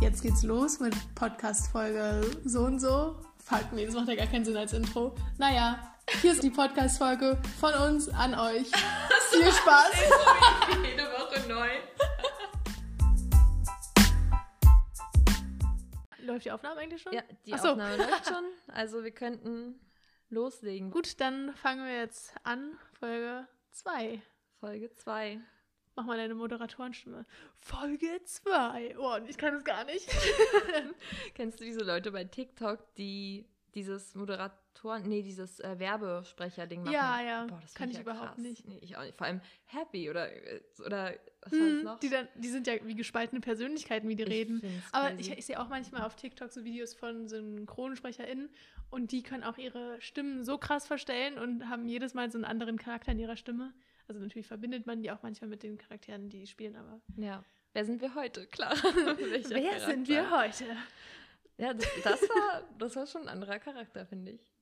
Jetzt geht's los mit Podcast-Folge so und so. Fuck, nee, das macht ja gar keinen Sinn als Intro. Naja, hier ist die Podcast-Folge von uns an euch. Viel Spaß! Jede Woche neu. Läuft die Aufnahme eigentlich schon? Ja, die Ach so. Aufnahme läuft schon. Also wir könnten loslegen. Gut, dann fangen wir jetzt an. Folge 2. Folge 2. Mach mal deine Moderatorenstimme. Folge 2. Oh, ich kann es gar nicht. Kennst du diese Leute bei TikTok, die dieses Moderatoren, nee, dieses äh, Werbesprecher-Ding machen? Ja, ja. Boah, das Kann ich ja überhaupt krass. nicht. Nee, ich auch nicht. Vor allem Happy oder, äh, oder was war das Hm, noch? die, dann, die sind ja wie gespaltene Persönlichkeiten, wie die Ich reden. Aber ich, crazy. ich sehe auch manchmal auf TikTok so Videos von SynchronsprecherInnen und die können auch ihre Stimmen so krass verstellen und haben jedes Mal so einen anderen Charakter in ihrer Stimme. Also natürlich verbindet man die auch manchmal mit den Charakteren, die spielen, aber Ja. Wer sind wir heute? Klar. Wer sind wir Charakter? heute? Ja, das, das, war, das war schon ein anderer Charakter, finde ich.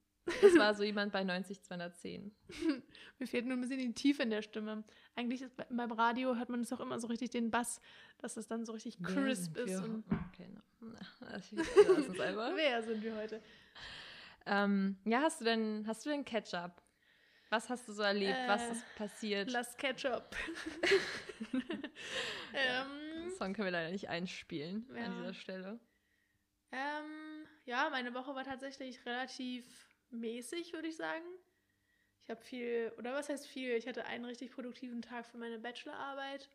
Das war so jemand bei 90, 210. Mir fehlt nur ein bisschen die Tiefe in der Stimme. Eigentlich ist, bei- beim Radio hört man es auch immer so richtig den Bass, dass es dann so richtig crisp ist. Und Okay, no. Na, uns selber. wer sind wir heute? Ähm, ja, hast du denn, hast du denn Ketchup? Was hast du so erlebt? Was Äh, ist passiert? Lass Ketchup. ähm, Den Song können wir leider nicht einspielen Ja. an dieser Stelle. Ähm, ja, meine Woche war tatsächlich relativ mäßig, würde ich sagen. Ich habe viel, oder was heißt viel? Ich hatte einen richtig produktiven Tag für meine Bachelorarbeit.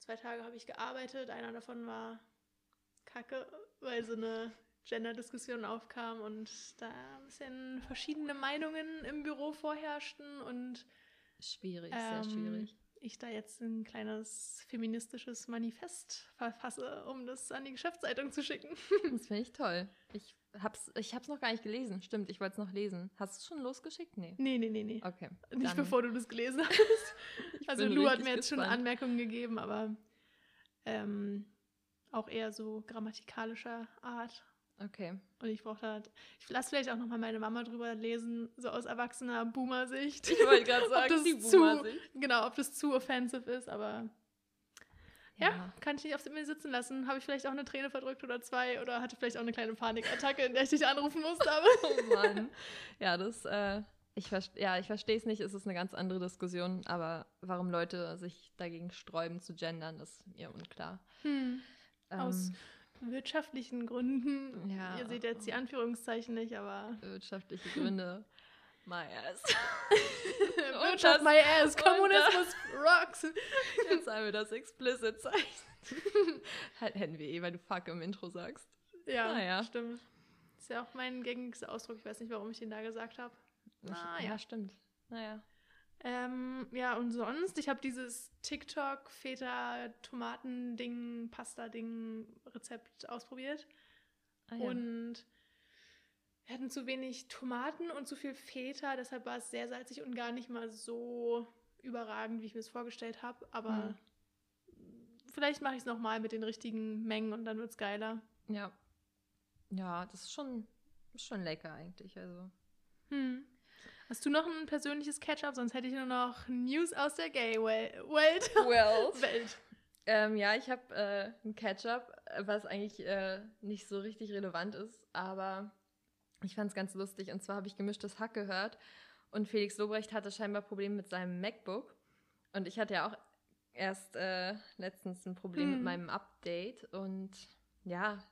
Zwei Tage habe ich gearbeitet. Einer davon war kacke, weil so eine Gender-Diskussion aufkam und da ein bisschen verschiedene Meinungen im Büro vorherrschten und Schwierig, Ähm, sehr schwierig. ich da jetzt ein kleines feministisches Manifest verfasse, um das an die Geschäftszeitung zu schicken. Das finde ich toll. Ich hab's, ich hab's noch gar nicht gelesen. Stimmt, ich wollte es noch lesen. Hast du es schon losgeschickt? Nee. Nee, nee, nee, nee. Okay. Nicht dann- bevor du das gelesen hast. also Lu hat mir jetzt schon gespannt. Anmerkungen gegeben, aber ähm, auch eher so grammatikalischer Art. Okay. Und ich brauche da, ich lasse vielleicht auch nochmal meine Mama drüber lesen, so aus erwachsener Boomer-Sicht. Ich wollte gerade Ob sagen, das die zu- Boomer-Sicht. Genau, ob das zu offensive ist, aber ja, kann ich nicht auf mir sitzen lassen. Habe ich vielleicht auch eine Träne verdrückt oder zwei oder hatte vielleicht auch eine kleine Panikattacke, in der ich dich anrufen musste, aber Oh Mann. Ja, das, äh, ich, ja, ich verstehe es nicht. Es ist eine ganz andere Diskussion. Aber warum Leute sich dagegen sträuben zu gendern, ist mir unklar. hm, aus Ähm, wirtschaftlichen Gründen. Ja. Ihr seht jetzt die Anführungszeichen nicht, aber wirtschaftliche Gründe. My ass. Wirtschaft das- my ass, Kommunismus rocks. Jetzt haben wir das explicit Zeichen. Halt, Hätten wir eh, weil du fuck im Intro sagst. Ja, Naja. stimmt. Ist ja auch mein gängigster Ausdruck. Ich weiß nicht, warum ich den da gesagt habe. Ah, ja. stimmt. Naja. Ähm, ja, und sonst, ich habe dieses TikTok Feta Tomaten Ding, Pasta Ding Rezept ausprobiert Ah, ja. und wir hatten zu wenig Tomaten und zu viel Feta, deshalb war es sehr salzig und gar nicht mal so überragend, wie ich mir es vorgestellt habe, aber vielleicht mache ich es nochmal mit den richtigen Mengen und dann wird es geiler. ja. Ja, das ist schon, ist schon lecker eigentlich. Also. Hm. Hast du noch ein persönliches Catch-up? Sonst hätte ich nur noch News aus der Gay-Welt. Welt. Ähm, ja, ich habe äh, ein Ketchup, äh, was eigentlich äh, nicht so richtig relevant ist, aber ich fand es ganz lustig. Und zwar habe ich gemischtes Hack gehört und Felix Lobrecht hatte scheinbar Probleme mit seinem MacBook. Und ich hatte ja auch erst äh, letztens ein Problem mit Hm. meinem Update. Und ja,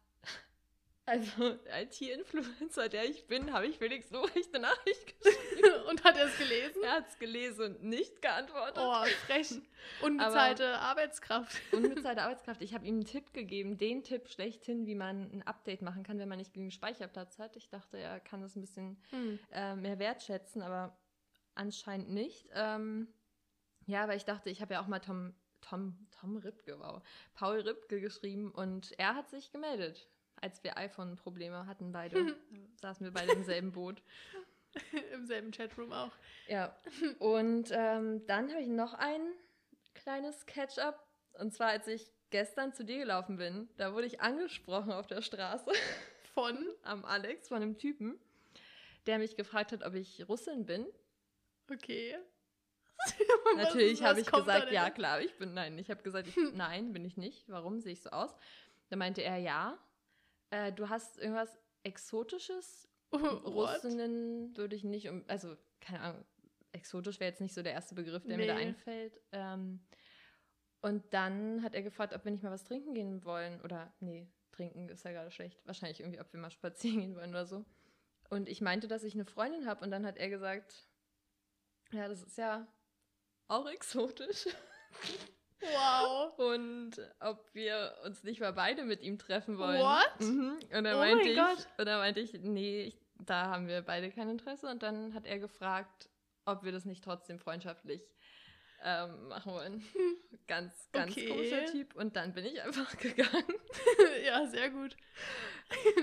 also IT-Influencer, der ich bin, habe ich Felix Lobrecht eine Nachricht geschrieben. Und hat er es gelesen? er hat es gelesen und nicht geantwortet. Oh, frech. Unbezahlte Arbeitskraft. Unbezahlte Arbeitskraft. Ich habe ihm einen Tipp gegeben, den Tipp schlechthin, wie man ein Update machen kann, wenn man nicht genügend Speicherplatz hat. Ich dachte, er kann das ein bisschen Hm. äh, mehr wertschätzen, aber anscheinend nicht. Ähm, ja, aber ich dachte, ich habe ja auch mal Tom, Tom, Tom Ripke, wow, Paul Ripke geschrieben und er hat sich gemeldet, als wir iPhone-Probleme hatten beide. Saßen wir beide im selben Boot. Im selben Chatroom auch. Ja, und ähm, dann habe ich noch ein kleines Catch-up. Und zwar, als ich gestern zu dir gelaufen bin, da wurde ich angesprochen auf der Straße Von? am Alex von einem Typen, der mich gefragt hat, ob ich Russin bin. Okay. Natürlich habe ich gesagt, ja klar, ich bin, nein, ich habe gesagt, ich, nein, bin ich nicht. Warum sehe ich so aus? Da meinte er, ja. Äh, du hast irgendwas Exotisches? Russinnen würde ich nicht, um, also keine Ahnung, exotisch wäre jetzt nicht so der erste Begriff, der mir da Nee. einfällt. Ähm, und dann hat er gefragt, ob wir nicht mal was trinken gehen wollen. Oder, nee, trinken ist ja gerade schlecht. Wahrscheinlich irgendwie, ob wir mal spazieren gehen wollen oder so. Und ich meinte, dass ich eine Freundin habe. Und dann hat er gesagt, ja, das ist ja auch exotisch. Wow. Und ob wir uns nicht mal beide mit ihm treffen wollen. What? Mhm. Und dann Oh meinte mein ich, Gott. und dann meinte ich, nee, ich, da haben wir beide kein Interesse. Und dann hat er gefragt, ob wir das nicht trotzdem freundschaftlich ähm, machen wollen. Ganz, ganz Okay. komischer Typ. Und dann bin ich einfach gegangen. ja, sehr gut.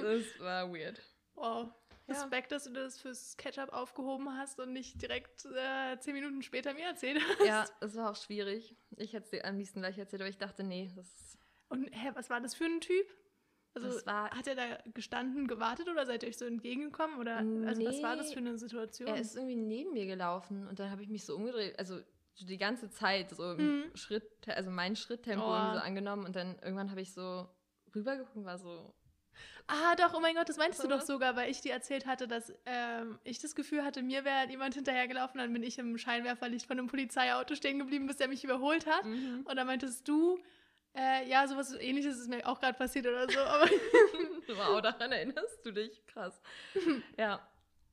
Das war weird. Wow. Ja. Respekt, dass du das fürs Ketchup aufgehoben hast und nicht direkt äh, zehn Minuten später mir erzählt hast. Ja, es war auch schwierig. Ich hätte es dir am liebsten gleich erzählt, aber ich dachte, nee, das Und hä, was war das für ein Typ? Also war- hat er da gestanden, gewartet oder seid ihr euch so entgegengekommen? Oder also was war das Nee, für eine Situation? Er ist irgendwie neben mir gelaufen und dann habe ich mich so umgedreht, also die ganze Zeit so im Mhm. Schritt, also mein Schritttempo Oh. so angenommen und dann irgendwann habe ich so rübergeguckt und war so, ah, doch, oh mein Gott, das meintest du Oder doch sogar, weil ich dir erzählt hatte, dass ähm, ich das Gefühl hatte, mir wäre jemand hinterhergelaufen, dann bin ich im Scheinwerferlicht von einem Polizeiauto stehen geblieben, bis er mich überholt hat. mhm. Und dann meintest du, äh, ja, sowas ähnliches ist mir auch gerade passiert oder so, aber wow, daran erinnerst du dich, krass. ja,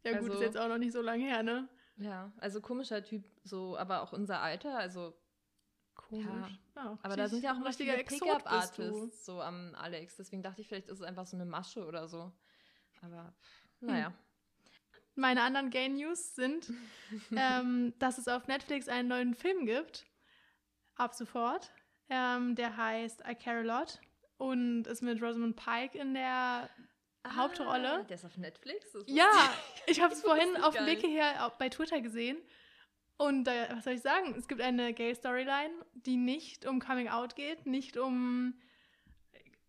ja gut, ist Also- jetzt auch noch nicht so lange her, ne? ja, also komischer Typ, so, aber auch unser Alter, also, Komisch. Ja, aber da sind ja auch du. Pickup-Artists so am Alex, deswegen dachte ich, vielleicht ist es einfach so eine Masche oder so. Aber, naja. Meine anderen Gay News sind, ähm, dass es auf Netflix einen neuen Film gibt. Ab sofort. Ähm, der heißt I Care a Lot und ist mit Rosamund Pike in der Hauptrolle. Ah, der ist auf Netflix? Ja, ich habe es vorhin auf dem Weg hierher auch bei Twitter gesehen. Und äh, was soll ich sagen? Es gibt eine Gay-Storyline, die nicht um Coming Out geht, nicht um,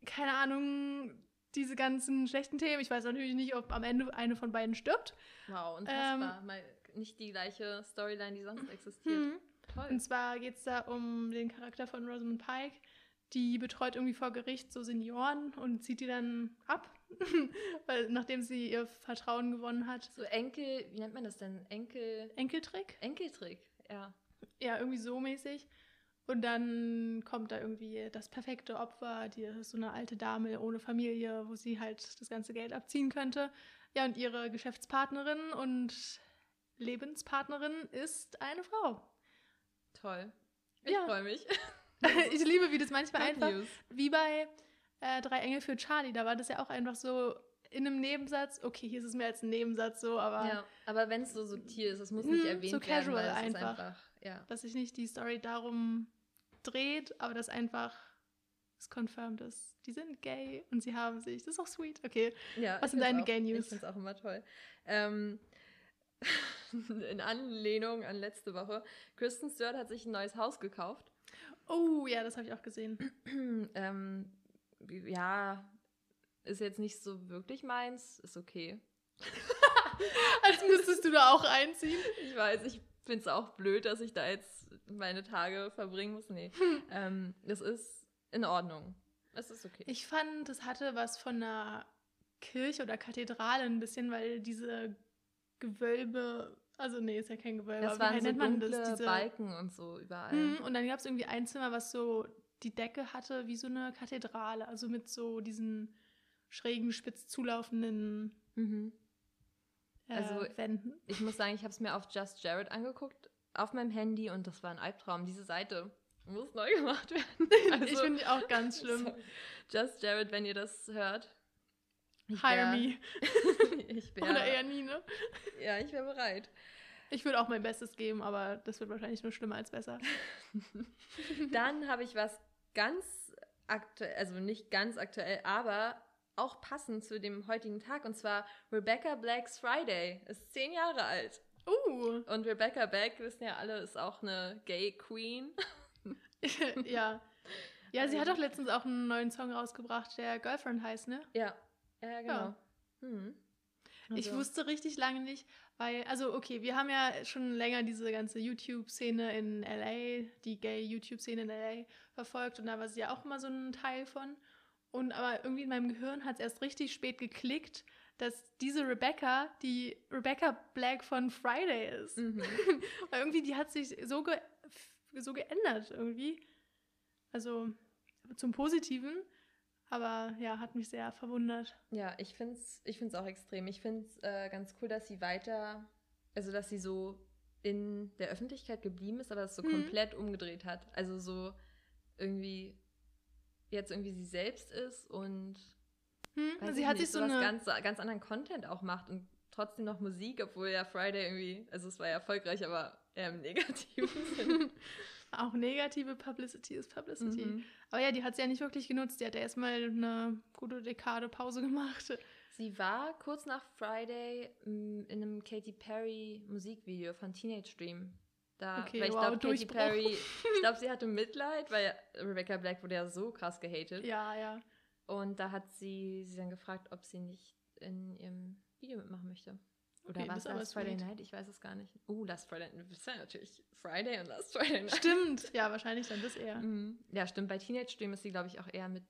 keine Ahnung, diese ganzen schlechten Themen. Ich weiß natürlich nicht, ob am Ende eine von beiden stirbt. Wow, unfassbar. Mal nicht die gleiche Storyline, die sonst existiert. Hm. Toll. Und zwar geht es da um den Charakter von Rosamund Pike. Die betreut irgendwie vor Gericht so Senioren und zieht die dann ab, weil nachdem sie ihr Vertrauen gewonnen hat. So Enkel, wie nennt man das denn? Enkel, Enkeltrick? Enkeltrick, ja. Ja, irgendwie so mäßig. Und dann kommt da irgendwie das perfekte Opfer, die ist so eine alte Dame ohne Familie, wo sie halt das ganze Geld abziehen könnte. Ja, und ihre Geschäftspartnerin und Lebenspartnerin ist eine Frau. Toll. Ich Ja. freue mich. ich liebe, wie das manchmal Good einfach, News. wie bei äh, Drei Engel für Charlie, da war das ja auch einfach so in einem Nebensatz. Okay, hier ist es mehr als ein Nebensatz so, aber Ja, aber wenn es so subtil ist, es muss nicht Hm, erwähnt so werden, casual weil es einfach. einfach, ja. dass sich nicht die Story darum dreht, aber dass einfach es confirmed ist. Die sind gay und sie haben sich. Das ist auch sweet. Okay. ja Was sind deine auch, Gay News? Ich finde es auch immer toll. Ähm, in Anlehnung an letzte Woche, Kristen Stewart hat sich ein neues Haus gekauft. Oh, ja, das habe ich auch gesehen. ähm, ja, ist jetzt nicht so wirklich meins, ist okay. Als müsstest du da auch einziehen. Ich weiß, ich finde es auch blöd, dass ich da jetzt meine Tage verbringen muss. Nee, ähm, es ist in Ordnung. Es ist okay. Ich fand, es hatte was von einer Kirche oder Kathedrale ein bisschen, weil diese Gewölbe, also nee, ist ja kein Gewölbe, das aber wie waren so nennt man das? Diese, Balken und so überall. Hm, und dann gab es irgendwie ein Zimmer, was so die Decke hatte wie so eine Kathedrale, also mit so diesen schrägen, spitz zulaufenden Mhm. äh, Also, Wänden. Ich muss sagen, ich habe es mir auf Just Jared angeguckt, auf meinem Handy und das war ein Albtraum. Diese Seite muss neu gemacht werden. ich Also, finde die auch ganz schlimm. sorry. Just Jared, wenn ihr das hört. Ich Hire wär- me. ich Oder wäre eher nie, ne? ja, ich wäre bereit. Ich würde auch mein Bestes geben, aber das wird wahrscheinlich nur schlimmer als besser. Dann habe ich was ganz aktuell, also nicht ganz aktuell, aber auch passend zu dem heutigen Tag und zwar Rebecca Black's Friday ist zehn Jahre alt. Uh, Und Rebecca Black, wissen ja alle, ist auch eine Gay Queen. ja. Ja, sie hat doch letztens auch einen neuen Song rausgebracht, der Girlfriend heißt, ne? Ja, ja, genau. Ja. Hm. Ich Also- wusste richtig lange nicht, weil, also okay, wir haben ja schon länger diese ganze YouTube-Szene in LA, die Gay-YouTube-Szene in LA verfolgt und da war sie ja auch immer so ein Teil von. Und aber irgendwie in meinem Gehirn hat es erst richtig spät geklickt, dass diese Rebecca die Rebecca Black von Friday ist. Mhm. Weil irgendwie die hat sich so, ge so geändert irgendwie. Also zum Positiven. Aber ja, hat mich sehr verwundert. Ja, ich finde es ich find's auch extrem. Ich finde es äh, ganz cool, dass sie weiter, also dass sie so in der Öffentlichkeit geblieben ist, aber es so Mhm. komplett umgedreht hat. Also so irgendwie jetzt irgendwie sie selbst ist und Hm? Sie ich hat nicht, sich so was eine. ganz, ganz anderen Content auch macht und trotzdem noch Musik, obwohl ja Friday irgendwie, also es war ja erfolgreich, aber eher im negativen Sinne. Auch negative Publicity ist Publicity. Mhm. Aber ja, die hat sie ja nicht wirklich genutzt. Die hat ja erstmal eine gute Dekade Pause gemacht. Sie war kurz nach Friday m, in einem Katy Perry Musikvideo von Teenage Dream. Da, Okay, weil ich wow, glaube, Katy. Perry, ich glaube, sie hatte Mitleid, weil Rebecca Black wurde ja so krass gehatet. Ja, ja. Und da hat sie sie dann gefragt, ob sie nicht in ihrem Video mitmachen möchte. Oder Okay, aber Last Friday. Night? Ich weiß es gar nicht. Uh, Last Friday Night. Das ist ja natürlich Friday und Last Friday Night. Stimmt. Ja, wahrscheinlich dann das eher. Mhm. Ja, stimmt. Bei Teenage Dream ist sie, glaube ich, auch eher mit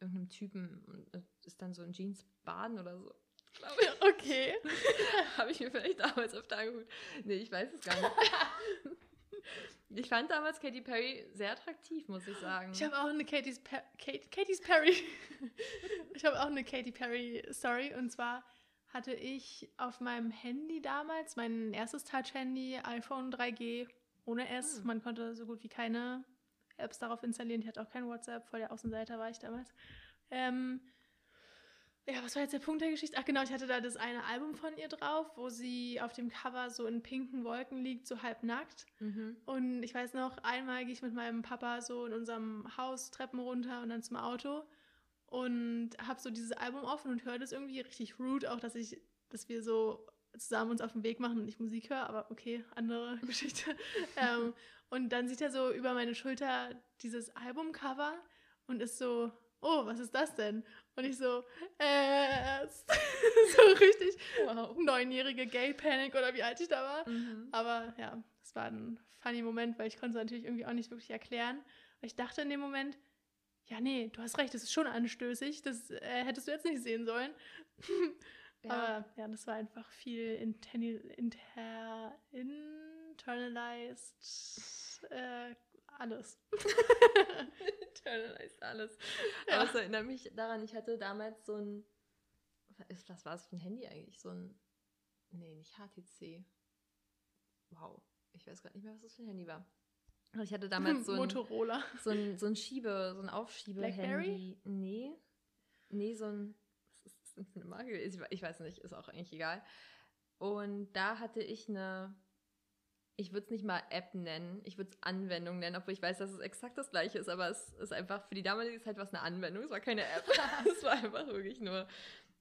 irgendeinem Typen und ist dann so in Jeans baden oder so. Glaube ich. Okay. Habe ich mir vielleicht damals öfter angeguckt. Nee, ich weiß es gar nicht. ich fand damals Katy Perry sehr attraktiv, muss ich sagen. Ich habe auch eine Katie's, per Kate, Katie's Perry. ich habe auch eine Katy Perry Story. Und zwar hatte ich auf meinem Handy damals, mein erstes Touch-Handy, iPhone 3G, ohne S. Hm. Man konnte so gut wie keine Apps darauf installieren. Ich hatte auch kein WhatsApp, voll der Außenseiter war ich damals. Ähm, ja, was war jetzt der Punkt der Geschichte? Ach genau, ich hatte da das eine Album von ihr drauf, wo sie auf dem Cover so in pinken Wolken liegt, so halb nackt. mhm. Und ich weiß noch, einmal gehe ich mit meinem Papa so in unserem Haus Treppen runter und dann zum Auto und habe so dieses Album offen und höre das irgendwie richtig rude, auch dass ich, dass wir so zusammen uns auf den Weg machen und ich Musik höre, aber okay, andere Geschichte. ähm, und dann sieht er so über meine Schulter dieses Albumcover und ist so, oh, was ist das denn? Und ich so, äh, so richtig Wow. neunjährige Gay Panic oder wie alt ich da war. Mhm. Aber ja, es war ein funny Moment, weil ich konnte es natürlich irgendwie auch nicht wirklich erklären. Weil ich dachte in dem Moment, ja, nee, du hast recht, das ist schon anstößig. Das äh, hättest du jetzt nicht sehen sollen. Ja. Aber ja, das war einfach viel inter internalized äh, alles. Internalized alles. Ja. Aber es erinnert mich daran, ich hatte damals so ein. Was was war das für ein Handy eigentlich? So ein. Nee, nicht HTC. Wow. Ich weiß gerade nicht mehr, was das für ein Handy war. Ich hatte damals so ein, Motorola. so ein, so ein Schiebe, so ein Blackberry? Aufschiebe-Handy. Nee. Nee, so ein. Was ist das für eine Marke? Ich ich weiß nicht, ist auch eigentlich egal. Und da hatte ich eine. Ich würde es nicht mal App nennen, ich würde es Anwendung nennen, obwohl ich weiß, dass es exakt das gleiche ist, aber es ist einfach für die damalige Zeit was eine Anwendung, es war keine App. Es war einfach wirklich nur,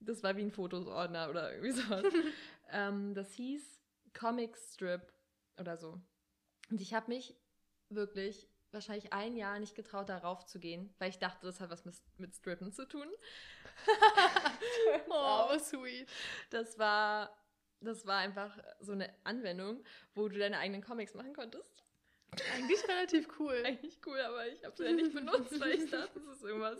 das war wie ein Fotosordner oder irgendwie sowas. ähm, das hieß Comic Strip oder so. Und ich habe mich wirklich wahrscheinlich ein Jahr nicht getraut, darauf zu gehen, weil ich dachte, das hat was mit, mit Strippen zu tun. Oh, was sweet. Das war, das war einfach so eine Anwendung, wo du deine eigenen Comics machen konntest. Eigentlich relativ cool. Eigentlich cool, aber ich habe es ja nicht benutzt, weil ich dachte, das ist irgendwas,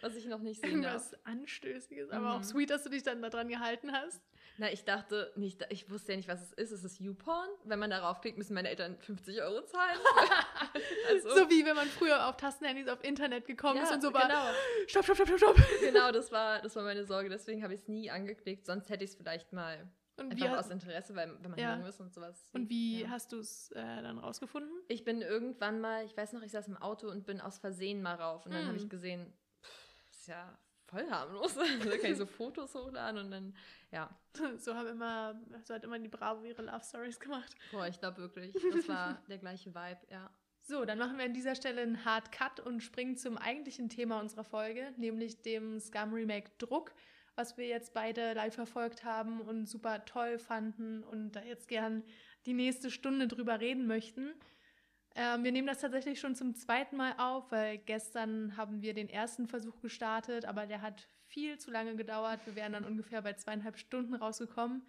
was ich noch nicht sehen darf. Irgendwas Anstößiges, aber auch Mhm. sweet, dass du dich dann daran gehalten hast. Na, ich dachte nicht, ich wusste ja nicht, was es ist. Es ist YouPorn. Wenn man darauf klickt, müssen meine Eltern 50 Euro zahlen. also, So wie wenn man früher auf Tastenhandys auf Internet gekommen ist und so war, genau. stopp, stopp, stopp, stopp, stopp. genau, das war, das war meine Sorge. Deswegen habe ich es nie angeklickt. Sonst hätte ich es vielleicht mal Und wie, aus Interesse, weil wenn man Ja. jung ist und sowas. und wie ja. hast du es äh, dann rausgefunden? Ich bin irgendwann mal, ich weiß noch, ich saß im Auto und bin aus Versehen mal rauf. Und dann habe Hm. ich gesehen, pff, ist ja voll harmlos. da kann ich so Fotos hochladen und dann, ja. So haben immer, so hat immer die Bravo ihre Love Stories gemacht. Boah, ich glaube wirklich, das war der gleiche Vibe, ja. So, dann machen wir an dieser Stelle einen Hard Cut und springen zum eigentlichen Thema unserer Folge, nämlich dem Scum Remake Druck, was wir jetzt beide live verfolgt haben und super toll fanden und da jetzt gern die nächste Stunde drüber reden möchten. Ähm, wir nehmen das tatsächlich schon zum zweiten Mal auf, weil gestern haben wir den ersten Versuch gestartet, aber der hat viel zu lange gedauert. Wir wären dann ungefähr bei zweieinhalb Stunden rausgekommen.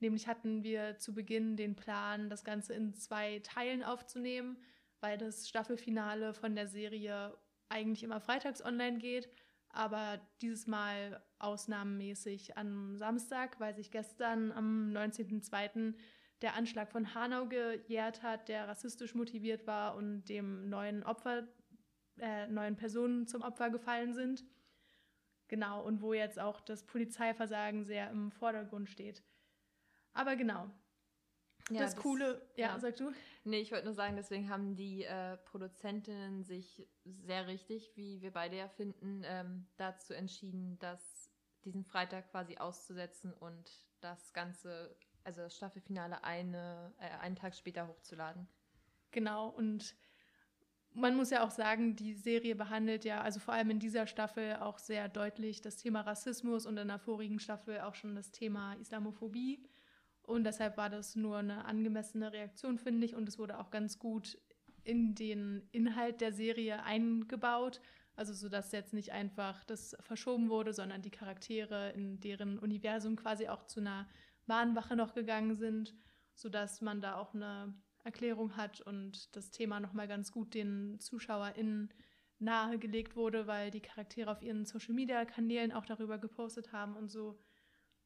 Nämlich hatten wir zu Beginn den Plan, das Ganze in zwei Teilen aufzunehmen, weil das Staffelfinale von der Serie eigentlich immer freitags online geht. aber dieses Mal ausnahmenmäßig am Samstag, weil sich gestern am 19.02. der Anschlag von Hanau gejährt hat, der rassistisch motiviert war und dem neuen Opfer, äh, neuen Personen zum Opfer gefallen sind. Genau, und wo jetzt auch das Polizeiversagen sehr im Vordergrund steht. Aber genau. Ja, das, das, Coole, ja, ja, sag du? Nee, ich wollte nur sagen, deswegen haben die äh, Produzentinnen sich sehr richtig, wie wir beide ja finden, ähm, dazu entschieden, dass diesen Freitag quasi auszusetzen und das Ganze, also das Staffelfinale eine, äh, einen Tag später hochzuladen. Genau, und man muss ja auch sagen, die Serie behandelt ja, also vor allem in dieser Staffel auch sehr deutlich das Thema Rassismus und in der vorigen Staffel auch schon das Thema Islamophobie. Und deshalb war das nur eine angemessene Reaktion, finde ich. Und es wurde auch ganz gut in den Inhalt der Serie eingebaut. Also so, dass jetzt nicht einfach das verschoben wurde, sondern die Charaktere in deren Universum quasi auch zu einer Mahnwache noch gegangen sind, sodass man da auch eine Erklärung hat und das Thema nochmal ganz gut den ZuschauerInnen nahegelegt wurde, weil die Charaktere auf ihren Social-Media-Kanälen auch darüber gepostet haben und so.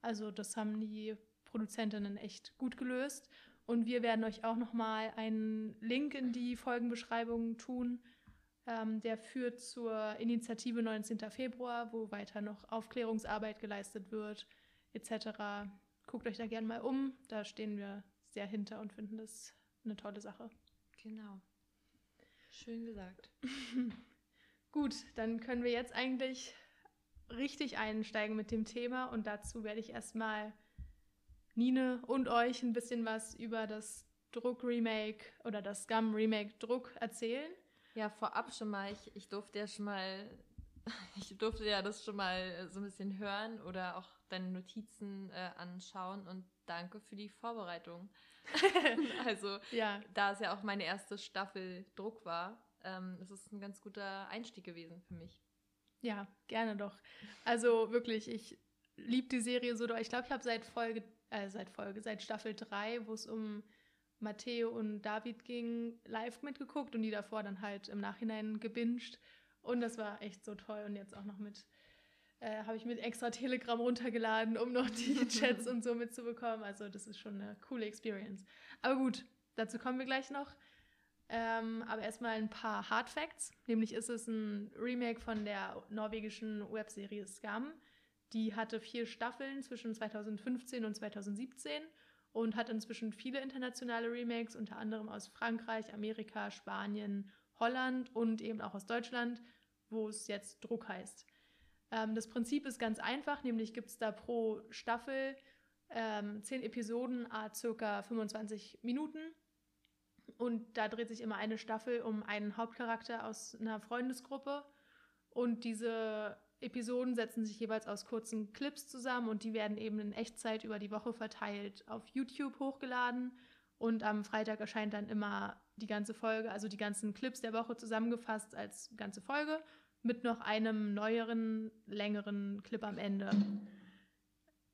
Also das haben die Produzentinnen echt gut gelöst. Und wir werden euch auch nochmal einen Link in die Folgenbeschreibung tun. Ähm, der führt zur Initiative 19. Februar, wo weiter noch Aufklärungsarbeit geleistet wird, etc. Guckt euch da gerne mal um. Da stehen wir sehr hinter und finden das eine tolle Sache. Genau. Schön gesagt. Gut, dann können wir jetzt eigentlich richtig einsteigen mit dem Thema und dazu werde ich erstmal Nine und euch ein bisschen was über das Druck-Remake oder das Scum-Remake Druck erzählen. Ja, vorab schon mal, ich, ich durfte ja schon mal, ich durfte ja das schon mal so ein bisschen hören oder auch deine Notizen äh, anschauen und danke für die Vorbereitung. also, ja. da es ja auch meine erste Staffel Druck war, ähm, ist es ein ganz guter Einstieg gewesen für mich. Ja, gerne doch. Also wirklich, ich liebe die Serie so doll. Ich glaube, ich habe seit Folge äh, seit Folge, seit Staffel 3, wo es um Matteo und David ging, live mitgeguckt und die davor dann halt im Nachhinein gebinged. Und das war echt so toll. Und jetzt auch noch mit, äh, habe ich mit extra Telegram runtergeladen, um noch die Chats und so mitzubekommen. Also das ist schon eine coole Experience. Aber gut, dazu kommen wir gleich noch. Ähm, aber erstmal ein paar Hard Facts. Nämlich ist es ein Remake von der norwegischen Webserie Scum. Die hatte vier Staffeln zwischen 2015 und 2017 und hat inzwischen viele internationale Remakes, unter anderem aus Frankreich, Amerika, Spanien, Holland und eben auch aus Deutschland, wo es jetzt Druck heißt. Ähm, das Prinzip ist ganz einfach, nämlich gibt es da pro Staffel ähm, zehn Episoden, a circa 25 Minuten. Und da dreht sich immer eine Staffel um einen Hauptcharakter aus einer Freundesgruppe. Und diese Episoden setzen sich jeweils aus kurzen Clips zusammen und die werden eben in Echtzeit über die Woche verteilt auf YouTube hochgeladen. Und am Freitag erscheint dann immer die ganze Folge, also die ganzen Clips der Woche zusammengefasst als ganze Folge mit noch einem neueren, längeren Clip am Ende.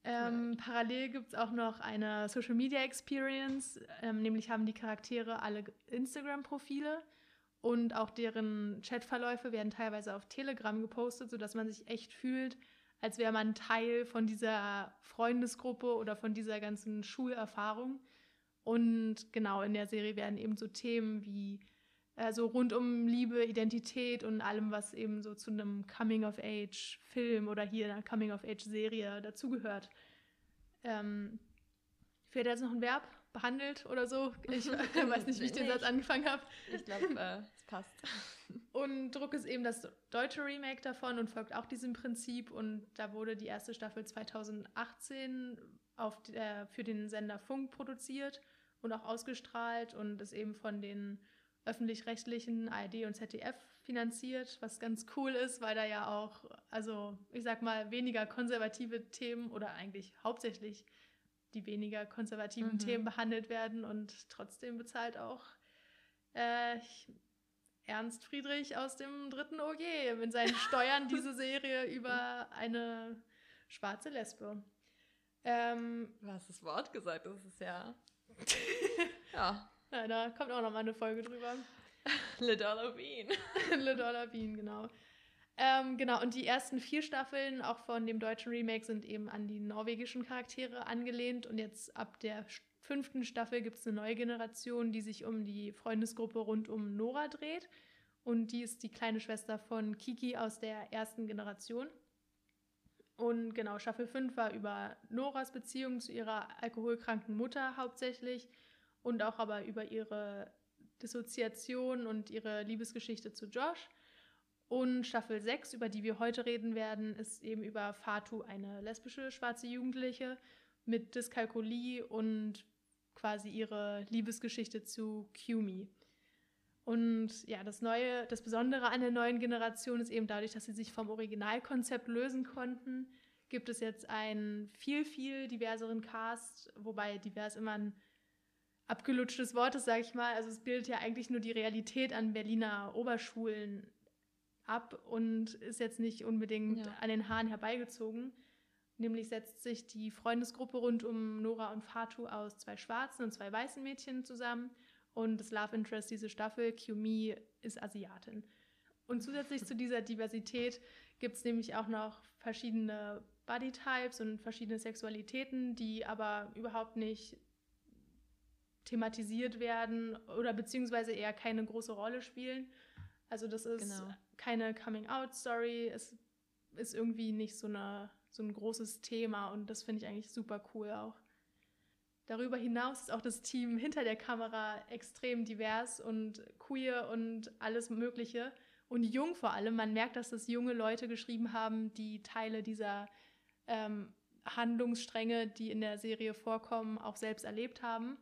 Ähm, parallel gibt es auch noch eine Social Media Experience, ähm, nämlich haben die Charaktere alle Instagram-Profile und auch deren Chatverläufe werden teilweise auf Telegram gepostet, sodass man sich echt fühlt, als wäre man Teil von dieser Freundesgruppe oder von dieser ganzen Schulerfahrung. Und genau in der Serie werden eben so Themen wie äh, so rund um Liebe, Identität und allem, was eben so zu einem Coming-of-Age-Film oder hier einer Coming-of-Age-Serie dazugehört. Ähm, fehlt jetzt noch ein Verb? behandelt oder so. Ich weiß nicht, wie ich den Satz angefangen habe. Ich glaube, äh, es passt. Und Druck ist eben das deutsche Remake davon und folgt auch diesem Prinzip. Und da wurde die erste Staffel 2018 auf der, für den Sender Funk produziert und auch ausgestrahlt und ist eben von den öffentlich-rechtlichen ARD und ZDF finanziert, was ganz cool ist, weil da ja auch, also ich sag mal, weniger konservative Themen oder eigentlich hauptsächlich die weniger konservativen mhm. Themen behandelt werden und trotzdem bezahlt auch äh, Ernst Friedrich aus dem dritten OG mit seinen Steuern diese Serie über eine schwarze Lesbe. Ähm, du hast das Wort gesagt, das ist ja. Ja. ja. Da kommt auch noch mal eine Folge drüber. Le Dollar Bean. Le Dollar Bean, genau. Ähm, genau, und die ersten vier Staffeln, auch von dem deutschen Remake, sind eben an die norwegischen Charaktere angelehnt. Und jetzt ab der fünften Staffel gibt es eine neue Generation, die sich um die Freundesgruppe rund um Nora dreht. Und die ist die kleine Schwester von Kiki aus der ersten Generation. Und genau, Staffel 5 war über Noras Beziehung zu ihrer alkoholkranken Mutter hauptsächlich und auch aber über ihre Dissoziation und ihre Liebesgeschichte zu Josh. Und Staffel 6, über die wir heute reden werden, ist eben über Fatu, eine lesbische schwarze Jugendliche mit Dyskalkulie und quasi ihre Liebesgeschichte zu Kumi. Und ja, das Neue, das Besondere an der neuen Generation ist eben dadurch, dass sie sich vom Originalkonzept lösen konnten, gibt es jetzt einen viel, viel diverseren Cast, wobei divers immer ein abgelutschtes Wort ist, sage ich mal. Also es bildet ja eigentlich nur die Realität an Berliner Oberschulen ab und ist jetzt nicht unbedingt ja. an den Haaren herbeigezogen. Nämlich setzt sich die Freundesgruppe rund um Nora und Fatu aus zwei schwarzen und zwei weißen Mädchen zusammen. Und das Love Interest diese Staffel, Kyumi, ist Asiatin. Und zusätzlich zu dieser Diversität gibt es nämlich auch noch verschiedene Bodytypes und verschiedene Sexualitäten, die aber überhaupt nicht thematisiert werden oder beziehungsweise eher keine große Rolle spielen. Also das ist genau. keine Coming-out-Story, es ist irgendwie nicht so, eine, so ein großes Thema und das finde ich eigentlich super cool auch. Darüber hinaus ist auch das Team hinter der Kamera extrem divers und queer und alles Mögliche und jung vor allem. Man merkt, dass das junge Leute geschrieben haben, die Teile dieser ähm, Handlungsstränge, die in der Serie vorkommen, auch selbst erlebt haben.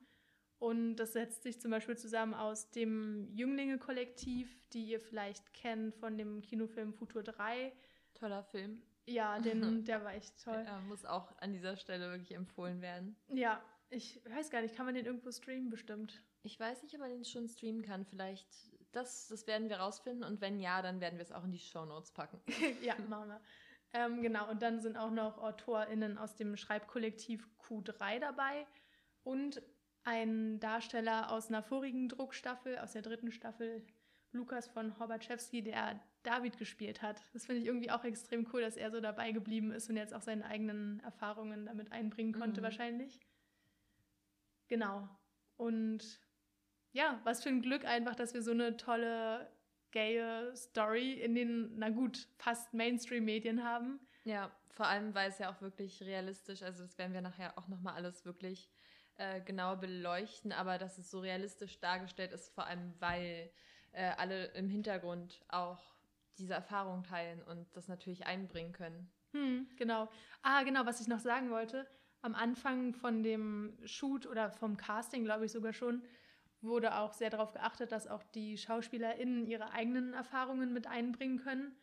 Und das setzt sich zum Beispiel zusammen aus dem Jünglinge-Kollektiv, die ihr vielleicht kennt von dem Kinofilm Futur 3. Toller Film. Ja, den, der war echt toll. Ja, muss auch an dieser Stelle wirklich empfohlen werden. Ja, ich weiß gar nicht, kann man den irgendwo streamen bestimmt? Ich weiß nicht, ob man den schon streamen kann. Vielleicht, das, das werden wir rausfinden. Und wenn ja, dann werden wir es auch in die Show Notes packen. ja, machen wir. Ähm, genau, und dann sind auch noch AutorInnen aus dem Schreibkollektiv Q3 dabei. Und ein Darsteller aus einer vorigen Druckstaffel, aus der dritten Staffel, Lukas von Horbatschewski, der David gespielt hat. Das finde ich irgendwie auch extrem cool, dass er so dabei geblieben ist und jetzt auch seine eigenen Erfahrungen damit einbringen konnte, mhm. wahrscheinlich. Genau. Und ja, was für ein Glück einfach, dass wir so eine tolle, gaye Story in den, na gut, fast Mainstream-Medien haben. Ja, vor allem, weil es ja auch wirklich realistisch, also das werden wir nachher auch nochmal alles wirklich äh, genau beleuchten, aber dass es so realistisch dargestellt ist, vor allem weil äh, alle im Hintergrund auch diese Erfahrung teilen und das natürlich einbringen können. Hm, genau. Ah, genau, was ich noch sagen wollte. Am Anfang von dem Shoot oder vom Casting, glaube ich sogar schon, wurde auch sehr darauf geachtet, dass auch die SchauspielerInnen ihre eigenen Erfahrungen mit einbringen können.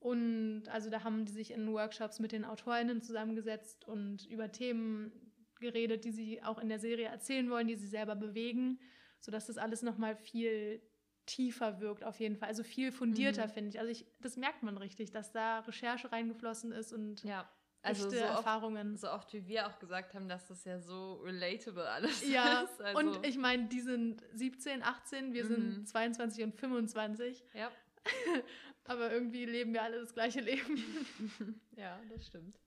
Und also da haben die sich in Workshops mit den AutorInnen zusammengesetzt und über Themen geredet, die sie auch in der Serie erzählen wollen, die sie selber bewegen, sodass das alles nochmal viel tiefer wirkt auf jeden Fall. Also viel fundierter, mhm. finde ich. Also ich, das merkt man richtig, dass da Recherche reingeflossen ist und ja. Also so Erfahrungen. Oft, so oft wie wir auch gesagt haben, dass das ja so relatable alles ja. ist. Also und ich meine, die sind 17, 18, wir mhm. sind 22 und 25. Ja. Aber irgendwie leben wir alle das gleiche Leben. ja, das stimmt.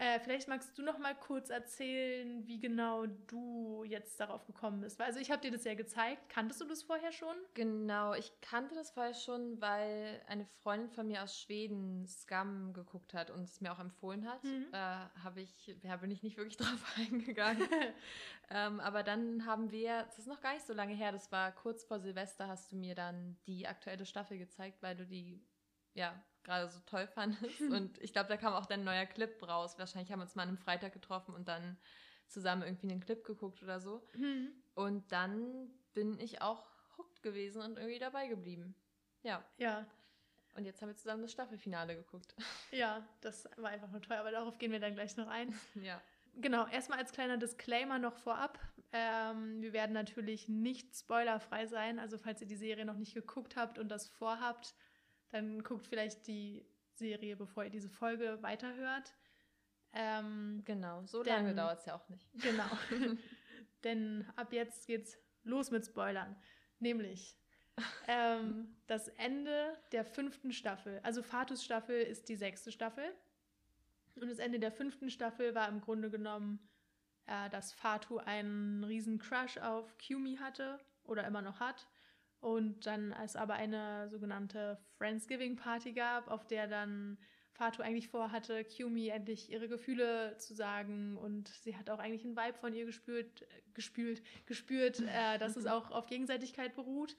Äh, vielleicht magst du noch mal kurz erzählen, wie genau du jetzt darauf gekommen bist. Also ich habe dir das ja gezeigt. Kanntest du das vorher schon? Genau, ich kannte das vorher schon, weil eine Freundin von mir aus Schweden Scum geguckt hat und es mir auch empfohlen hat. Mhm. Äh, habe ich, ja, bin ich nicht wirklich drauf eingegangen. ähm, aber dann haben wir, das ist noch gar nicht so lange her, das war kurz vor Silvester, hast du mir dann die aktuelle Staffel gezeigt, weil du die ja, gerade so toll fandest. Und ich glaube, da kam auch dein neuer Clip raus. Wahrscheinlich haben wir uns mal an einem Freitag getroffen und dann zusammen irgendwie einen Clip geguckt oder so. Mhm. Und dann bin ich auch hooked gewesen und irgendwie dabei geblieben. Ja. Ja. Und jetzt haben wir zusammen das Staffelfinale geguckt. Ja, das war einfach nur toll, aber darauf gehen wir dann gleich noch ein. ja. Genau, erstmal als kleiner Disclaimer noch vorab. Ähm, wir werden natürlich nicht spoilerfrei sein. Also falls ihr die Serie noch nicht geguckt habt und das vorhabt, dann guckt vielleicht die Serie, bevor ihr diese Folge weiterhört. Ähm, genau, so denn, lange dauert es ja auch nicht. Genau. denn ab jetzt geht's los mit Spoilern. Nämlich, ähm, das Ende der fünften Staffel. Also Fatus Staffel ist die sechste Staffel. Und das Ende der fünften Staffel war im Grunde genommen, äh, dass Fatu einen riesen Crush auf Kumi hatte oder immer noch hat. Und dann es aber eine sogenannte Friendsgiving-Party gab, auf der dann Fatu eigentlich vorhatte, Kumi endlich ihre Gefühle zu sagen. Und sie hat auch eigentlich einen Vibe von ihr gespürt, gespült, gespürt, äh, dass es auch auf Gegenseitigkeit beruht.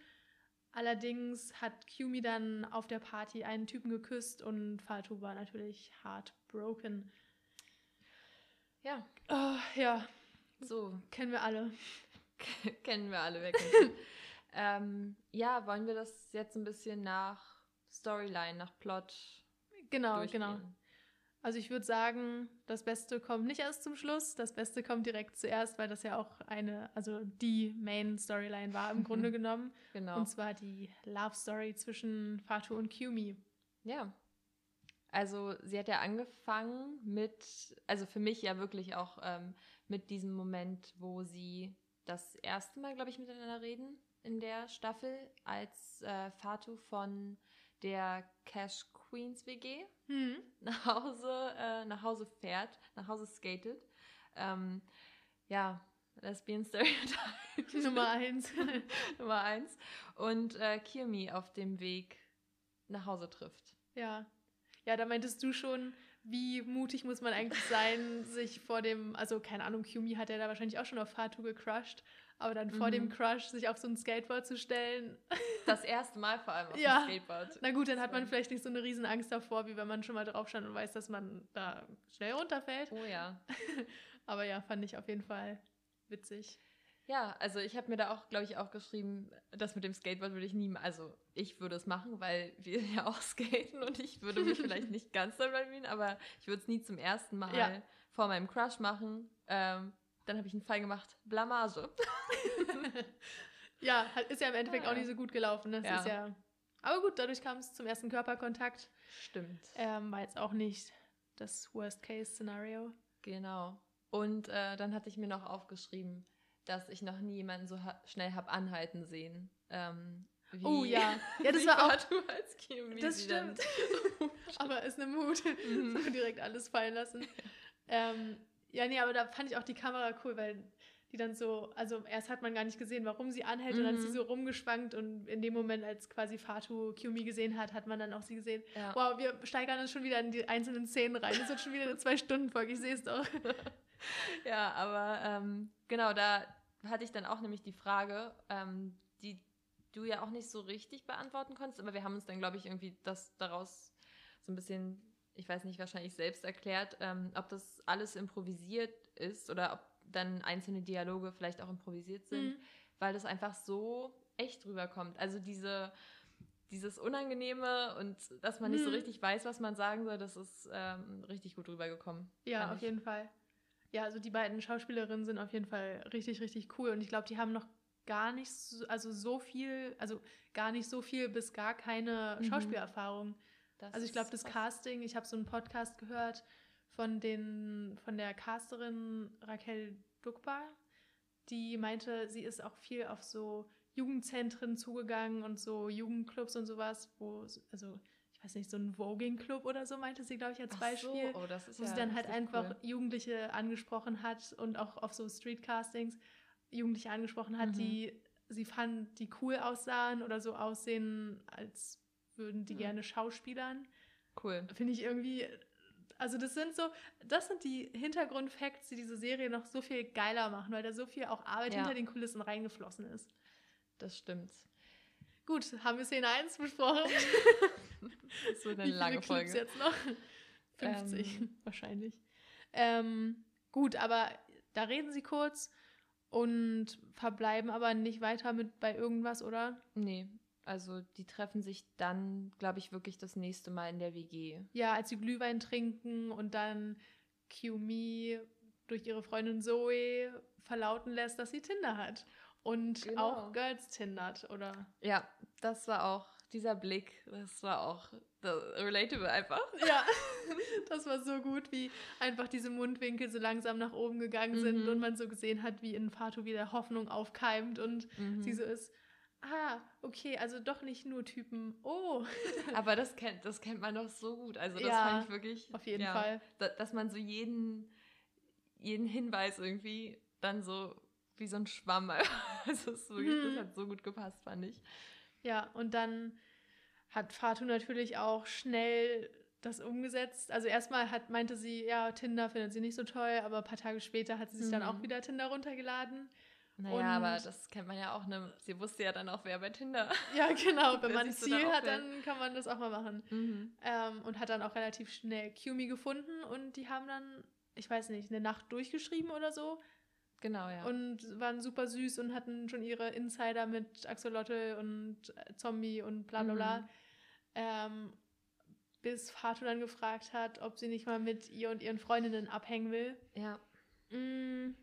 Allerdings hat Kumi dann auf der Party einen Typen geküsst und Fatu war natürlich heartbroken. Ja. Oh, ja. So. Kennen wir alle. Kennen wir alle wirklich. ähm, ja, wollen wir das jetzt ein bisschen nach Storyline, nach Plot Genau, genau. Also ich würde sagen, das Beste kommt nicht erst zum Schluss, das Beste kommt direkt zuerst, weil das ja auch eine, also die Main Storyline war im Grunde genommen. Genau. Und zwar die Love Story zwischen Fatu und Kumi. Ja. Also sie hat ja angefangen mit, also für mich ja wirklich auch ähm, mit diesem Moment, wo sie das erste Mal, glaube ich, miteinander reden in der Staffel, als äh, Fatu von der Cash Queens WG hm. nach Hause, äh, nach Hause fährt, nach Hause skatet. Ähm, ja, Lesbian Stereotype. Nummer eins. Nummer eins. Und äh, Kirmi auf dem Weg nach Hause trifft. Ja. Ja, da meintest du schon, wie mutig muss man eigentlich sein, sich vor dem, also keine Ahnung, Kumi hat ja da wahrscheinlich auch schon auf Fatu gecrushed, aber dann vor mhm. dem Crush sich auf so ein Skateboard zu stellen. Das erste Mal vor allem auf ja. dem Skateboard. Na gut, dann hat man vielleicht nicht so eine riesen Angst davor, wie wenn man schon mal drauf stand und weiß, dass man da schnell runterfällt. Oh ja. aber ja, fand ich auf jeden Fall witzig. Ja, also ich habe mir da auch, glaube ich, auch geschrieben, das mit dem Skateboard würde ich nie, also ich würde es machen, weil wir ja auch skaten und ich würde mich vielleicht nicht ganz bemühen, aber ich würde es nie zum ersten Mal ja. vor meinem Crush machen. Ähm, dann habe ich einen Fall gemacht, Blamage. ja, ist ja im Endeffekt ja. auch nicht so gut gelaufen. Das ne? ja. ist ja. Aber gut, dadurch kam es zum ersten Körperkontakt. Stimmt. Ähm, war jetzt auch nicht das Worst-Case-Szenario. Genau. Und äh, dann hatte ich mir noch aufgeschrieben, dass ich noch nie jemanden so ha schnell habe anhalten sehen. Ähm, wie, oh ja, ja das war auch. Du als das stimmt. Aber ist eine Mut. Mhm. so direkt alles fallen lassen. Ähm, ja, nee, aber da fand ich auch die Kamera cool, weil die dann so, also erst hat man gar nicht gesehen, warum sie anhält mhm. und dann ist sie mhm. so rumgeschwankt und in dem Moment, als quasi Fatu Kiyomi gesehen hat, hat man dann auch sie gesehen. Ja. Wow, wir steigern uns schon wieder in die einzelnen Szenen rein. Das wird schon wieder eine Zwei-Stunden-Folge, ich sehe es doch. ja, aber ähm, genau, da hatte ich dann auch nämlich die Frage, ähm, die du ja auch nicht so richtig beantworten konntest, aber wir haben uns dann, glaube ich, irgendwie das daraus so ein bisschen ich weiß nicht, wahrscheinlich selbst erklärt, ähm, ob das alles improvisiert ist oder ob dann einzelne Dialoge vielleicht auch improvisiert sind, mhm. weil das einfach so echt rüberkommt. Also diese, dieses Unangenehme und dass man nicht so mhm. richtig weiß, was man sagen soll, das ist ähm, richtig gut rübergekommen. Ja, auf ich. jeden Fall. Ja, also die beiden Schauspielerinnen sind auf jeden Fall richtig, richtig cool und ich glaube, die haben noch gar nicht so, also so viel, also gar nicht so viel bis gar keine mhm. Schauspielerfahrung. Das also ich glaube, das Casting, ich habe so einen Podcast gehört von, den, von der Casterin Raquel Dukba, die meinte, sie ist auch viel auf so Jugendzentren zugegangen und so Jugendclubs und sowas, wo, also ich weiß nicht, so ein Voging-Club oder so, meinte sie, glaube ich, als Beispiel. So. Oh, das ist wo ja sie dann halt einfach cool. Jugendliche angesprochen hat und auch auf so Streetcastings Jugendliche angesprochen hat, mhm. die sie fand, die cool aussahen oder so aussehen, als würden die mhm. gerne schauspielern. Cool. Finde ich irgendwie, also das sind so, das sind die Hintergrundfacts, die diese Serie noch so viel geiler machen, weil da so viel auch Arbeit ja. hinter den Kulissen reingeflossen ist. Das stimmt. Gut, haben wir Szene 1 besprochen. wird eine Wie lange Folge. jetzt noch? 50 ähm. wahrscheinlich. Ähm, gut, aber da reden sie kurz und verbleiben aber nicht weiter mit bei irgendwas, oder? Nee, also die treffen sich dann, glaube ich, wirklich das nächste Mal in der WG. Ja, als sie Glühwein trinken und dann Kiyomi durch ihre Freundin Zoe verlauten lässt, dass sie Tinder hat. Und genau. auch Girls tindert, oder? Ja, das war auch dieser Blick, das war auch relatable einfach. Ja, das war so gut, wie einfach diese Mundwinkel so langsam nach oben gegangen sind mhm. und man so gesehen hat, wie in Fatu wieder Hoffnung aufkeimt und mhm. sie so ist, Ah, okay, also doch nicht nur Typen. Oh. Aber das kennt, das kennt man doch so gut. Also das Ja, fand ich wirklich. auf jeden ja, Fall. Da, dass man so jeden, jeden Hinweis irgendwie dann so wie so ein Schwamm. Also es ist wirklich, Mhm. das hat so gut gepasst, fand ich. Ja, und dann hat Fatu natürlich auch schnell das umgesetzt. Also erstmal hat, meinte sie, ja, Tinder findet sie nicht so toll, aber ein paar Tage später hat sie sich dann Mhm. auch wieder Tinder runtergeladen. Naja, Und- aber das kennt man ja auch. Ne? Sie wusste ja dann auch, wer bei Tinder. Ja, genau. Wenn man ein Ziel hat, dann kann man das auch mal machen. Mhm. Ähm, und hat dann auch relativ schnell Cumi gefunden und die haben dann, ich weiß nicht, eine Nacht durchgeschrieben oder so Genau, ja. und waren super süß und hatten schon ihre Insider mit Axolotl und äh, Zombie und bla bla bla. Mhm. Ähm, bis Fatu dann gefragt hat, ob sie nicht mal mit ihr und ihren Freundinnen abhängen will. ja. Mm,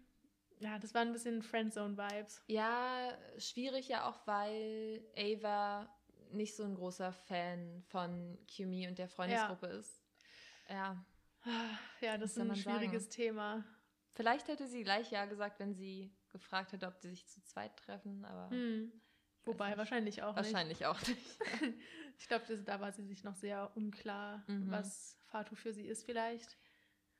ja, das waren ein bisschen Friendzone-Vibes. Ja, schwierig ja auch, weil Ava nicht so ein großer Fan von Kimi und der Freundesgruppe ist. Ja, Ja, das ist ein schwieriges sagen? Thema. vielleicht hätte sie gleich ja gesagt, wenn sie gefragt hätte, ob die sich zu zweit treffen, aber Hm. Wobei, nicht. wahrscheinlich auch wahrscheinlich auch nicht. nicht. Ich glaube, da war sie sich noch sehr unklar, Mhm. was Fatu für sie ist vielleicht.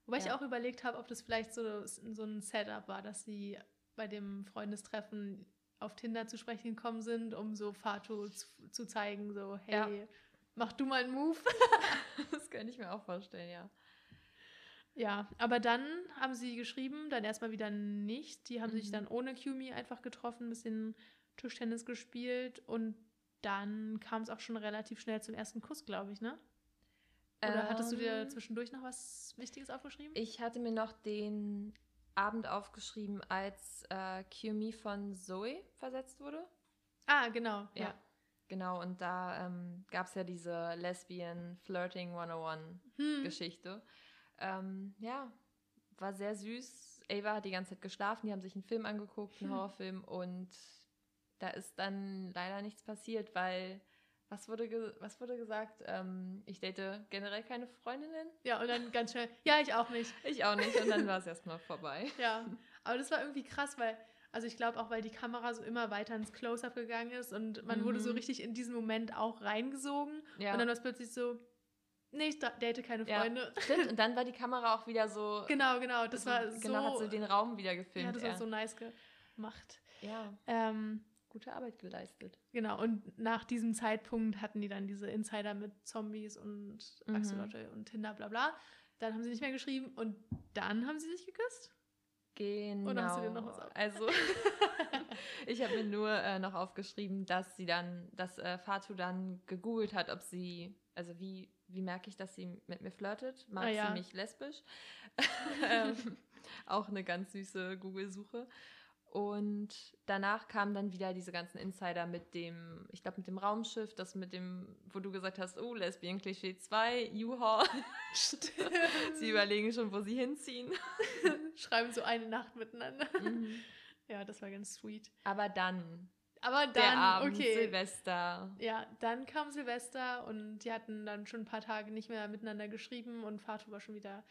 Wobei ich Ja. auch überlegt habe, ob das vielleicht so, so ein Setup war, dass sie bei dem Freundestreffen auf Tinder zu sprechen gekommen sind, um so Fatu zu, zu zeigen, so, hey, Ja. mach du mal einen Move. das könnte ich mir auch vorstellen, ja. Ja, aber dann haben sie geschrieben, dann erstmal wieder nicht. Die haben sich Mhm. dann ohne Qumi einfach getroffen, ein bisschen Tischtennis gespielt und dann kam es auch schon relativ schnell zum ersten Kuss, glaube ich, ne? Oder hattest du dir Ähm, zwischendurch noch was Wichtiges aufgeschrieben? Ich hatte mir noch den Abend aufgeschrieben, als äh, Kimi von Zoe versetzt wurde. ah, genau. Ja. Ja. Genau, und da ähm, gab es ja diese Lesbian Flirting 101 Hm. Geschichte. Ähm, ja, war sehr süß. Ava hat die ganze Zeit geschlafen, die haben sich einen Film angeguckt, einen Hm. Horrorfilm, und da ist dann leider nichts passiert, weil, was wurde, was wurde gesagt? Ähm, ich date generell keine Freundinnen. Ja, und dann ganz schnell, ja, ich auch nicht. Ich auch nicht, und dann war es erstmal vorbei. Ja, aber das war irgendwie krass, weil, also ich glaube auch, weil die Kamera so immer weiter ins Close-Up gegangen ist und man wurde so Mhm. richtig in diesen Moment auch reingesogen. Ja. Und dann war es plötzlich so, nee, ich da- date keine Ja, Freunde. Stimmt, und dann war die Kamera auch wieder so. Genau, genau. Das so, war so. Genau, hat so den Raum wieder gefilmt. ja, das war eher. so nice gemacht. ja, Ähm, gute Arbeit geleistet. genau, und nach diesem Zeitpunkt hatten die dann diese Insider mit Zombies und Mhm. Axolotl und Tinder, bla bla. Dann haben sie nicht mehr geschrieben und dann haben sie sich geküsst. Genau. Oder hast du dir noch was auf- Also, ich habe mir nur äh, noch aufgeschrieben, dass sie dann, dass äh, Fatu dann gegoogelt hat, ob sie, also wie, wie merke ich, dass sie mit mir flirtet? Mag Ah, ja. sie mich lesbisch? ähm, auch eine ganz süße Google-Suche. Und danach kamen dann wieder diese ganzen Insider mit dem, ich glaube, mit dem Raumschiff, das mit dem, wo du gesagt hast, oh, Lesbian Klischee 2, U-Haul. sie überlegen schon, wo sie hinziehen. Schreiben so eine Nacht miteinander. Mhm. Ja, das war ganz sweet. Aber dann, Aber dann, der Abend, okay. Silvester. Ja, dann kam Silvester und die hatten dann schon ein paar Tage nicht mehr miteinander geschrieben und Fatu war schon wieder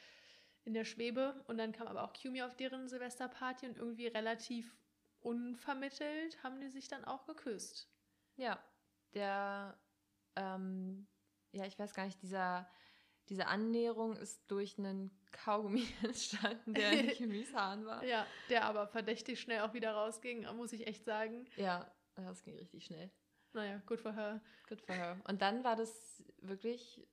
in der Schwebe. Und dann kam aber auch Kumi auf deren Silvesterparty und irgendwie relativ unvermittelt haben die sich dann auch geküsst. Ja, der, ähm, ja, ich weiß gar nicht, dieser, diese Annäherung ist durch einen Kaugummi entstanden, der in Kimis Haaren war. Ja, der aber verdächtig schnell auch wieder rausging, muss ich echt sagen. Ja, das ging richtig schnell. Naja, good for her. Good for her. Und dann war das wirklich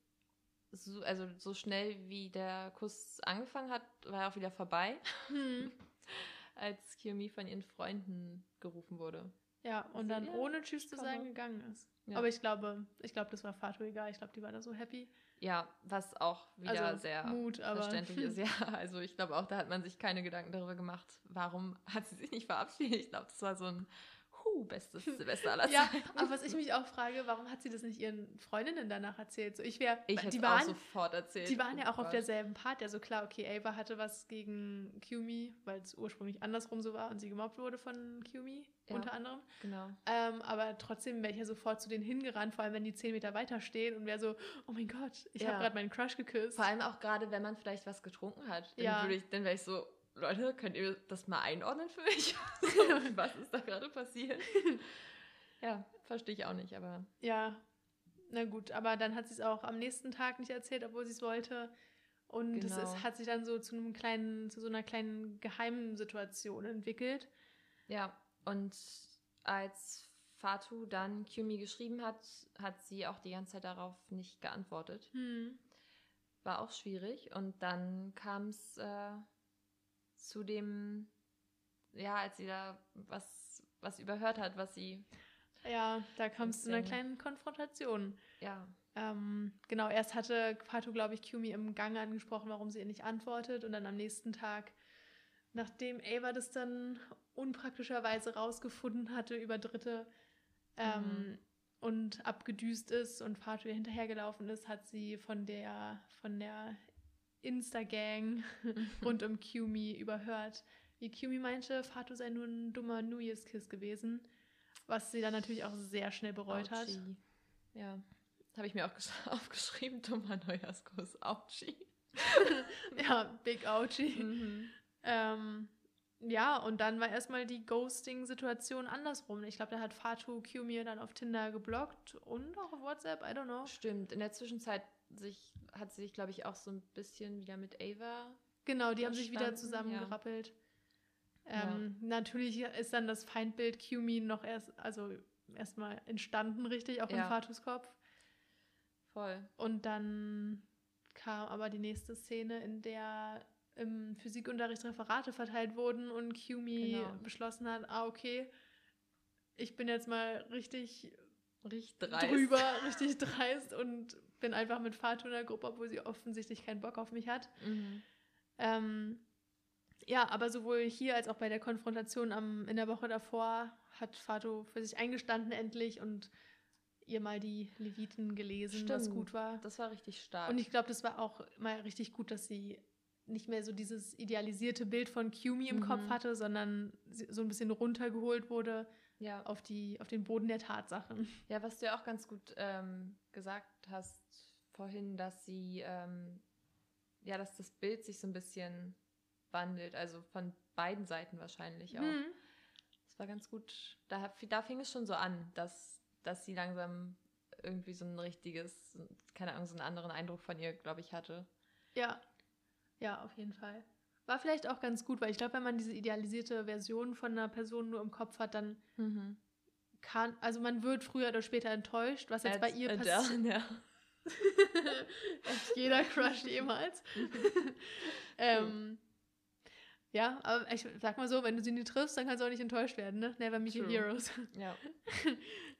so, also so schnell wie der Kuss angefangen hat, war er auch wieder vorbei, Hm. als Kiyomi von ihren Freunden gerufen wurde. Ja, und Also, dann ja, ohne Tschüss zu sagen gegangen ist. Ja. Aber ich glaube, ich glaube, das war Fatu egal. Ich glaube, die war da so happy. Ja, was auch wieder also sehr Mut, verständlich ist. Ja, also ich glaube auch, da hat man sich keine Gedanken darüber gemacht, warum hat sie sich nicht verabschiedet. Ich glaube, das war so ein huh, bestes Silvester aller Ja, Zeiten. aber was ich mich auch frage, warum hat sie das nicht ihren Freundinnen danach erzählt? So, ich wäre, die auch waren, sofort erzählt. die waren ja Oh auch auf derselben Party. Also klar, okay, Ava hatte was gegen Qumi, weil es ursprünglich andersrum so war und sie gemobbt wurde von Qumi Ja. unter anderem. Genau. Ähm, aber trotzdem wäre ich ja sofort zu denen hingerannt, vor allem wenn die zehn Meter weiter stehen und wäre so, oh mein Gott, ich Ja. habe gerade meinen Crush geküsst. Vor allem auch gerade, wenn man vielleicht was getrunken hat. Dann, Ja. würde ich, dann wäre ich so, Leute, könnt ihr das mal einordnen für mich? was ist da gerade passiert? Ja, verstehe ich auch nicht, aber. Ja, na gut, aber dann hat sie es auch am nächsten Tag nicht erzählt, obwohl sie es wollte. Und es Genau. ist, hat sich dann so zu einem kleinen, zu so einer kleinen geheimen Situation entwickelt. Ja, und als Fatu dann Kyumi geschrieben hat, hat sie auch die ganze Zeit darauf nicht geantwortet. Hm. War auch schwierig. Und dann kam es äh, zu dem, ja, als sie da was, was überhört hat, was sie, Ja, da kam es zu einer kleinen Konfrontation. ja, Ähm, genau, erst hatte Fatu, glaube ich, Kyumi im Gang angesprochen, warum sie ihr nicht antwortet. Und dann am nächsten Tag, nachdem Ava das dann unpraktischerweise rausgefunden hatte über Dritte ähm, Mhm. und abgedüst ist und Fatu ihr hinterhergelaufen ist, hat sie von der, von der Insta-Gang rund um Kyumi überhört, wie Kyumi meinte, Fatu sei nur ein dummer New Year's Kiss gewesen. Was sie dann natürlich auch sehr schnell bereut hat. Autschi. Ja, habe ich mir auch gesch- aufgeschrieben, dummer Neujahrskuss, Autschi. Ja, Big Ouchie. Mhm. Ähm, ja, und dann war erstmal die Ghosting-Situation andersrum. Ich glaube, da hat Fatu Kyumi dann auf Tinder geblockt und auch auf WhatsApp, I don't know. Stimmt, in der Zwischenzeit sich, hat sie sich, glaube ich, auch so ein bisschen wieder mit Ava. Genau, die haben sich wieder Verstanden, ja. zusammengerappelt. Ähm, Natürlich ist dann das Feindbild Kyumi noch erst, also erstmal entstanden, richtig, auch in Ja. Fatus Kopf. Voll. Und dann kam aber die nächste Szene, in der im Physikunterricht Referate verteilt wurden und Kyumi Genau. beschlossen hat, ah, okay, ich bin jetzt mal richtig Richtig dreist. drüber, richtig dreist und bin einfach mit Fatu in der Gruppe, obwohl sie offensichtlich keinen Bock auf mich hat. Mhm. Ähm, ja, aber sowohl hier als auch bei der Konfrontation am, in der Woche davor hat Fatu für sich eingestanden endlich und ihr mal die Leviten gelesen, was Stimmt. gut war. Das war richtig stark. Und ich glaube, das war auch mal richtig gut, dass sie nicht mehr so dieses idealisierte Bild von Kyumi im Mhm. Kopf hatte, sondern so ein bisschen runtergeholt wurde ja. auf, die, auf den Boden der Tatsachen. ja, was du ja auch ganz gut ähm, gesagt hast vorhin, dass sie, ähm, ja, dass das Bild sich so ein bisschen wandelt, also von beiden Seiten wahrscheinlich auch. Mhm. Das war ganz gut. Da, da fing es schon so an, dass, dass sie langsam irgendwie so ein richtiges, keine Ahnung, so einen anderen Eindruck von ihr, glaube ich, hatte. Ja, ja, auf jeden Fall. War vielleicht auch ganz gut, weil ich glaube, wenn man diese idealisierte Version von einer Person nur im Kopf hat, dann kann, also man wird früher oder später enttäuscht, was jetzt bei Als ihr Adele, passiert. ja. Jeder Crush jemals. ähm, ja, aber ich sag mal so, wenn du sie nie triffst, dann kannst du auch nicht enttäuscht werden, ne? Never meet your heroes. Ja,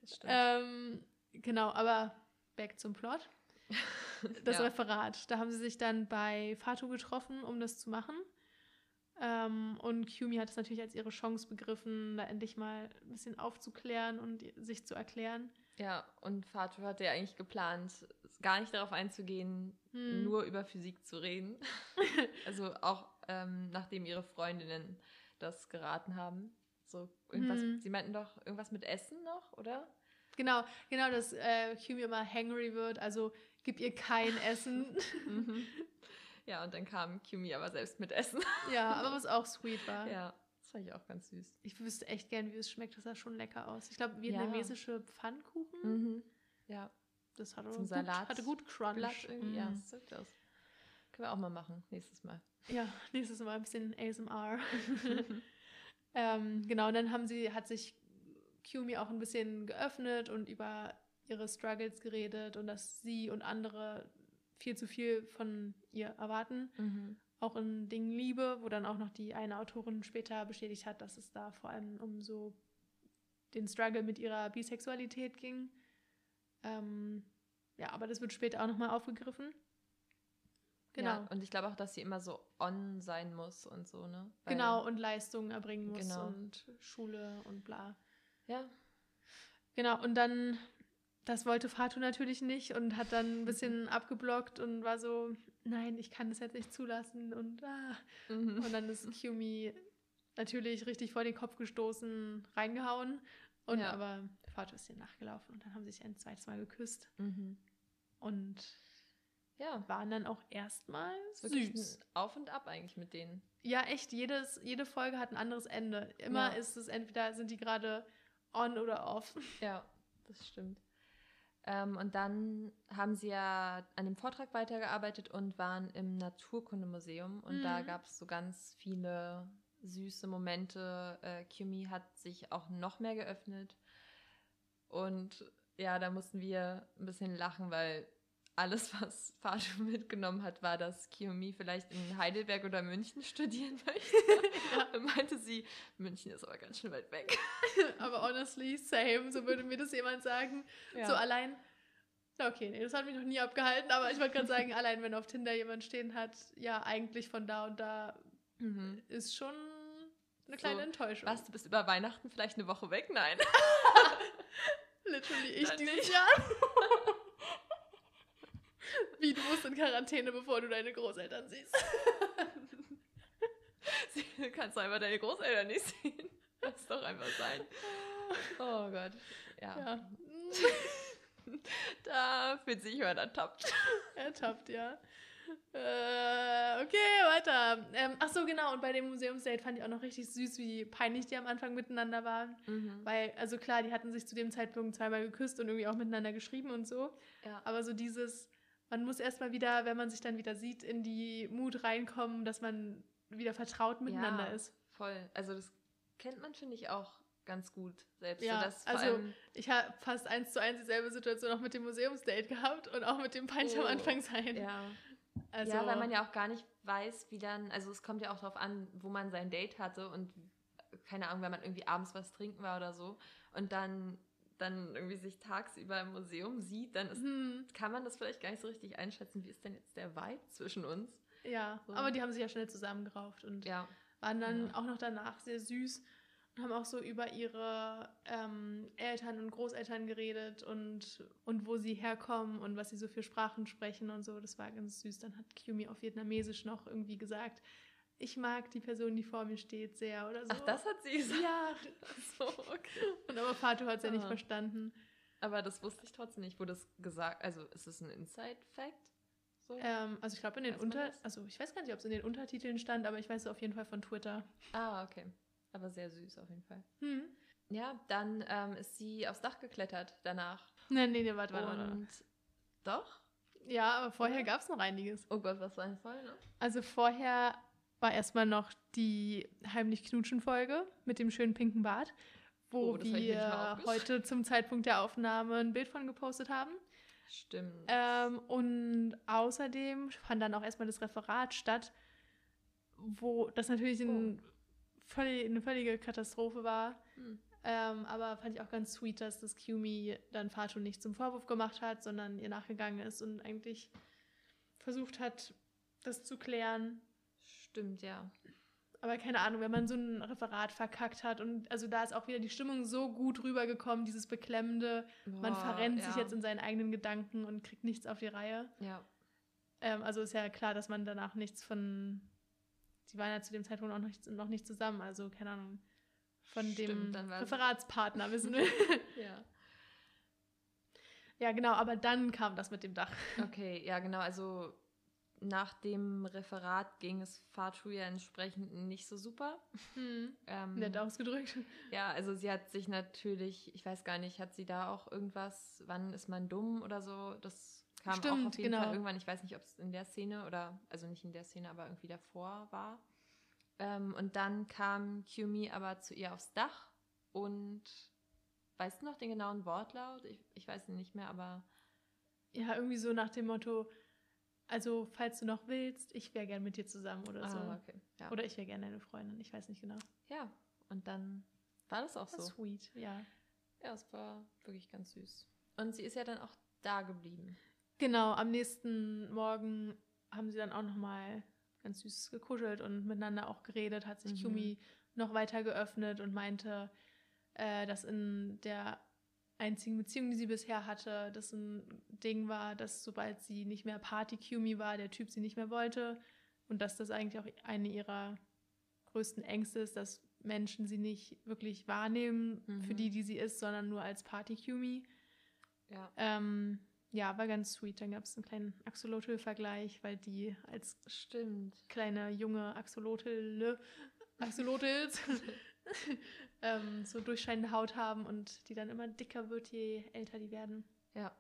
das stimmt. ähm, genau, aber back zum Plot. Das ja. Referat. Da haben sie sich dann bei Fatu getroffen, um das zu machen. Ähm, und Kyumi hat es natürlich als ihre Chance begriffen, da endlich mal ein bisschen aufzuklären und sich zu erklären. ja, und Fatu hatte ja eigentlich geplant, gar nicht darauf einzugehen, Hm. nur über Physik zu reden. also auch ähm, nachdem ihre Freundinnen das geraten haben. So irgendwas, Hm. sie meinten doch irgendwas mit Essen noch, oder? Genau, genau, dass äh, Kyumi immer hangry wird, also gib ihr kein Essen. Mhm. Ja, und dann kam Kyumi aber selbst mit Essen. ja, aber was auch sweet war. Ja, das fand ich auch ganz süß. Ich wüsste echt gern, wie es schmeckt. Das sah schon lecker aus. Ich glaube, vietnamesische Pfannkuchen. Mhm. Ja, Das hatte Zum gut, Salat. hatte gut Crunch. Blatt irgendwie. Ja, Mm. das sieht aus. Können wir auch mal machen, nächstes Mal. Ja, nächstes Mal ein bisschen ASMR. ähm, genau, und dann haben sie, hat sich Kyumi auch ein bisschen geöffnet und über ihre Struggles geredet und dass sie und andere viel zu viel von ihr erwarten. Mhm. Auch in Dingen Liebe, wo dann auch noch die eine Autorin später bestätigt hat, dass es da vor allem um so den Struggle mit ihrer Bisexualität ging. Ähm, ja, aber das wird später auch nochmal aufgegriffen. Genau. Ja, und ich glaube auch, dass sie immer so on sein muss und so, ne? Weil- Genau, und Leistungen erbringen muss Genau. und Schule und bla. Ja, Genau, und dann, das wollte Fatu natürlich nicht und hat dann ein bisschen abgeblockt und war so, nein, ich kann das jetzt nicht zulassen und ah. Mhm. Und dann ist Kyumi natürlich richtig vor den Kopf gestoßen, reingehauen. Und Ja. aber Fatu ist ihr nachgelaufen und dann haben sie sich ein zweites Mal geküsst Mhm. und Ja, waren dann auch erstmal süß. Auf und Ab eigentlich mit denen. Ja, echt, jedes, jede Folge hat ein anderes Ende. Immer Ja. ist es entweder sind die gerade on oder off. Ja, das stimmt. Ähm, und dann haben sie ja an dem Vortrag weitergearbeitet und waren im Naturkundemuseum. Und Mhm. da gab es so ganz viele süße Momente. Äh, Kimi hat sich auch noch mehr geöffnet. Und ja, da mussten wir ein bisschen lachen, weil alles, was Fatu mitgenommen hat, war, dass Kiyomi vielleicht in Heidelberg oder München studieren möchte. Dann meinte sie, München ist aber ganz schön weit weg. Aber honestly, same, so würde mir das jemand sagen. Ja. So allein. Okay, nee, das hat mich noch nie abgehalten, aber ich wollte gerade sagen, allein wenn auf Tinder jemand stehen hat, ja, eigentlich von da und da Mhm. ist schon eine kleine So, Enttäuschung. Was, du bist über Weihnachten vielleicht eine Woche weg? Nein. Literally ich Dann dieses nicht. Jahr. Wie, du musst in Quarantäne, bevor du deine Großeltern siehst. Du kannst einfach deine Großeltern nicht sehen. Lass doch einfach sein. Oh Gott. Ja. Ja. Da fühlt sich jemand ertappt. Ertappt, ja. Äh, okay, weiter. Ähm, ach so, genau. Und bei dem Museumsdate fand ich auch noch richtig süß, wie peinlich die am Anfang miteinander waren. Mhm. Weil, also klar, die hatten sich zu dem Zeitpunkt zweimal geküsst und irgendwie auch miteinander geschrieben und so. Ja. Aber so dieses, man muss erstmal wieder, wenn man sich dann wieder sieht, in die Mut reinkommen, dass man wieder vertraut miteinander Ja. ist. Voll. Also das kennt man, finde ich, auch ganz gut. Selbst Ja, so, also Ich habe fast eins zu eins dieselbe Situation auch mit dem Museumsdate gehabt und auch mit dem am Oh, Anfang sein. ja. Also, ja, weil man ja auch gar nicht weiß, wie dann, also es kommt ja auch darauf an, wo man sein Date hatte und keine Ahnung, wenn man irgendwie abends was trinken war oder so und dann, dann irgendwie sich tagsüber im Museum sieht, dann ist, hm, kann man das vielleicht gar nicht so richtig einschätzen, wie ist denn jetzt der Vibe zwischen uns? ja, So. aber die haben sich ja schnell zusammengerauft und Ja, waren dann Ja. auch noch danach sehr süß und haben auch so über ihre ähm, Eltern und Großeltern geredet und, und wo sie herkommen und was sie so für Sprachen sprechen und so. Das war ganz süß. Dann hat Kyumi auf Vietnamesisch noch irgendwie gesagt, ich mag die Person, die vor mir steht, sehr oder so. ach, das hat sie gesagt. Ja, so, okay. und aber Fatu hat es ja nicht Ah. verstanden. Aber das wusste ich trotzdem nicht. Wurde es gesagt, also ist es ein Inside-Fact? So? Ähm, also ich glaube in den Weiß Unter... das? Also ich weiß gar nicht, ob es in den Untertiteln stand, aber ich weiß es auf jeden Fall von Twitter. Ah, okay. Aber sehr süß auf jeden Fall. Hm. Ja, dann ähm, ist sie aufs Dach geklettert danach. Nee, nee, nee, warte, warte, warte. Und doch? Ja, aber vorher Ja. gab es noch einiges. Oh Gott, was war denn voll, ne? Also vorher war erstmal noch die heimlich knutschen Folge mit dem schönen pinken Bart, wo Oh, wir heute zum Zeitpunkt der Aufnahme ein Bild von gepostet haben. Stimmt. Ähm, und außerdem fand dann auch erstmal das Referat statt, wo das natürlich ein, völlig, eine völlige Katastrophe war. Hm. Ähm, aber fand ich auch ganz sweet, dass das Kiumi dann Fatu nicht zum Vorwurf gemacht hat, sondern ihr nachgegangen ist und eigentlich versucht hat, das zu klären. Stimmt, ja. Aber keine Ahnung, wenn man so ein Referat verkackt hat und also da ist auch wieder die Stimmung so gut rübergekommen, dieses Beklemmende, man Boah, verrennt sich ja. jetzt in seinen eigenen Gedanken und kriegt nichts auf die Reihe. Ja, Ähm, also ist ja klar, dass man danach nichts von. Sie waren ja zu dem Zeitpunkt auch noch nicht, noch nicht zusammen, also keine Ahnung. Von dem Stimmt, sie- Referatspartner wissen wir. ja. ja, genau, aber dann kam das mit dem Dach. Okay, ja, genau. Also nach dem Referat ging es Fatu ja entsprechend nicht so super. Hm. Ähm, Nett ausgedrückt. Ja, also sie hat sich natürlich, ich weiß gar nicht, hat sie da auch irgendwas, wann ist man dumm oder so? Das kam auch Stimmt, auf jeden genau. Fall irgendwann. Ich weiß nicht, ob es in der Szene oder, also nicht in der Szene, aber irgendwie davor war. Ähm, und dann kam Kyumi aber zu ihr aufs Dach und weißt du noch den genauen Wortlaut? Ich, ich weiß ihn nicht mehr, aber Ja, irgendwie so nach dem Motto, also falls du noch willst, ich wäre gern mit dir zusammen oder so. ah, okay. Ja. Oder ich wäre gern deine Freundin, ich weiß nicht genau. ja, und dann war das auch Das so. sweet, ja. Ja, es war wirklich ganz süß. Und sie ist ja dann auch da geblieben. Genau, am nächsten Morgen haben sie dann auch nochmal ganz süß gekuschelt und miteinander auch geredet, hat sich Mhm. Kyumi noch weiter geöffnet und meinte, äh, dass in der einzigen Beziehung, die sie bisher hatte, das ein Ding war, dass sobald sie nicht mehr Party-Kyumi war, der Typ sie nicht mehr wollte und dass das eigentlich auch eine ihrer größten Ängste ist, dass Menschen sie nicht wirklich wahrnehmen für Mhm. die, die sie ist, sondern nur als Party-Kyumi. Ja. Ähm, ja, war ganz sweet. Dann gab es einen kleinen Axolotl-Vergleich, weil die als Stimmt. kleine junge Axolotl, Axolotls ähm, so durchscheinende Haut haben und die dann immer dicker wird, je älter die werden. Ja.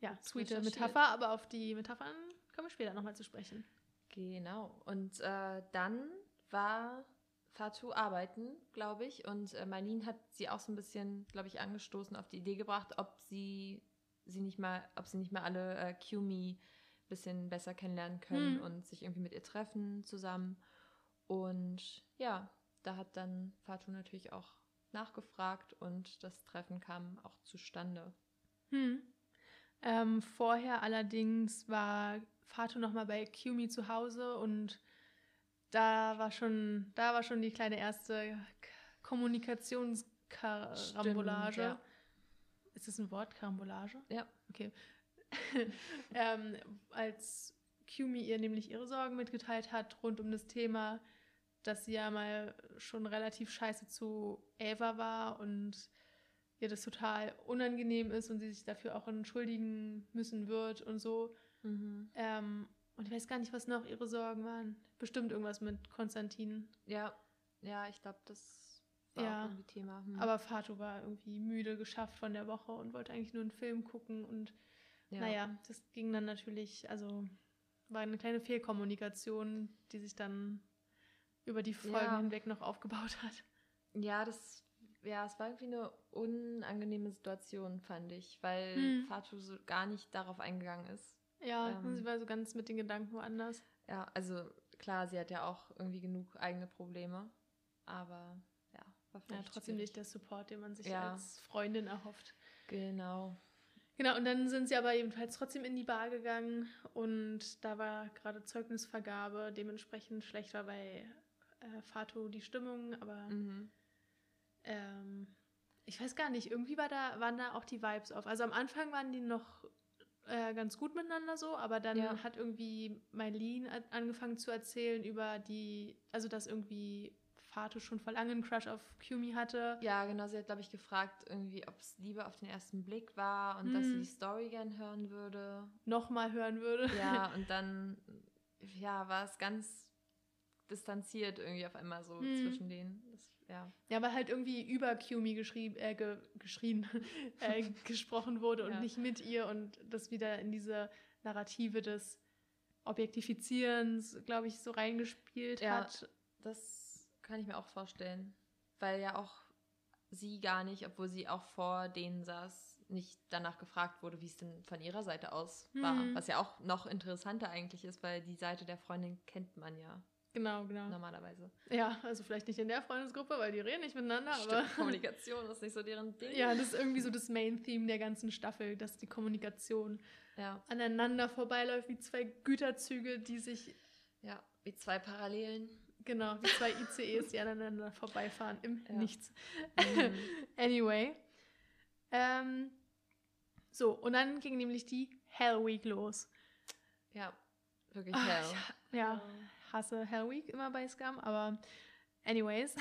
Ja, sweete recherchiert. Metapher, aber auf die Metaphern kommen wir später nochmal zu sprechen. Genau. Und äh, dann war Fatou arbeiten, glaube ich. Und äh, Marlene hat sie auch so ein bisschen, glaube ich, angestoßen auf die Idee gebracht, ob sie sie nicht mal, ob sie nicht mal alle äh, Qumi ein bisschen besser kennenlernen können Hm. und sich irgendwie mit ihr treffen zusammen. Und ja, da hat dann Fatou natürlich auch nachgefragt und das Treffen kam auch zustande. Hm. Ähm, vorher allerdings war Fatou nochmal bei Kiumi zu Hause und da war schon, da war schon die kleine erste Kommunikationskarambolage. Ja. Ist das ein Wort, Karambolage? Ja. Okay. ähm, als Kiumi ihr nämlich ihre Sorgen mitgeteilt hat rund um das Thema, dass sie ja mal schon relativ scheiße zu Ava war und ihr das total unangenehm ist und sie sich dafür auch entschuldigen müssen wird und so. Mhm. Ähm, und ich weiß gar nicht, was noch ihre Sorgen waren. Bestimmt irgendwas mit Konstantin. Ja, ja, ich glaube, das war Ja. auch irgendwie Thema. Hm. Aber Fatou war irgendwie müde geschafft von der Woche und wollte eigentlich nur einen Film gucken. Und ja. naja, das ging dann natürlich, also war eine kleine Fehlkommunikation, die sich dann über die Folgen Ja. hinweg noch aufgebaut hat. Ja, das, ja, es war irgendwie eine unangenehme Situation, fand ich, weil Hm. Fatou so gar nicht darauf eingegangen ist. Ja, Ähm. sie war so ganz mit den Gedanken woanders. Ja, also klar, sie hat ja auch irgendwie genug eigene Probleme, aber ja, war Ja, vielleicht trotzdem schwierig. nicht der Support, den man sich Ja. als Freundin erhofft. Genau. Genau, und dann sind sie aber ebenfalls trotzdem in die Bar gegangen und da war gerade Zeugnisvergabe, dementsprechend schlecht war bei äh, Fatou die Stimmung, aber Mhm. ähm, ich weiß gar nicht, irgendwie war da, waren da auch die Vibes auf. Also am Anfang waren die noch äh, ganz gut miteinander so, aber dann Ja. hat irgendwie Mylene angefangen zu erzählen über die, also dass irgendwie Fatou schon vor langem einen Crush auf Kumi hatte. Ja, genau, sie hat, glaube ich, gefragt, irgendwie, ob es Liebe auf den ersten Blick war und dass sie Mhm. die Story gern hören würde. Nochmal hören würde. Ja, und dann, ja, war es ganz distanziert irgendwie auf einmal so Mhm. zwischen denen. Das, ja. Ja, weil halt irgendwie über Kiyomi geschrieben, äh, ge geschrien, äh, gesprochen wurde und Ja. nicht mit ihr und das wieder in diese Narrative des Objektifizierens, glaube ich, so reingespielt Ja. hat. Das kann ich mir auch vorstellen. Weil ja auch sie gar nicht, obwohl sie auch vor denen saß, nicht danach gefragt wurde, wie es denn von ihrer Seite aus war. Mhm. Was ja auch noch interessanter eigentlich ist, weil die Seite der Freundin kennt man ja Genau, genau. normalerweise. Ja, also vielleicht nicht in der Freundesgruppe, weil die reden nicht miteinander, aber Stimmt, Kommunikation ist nicht so deren Ding. ja, das ist irgendwie so das Main-Theme der ganzen Staffel, dass die Kommunikation ja. aneinander vorbeiläuft wie zwei Güterzüge, die sich, Ja, wie zwei Parallelen. genau, wie zwei ICEs, die aneinander vorbeifahren im Ja. Nichts. Mhm. Anyway. Ähm, so, und dann ging nämlich die Hell Week los. ja, wirklich Ah, hell. ich, ja, hasse Hell Week immer bei Scum, aber anyways.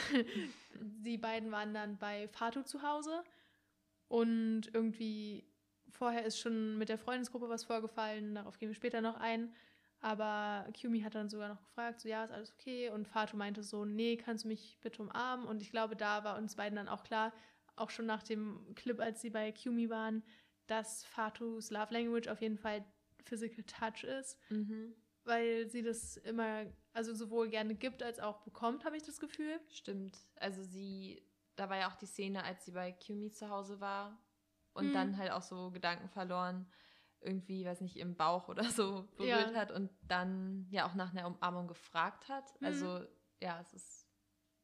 die beiden waren dann bei Fatou zu Hause und irgendwie vorher ist schon mit der Freundesgruppe was vorgefallen, darauf gehen wir später noch ein. Aber Kumi hat dann sogar noch gefragt, so ja, ist alles okay? Und Fatou meinte so, nee, kannst du mich bitte umarmen? Und ich glaube, da war uns beiden dann auch klar, auch schon nach dem Clip, als sie bei Kumi waren, dass Fatous Love Language auf jeden Fall Physical Touch ist, Mhm. Weil sie das immer, also sowohl gerne gibt als auch bekommt, habe ich das Gefühl. Stimmt. Also sie, da war ja auch die Szene, als sie bei Kumi zu Hause war und Mhm. dann halt auch so Gedanken verloren, irgendwie, weiß nicht, im Bauch oder so berührt Ja. hat und dann ja auch nach einer Umarmung gefragt hat. Mhm. Also ja, es ist,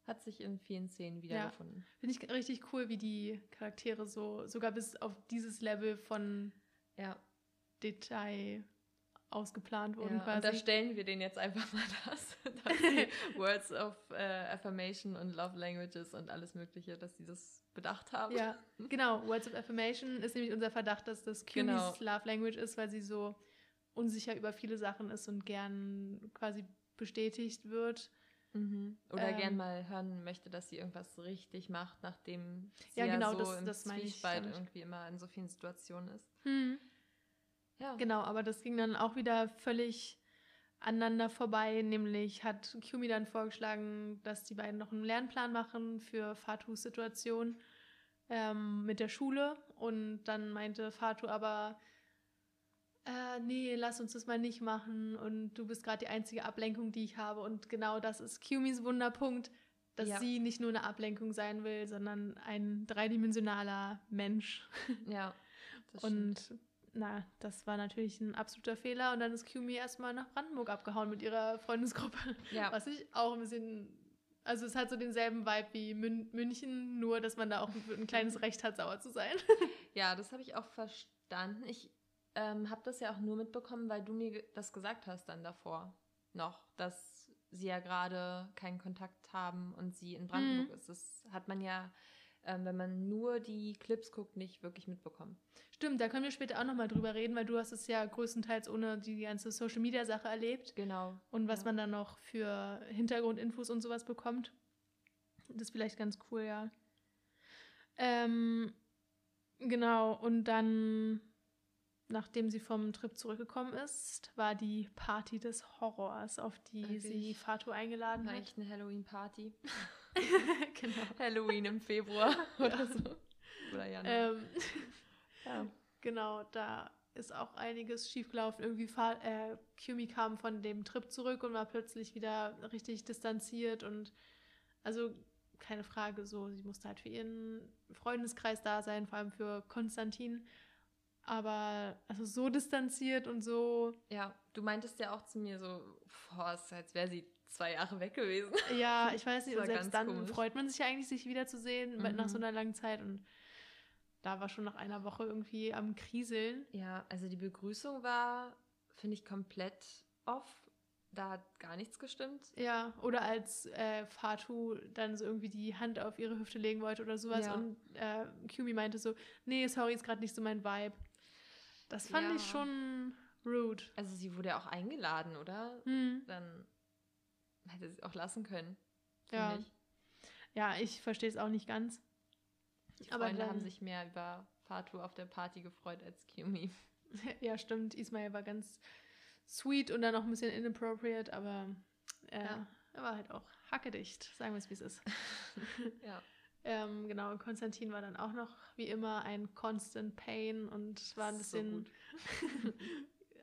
hat sich in vielen Szenen wiedergefunden. Finde ich richtig cool, wie die Charaktere so, sogar bis auf dieses Level von Ja. Detail ausgeplant wurden ja. Und da quasi. stellen wir denen jetzt einfach mal das, dass sie Words of äh, Affirmation und Love Languages und alles Mögliche, dass sie das bedacht haben. Ja, genau. Words of Affirmation ist nämlich unser Verdacht, dass das Kumis Genau. Love Language ist, weil sie so unsicher über viele Sachen ist und gern quasi bestätigt wird. Mhm. Oder Ähm, gern mal hören möchte, dass sie irgendwas richtig macht, nachdem sie Ja, ja, genau, so das- im das Zwiespalt irgendwie immer in so vielen Situationen ist. Hm. Ja. Genau, aber das ging dann auch wieder völlig aneinander vorbei. Nämlich hat Kyumi dann vorgeschlagen, dass die beiden noch einen Lernplan machen für Fatus Situation ähm, mit der Schule. Und dann meinte Fatu aber, äh, nee, lass uns das mal nicht machen. Und du bist gerade die einzige Ablenkung, die ich habe. Und genau das ist Kyumis Wunderpunkt, dass Ja. sie nicht nur eine Ablenkung sein will, sondern ein dreidimensionaler Mensch. Ja. das stimmt. Na, das war natürlich ein absoluter Fehler. Und dann ist Kyumi erstmal nach Brandenburg abgehauen mit ihrer Freundesgruppe. ja. Was ich auch ein bisschen. Also es hat so denselben Vibe wie Mün München, nur dass man da auch ein, ein kleines Recht hat, sauer zu sein. Ja, das habe ich auch verstanden. Ich ähm, habe das ja auch nur mitbekommen, weil du mir das gesagt hast dann davor noch, dass sie ja gerade keinen Kontakt haben und sie in Brandenburg Mhm. ist. Das hat man ja, ähm, wenn man nur die Clips guckt, nicht wirklich mitbekommen. Stimmt, da können wir später auch nochmal drüber reden, weil du hast es ja größtenteils ohne die ganze Social Media Sache erlebt Genau. und was Ja. man dann noch für Hintergrundinfos und sowas bekommt. Das ist vielleicht ganz cool, ja. Ähm, genau, und dann, nachdem sie vom Trip zurückgekommen ist, war die Party des Horrors, auf die Wirklich? sie Fatu eingeladen War hat. eigentlich eine Halloween-Party. genau. Halloween im Februar oder so. Oder Januar. Ähm, ja. Genau, da ist auch einiges schiefgelaufen. Irgendwie äh, Kyumi kam von dem Trip zurück und war plötzlich wieder richtig distanziert und also keine Frage, so sie musste halt für ihren Freundeskreis da sein, vor allem für Konstantin. Aber also so distanziert und so, ja, du meintest ja auch zu mir so, boah, ist, als wäre sie zwei Jahre weg gewesen. ja, ich weiß nicht, und selbst ganz dann komisch. freut man sich ja eigentlich, sich wiederzusehen mhm. nach so einer langen Zeit und da war schon nach einer Woche irgendwie am Kriseln. Ja, also die Begrüßung war, finde ich, komplett off. Da hat gar nichts gestimmt. Ja, oder als äh, Fatu dann so irgendwie die Hand auf ihre Hüfte legen wollte oder sowas Ja. und äh, Kyumi meinte so, nee, sorry, ist gerade nicht so mein Vibe. Das fand Ja. ich schon rude. Also sie wurde ja auch eingeladen, oder? Hm. Dann hätte sie auch lassen können. Ja. Ich. Ja, ich verstehe es auch nicht ganz. Die Aber Freunde dann- haben sich mehr über Fatu auf der Party gefreut als Kiyomi. ja, stimmt, Ismail war ganz sweet und dann auch ein bisschen inappropriate, aber äh, Ja. er war halt auch hackedicht, sagen wir es, wie es ist. Ja. Ähm, genau, und Konstantin war dann auch noch wie immer ein Constant Pain und war ein ist so bisschen,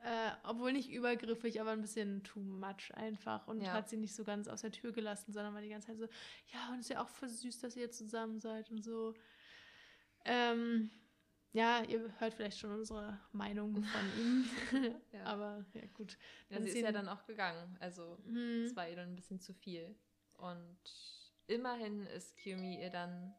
äh, obwohl nicht übergriffig, aber ein bisschen too much einfach und Ja. hat sie nicht so ganz aus der Tür gelassen, sondern war die ganze Zeit so, ja, und ist ja auch voll süß, dass ihr zusammen seid und so. Ähm, ja, ihr hört vielleicht schon unsere Meinung von ihm, Ja. aber ja, gut. Ja, sie ist ja dann auch gegangen. Also Hm. es war ihr dann ein bisschen zu viel. Und immerhin ist Kiyomi ihr dann.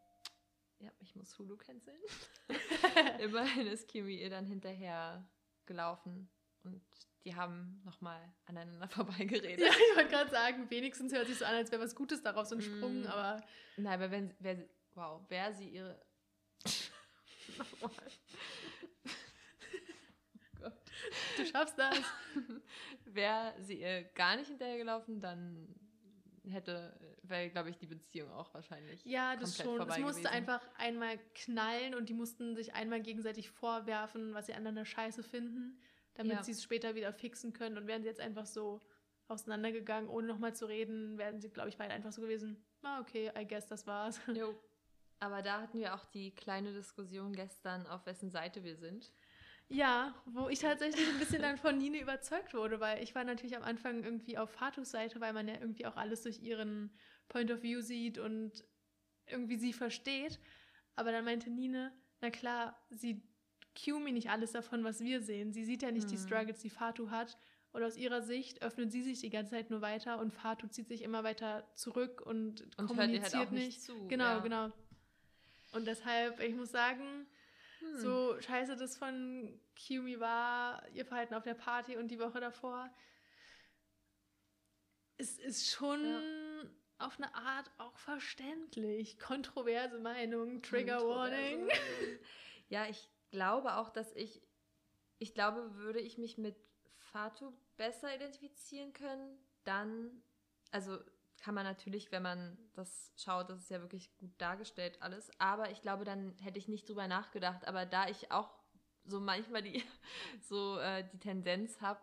Ja, ich muss Hulu canceln. immerhin ist Kiyomi ihr dann hinterher gelaufen. Und die haben nochmal aneinander vorbeigeredet. Ja, ich wollte gerade sagen, wenigstens hört sich so an, als wäre was Gutes daraus entsprungen, Mm. aber Nein, aber wenn, wer, sie- wow, wer sie ihre. Nochmal. oh Gott. du schaffst das. Wäre sie ihr gar nicht hinterhergelaufen, dann hätte, wäre, glaube ich, die Beziehung auch wahrscheinlich. Ja, das schon. Es musste gewesen. einfach einmal knallen und die mussten sich einmal gegenseitig vorwerfen, was sie aneinander scheiße finden, damit Ja. sie es später wieder fixen können. Und wären sie jetzt einfach so auseinandergegangen, ohne nochmal zu reden, wären sie, glaube ich, beide einfach so gewesen. Ah, okay, I guess das war's. Jo. Aber da hatten wir auch die kleine Diskussion gestern, auf wessen Seite wir sind. Ja, wo ich tatsächlich ein bisschen dann von Nine überzeugt wurde, weil ich war natürlich am Anfang irgendwie auf Fatus Seite, weil man ja irgendwie auch alles durch ihren Point of View sieht und irgendwie sie versteht. Aber dann meinte Nine, na klar, sie Kyumi nicht alles davon, was wir sehen. Sie sieht ja nicht die Mhm. Struggles, die Fatu hat. Und aus ihrer Sicht öffnet sie sich die ganze Zeit nur weiter und Fatu zieht sich immer weiter zurück und, Und ihr kommuniziert halt nicht. nicht zu. Genau, ja. genau. Und deshalb, ich muss sagen, Hm. so scheiße das von Kiumi war, ihr Verhalten auf der Party und die Woche davor, es ist schon auf eine Art auch verständlich. Kontroverse Meinung, Trigger Warning. Ja, ich glaube auch, dass ich, ich glaube, würde ich mich mit Fatu besser identifizieren können, dann, also kann man natürlich, wenn man das schaut, das ist ja wirklich gut dargestellt alles, aber ich glaube, dann hätte ich nicht drüber nachgedacht, aber da ich auch so manchmal die, so äh, die Tendenz habe,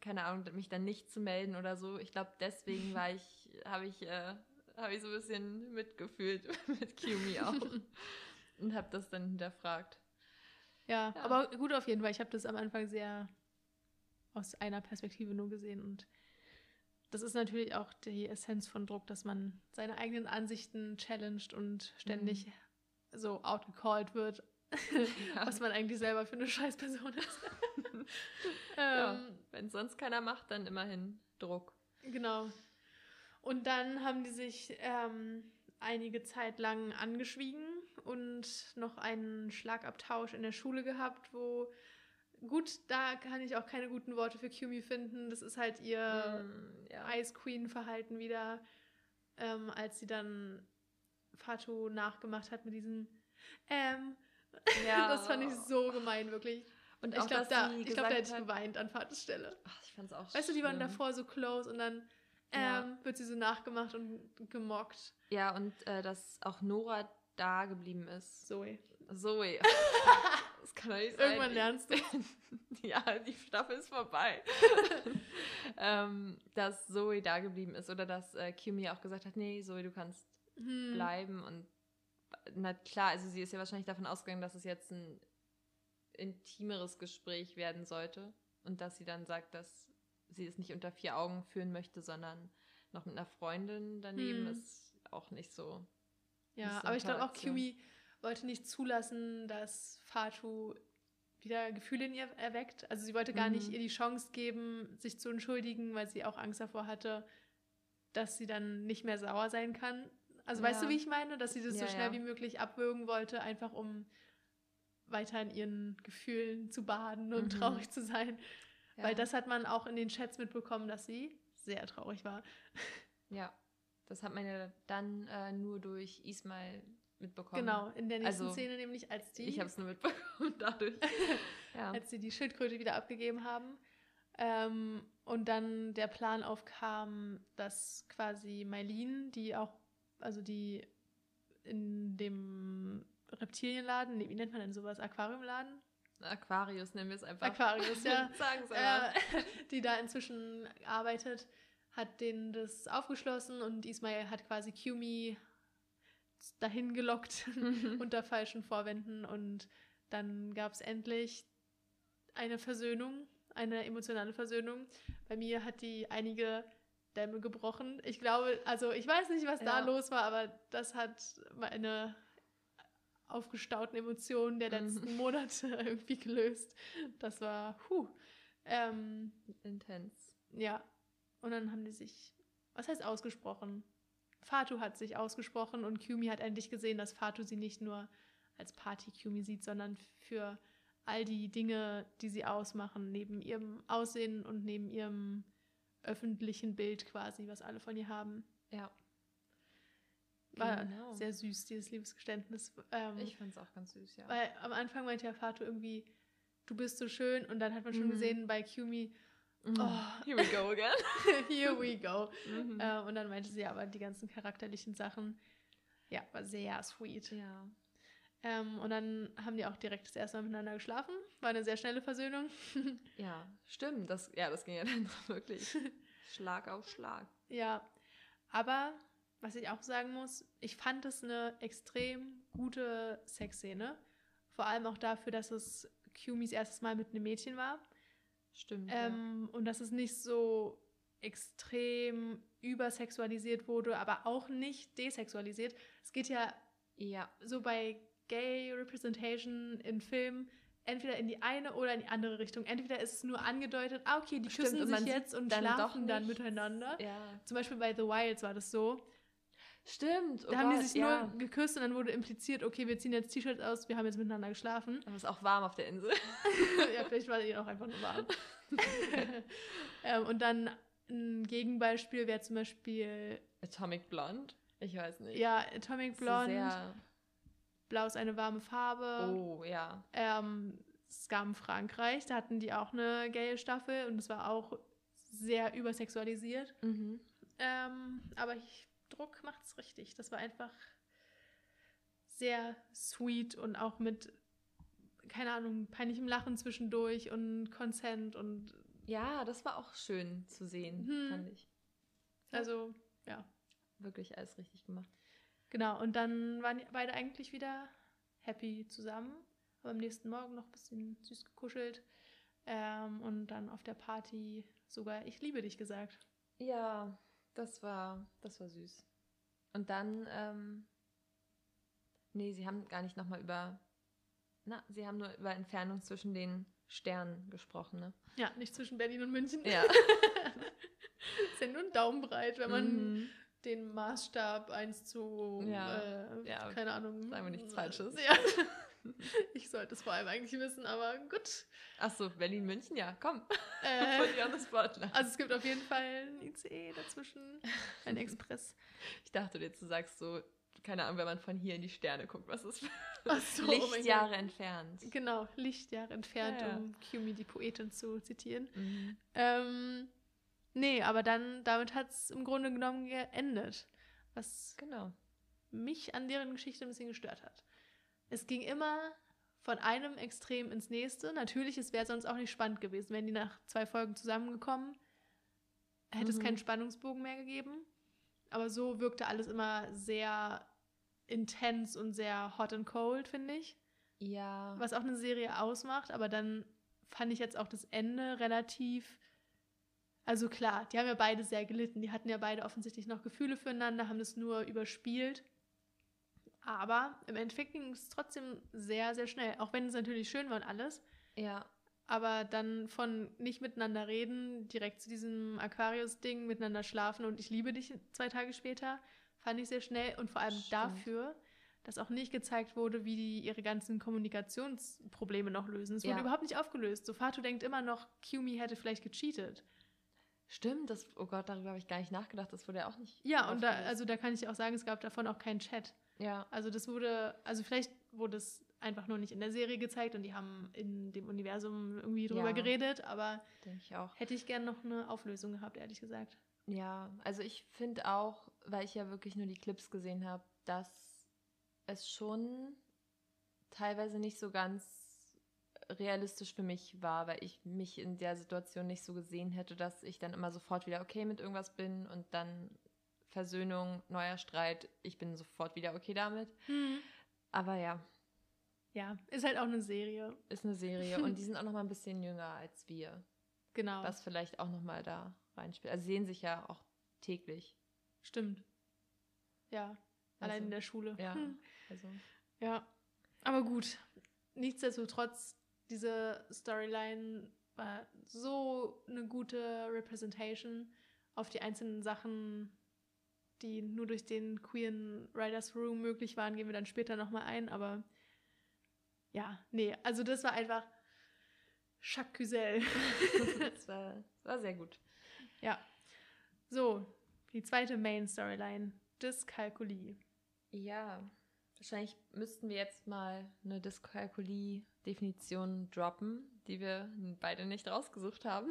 keine Ahnung, mich dann nicht zu melden oder so. Ich glaube, deswegen war ich, habe ich, äh, habe ich so ein bisschen mitgefühlt mit Kiumi auch und habe das dann hinterfragt. Ja, ja, aber gut auf jeden Fall. Ich habe das am Anfang sehr aus einer Perspektive nur gesehen und das ist natürlich auch die Essenz von Druck, dass man seine eigenen Ansichten challenged und ständig mhm. so outgecalled wird, ja. was man eigentlich selber für eine Scheißperson ist. ja, ähm, Wenn sonst keiner macht, dann immerhin Druck. Genau. Und dann haben die sich ähm, einige Zeit lang angeschwiegen und noch einen Schlagabtausch in der Schule gehabt, wo gut, da kann ich auch keine guten Worte für Kumi finden. Das ist halt ihr mm, ja. Ice Queen-Verhalten wieder, ähm, als sie dann Fatu nachgemacht hat mit diesem ähm. Ja. das fand ich so gemein, wirklich. Und ich glaube, da, glaub, da hätte ich geweint an Fatus Stelle. Ach, ich fand's auch Weißt schlimm. du, die waren davor so close und dann ähm, ja. wird sie so nachgemacht und gemockt. Ja, und äh, dass auch Nora da geblieben ist. Zoe. Zoe. das kann doch nicht sein. Irgendwann lernst du. ja, die Staffel ist vorbei. ähm, dass Zoe da geblieben ist oder dass äh, Kimi auch gesagt hat, nee, Zoe, du kannst hm. bleiben und na klar, also sie ist ja wahrscheinlich davon ausgegangen, dass es jetzt ein intimeres Gespräch werden sollte und dass sie dann sagt, dass sie es nicht unter vier Augen führen möchte, sondern noch mit einer Freundin daneben hm. ist auch nicht so. Ja, aber ich glaube auch Kimi wollte nicht zulassen, dass Fatu wieder Gefühle in ihr erweckt. Also sie wollte gar mhm. nicht ihr die Chance geben, sich zu entschuldigen, weil sie auch Angst davor hatte, dass sie dann nicht mehr sauer sein kann. Also ja. weißt du, wie ich meine? Dass sie das ja, so schnell ja. wie möglich abwürgen wollte, einfach um weiter in ihren Gefühlen zu baden und mhm. traurig zu sein. Weil das hat man auch in den Chats mitbekommen, dass sie sehr traurig war. Ja, das hat man ja dann äh, nur durch Ismail mitbekommen. Genau, in der nächsten also, Szene nämlich, als die. Ich habe es nur mitbekommen dadurch. ja. Als sie die Schildkröte wieder abgegeben haben. Ähm, und dann der Plan aufkam, dass quasi Mailin, die auch, also die in dem Reptilienladen, wie nennt man denn sowas? Aquariumladen? Aquarius nennen wir es einfach. Aquarius, ja. Sagen Sie mal. Äh, die da inzwischen arbeitet, hat denen das aufgeschlossen und Ismail hat quasi Kumi dahin gelockt mhm. unter falschen Vorwänden und dann gab es endlich eine Versöhnung, eine emotionale Versöhnung. Bei mir hat die einige Dämme gebrochen. Ich glaube, also ich weiß nicht, was ja. da los war, aber das hat meine aufgestauten Emotionen der letzten mhm. Monate irgendwie gelöst. Das war, huh. Ähm, Intens. Ja. Und dann haben die sich, was heißt ausgesprochen? Fatu hat sich ausgesprochen und Kumi hat endlich gesehen, dass Fatu sie nicht nur als Party-Kumi sieht, sondern für all die Dinge, die sie ausmachen, neben ihrem Aussehen und neben ihrem öffentlichen Bild quasi, was alle von ihr haben. Ja. War genau. sehr süß, dieses Liebesgeständnis. Ähm, ich fand es auch ganz süß, ja. Weil am Anfang meinte ja Fatu irgendwie, du bist so schön und dann hat man schon mhm. gesehen bei Kumi, Mhm. Oh. Here we go again. Here we go. Mhm. Äh, und dann meinte sie aber die ganzen charakterlichen Sachen. Ja, war sehr sweet. Ja. Ähm, und dann haben die auch direkt das erste Mal miteinander geschlafen. War eine sehr schnelle Versöhnung. ja, stimmt. Das, ja, das ging ja dann wirklich Schlag auf Schlag. Ja, aber was ich auch sagen muss, ich fand es eine extrem gute Sexszene. Vor allem auch dafür, dass es Kumis erstes Mal mit einem Mädchen war. Stimmt. Ähm, ja. Und dass es nicht so extrem übersexualisiert wurde, aber auch nicht desexualisiert. Es geht ja, ja. so bei Gay Representation in Filmen entweder in die eine oder in die andere Richtung. Entweder ist es nur angedeutet, ah, okay, die Stimmt, küssen sich jetzt und dann schlafen dann miteinander. Ja. Zum Beispiel bei The Wilds war das so. Stimmt. Oh da haben Gott, die sich ja. nur geküsst und dann wurde impliziert, okay, wir ziehen jetzt T-Shirts aus, wir haben jetzt miteinander geschlafen. Aber es ist auch warm auf der Insel. ja, vielleicht war ihnen auch einfach nur warm. ähm, und dann ein Gegenbeispiel wäre zum Beispiel Atomic Blonde. Ich weiß nicht. Ja, Atomic Blonde. Blau ist eine warme Farbe. Oh, ja. Ähm, Scum Frankreich, da hatten die auch eine gaye Staffel und es war auch sehr übersexualisiert. Mhm. Ähm, aber ich Druck macht es richtig. Das war einfach sehr sweet und auch mit, keine Ahnung, peinlichem Lachen zwischendurch und Consent und Ja, das war auch schön zu sehen, Hm. fand ich. Also, ja. Wirklich alles richtig gemacht. Genau, und dann waren beide eigentlich wieder happy zusammen. Aber am nächsten Morgen noch ein bisschen süß gekuschelt. Ähm, und dann auf der Party sogar Ich liebe dich gesagt. Ja, das war, das war süß. Und dann, ähm, nee, sie haben gar nicht nochmal über, na, sie haben nur über Entfernung zwischen den Sternen gesprochen, ne? Ja, nicht zwischen Berlin und München. Ja. ist ja nur ein Daumenbreit, wenn man Mhm. den Maßstab 1 zu, Ja, äh, ja, keine Ahnung. sagen wir nichts Falsches. Ja. Ich sollte es vor allem eigentlich wissen, aber gut. Ach so, Berlin-München, ja, komm. Äh, Put you on the spotlight. also es gibt auf jeden Fall ein ICE dazwischen, ein Express. Ich dachte jetzt, du sagst so, keine Ahnung, wenn man von hier in die Sterne guckt, was ist so, oh Lichtjahre Gott. entfernt. Genau, Lichtjahre entfernt, Ja, ja. um Kumi die Poetin zu zitieren. Mhm. Ähm, nee, aber dann, damit hat es im Grunde genommen geendet. Was Genau. mich an deren Geschichte ein bisschen gestört hat. Es ging immer von einem Extrem ins nächste. Natürlich, es wäre sonst auch nicht spannend gewesen, wenn die nach zwei Folgen zusammengekommen, hätte es Mhm. keinen Spannungsbogen mehr gegeben. Aber so wirkte alles immer sehr intens und sehr hot and cold, finde ich. Ja. Was auch eine Serie ausmacht, aber dann fand ich jetzt auch das Ende relativ. Also klar, die haben ja beide sehr gelitten. Die hatten ja beide offensichtlich noch Gefühle füreinander, haben das nur überspielt. Aber im Endeffekt ging es trotzdem sehr, sehr schnell. Auch wenn es natürlich schön war und alles. Ja. Aber dann von nicht miteinander reden, direkt zu diesem Aquarius-Ding, miteinander schlafen und ich liebe dich zwei Tage später, fand ich sehr schnell. Und vor allem Stimmt. dafür, dass auch nicht gezeigt wurde, wie die ihre ganzen Kommunikationsprobleme noch lösen. Es wurde Ja. überhaupt nicht aufgelöst. So Fatu denkt immer noch, Kumi hätte vielleicht gecheatet. Stimmt, das, oh Gott, darüber habe ich gar nicht nachgedacht. Das wurde ja auch nicht. Ja, und da, aufgelöst. also da kann ich auch sagen, es gab davon auch keinen Chat. Ja. Also das wurde, also vielleicht wurde es einfach nur nicht in der Serie gezeigt und die haben in dem Universum irgendwie drüber Ja. geredet, aber ich hätte ich gern noch eine Auflösung gehabt, ehrlich gesagt. Ja, also ich finde auch, weil ich ja wirklich nur die Clips gesehen habe, dass es schon teilweise nicht so ganz realistisch für mich war, weil ich mich in der Situation nicht so gesehen hätte, dass ich dann immer sofort wieder okay mit irgendwas bin und dann Versöhnung, neuer Streit, ich bin sofort wieder okay damit. Aber ja, Ja, ist halt auch eine Serie. ist eine Serie und die sind auch noch mal ein bisschen jünger als wir, Genau. was vielleicht auch noch mal da reinspielt. Also sehen sich ja auch täglich. Stimmt. Ja, allein Also, in der Schule. Ja, Hm. also Ja, aber gut. Nichtsdestotrotz, diese Storyline war so eine gute Representation auf die einzelnen Sachen, die nur durch den queeren Writers Room möglich waren, gehen wir dann später nochmal ein, aber ja, nee, also das war einfach Jacques Cusel. das war, das war sehr gut. ja. So, die zweite Main Storyline, Dyskalkulie. Ja, wahrscheinlich müssten wir jetzt mal eine Dyskalkulie-Definition droppen, die wir beide nicht rausgesucht haben.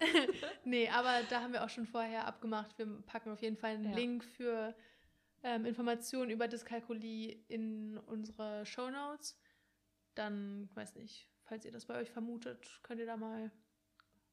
Nee, aber da haben wir auch schon vorher abgemacht. Wir packen auf jeden Fall einen Ja. Link für ähm, Informationen über Dyskalkulie in unsere Show Notes. Dann, weiß nicht, falls ihr das bei euch vermutet, könnt ihr da mal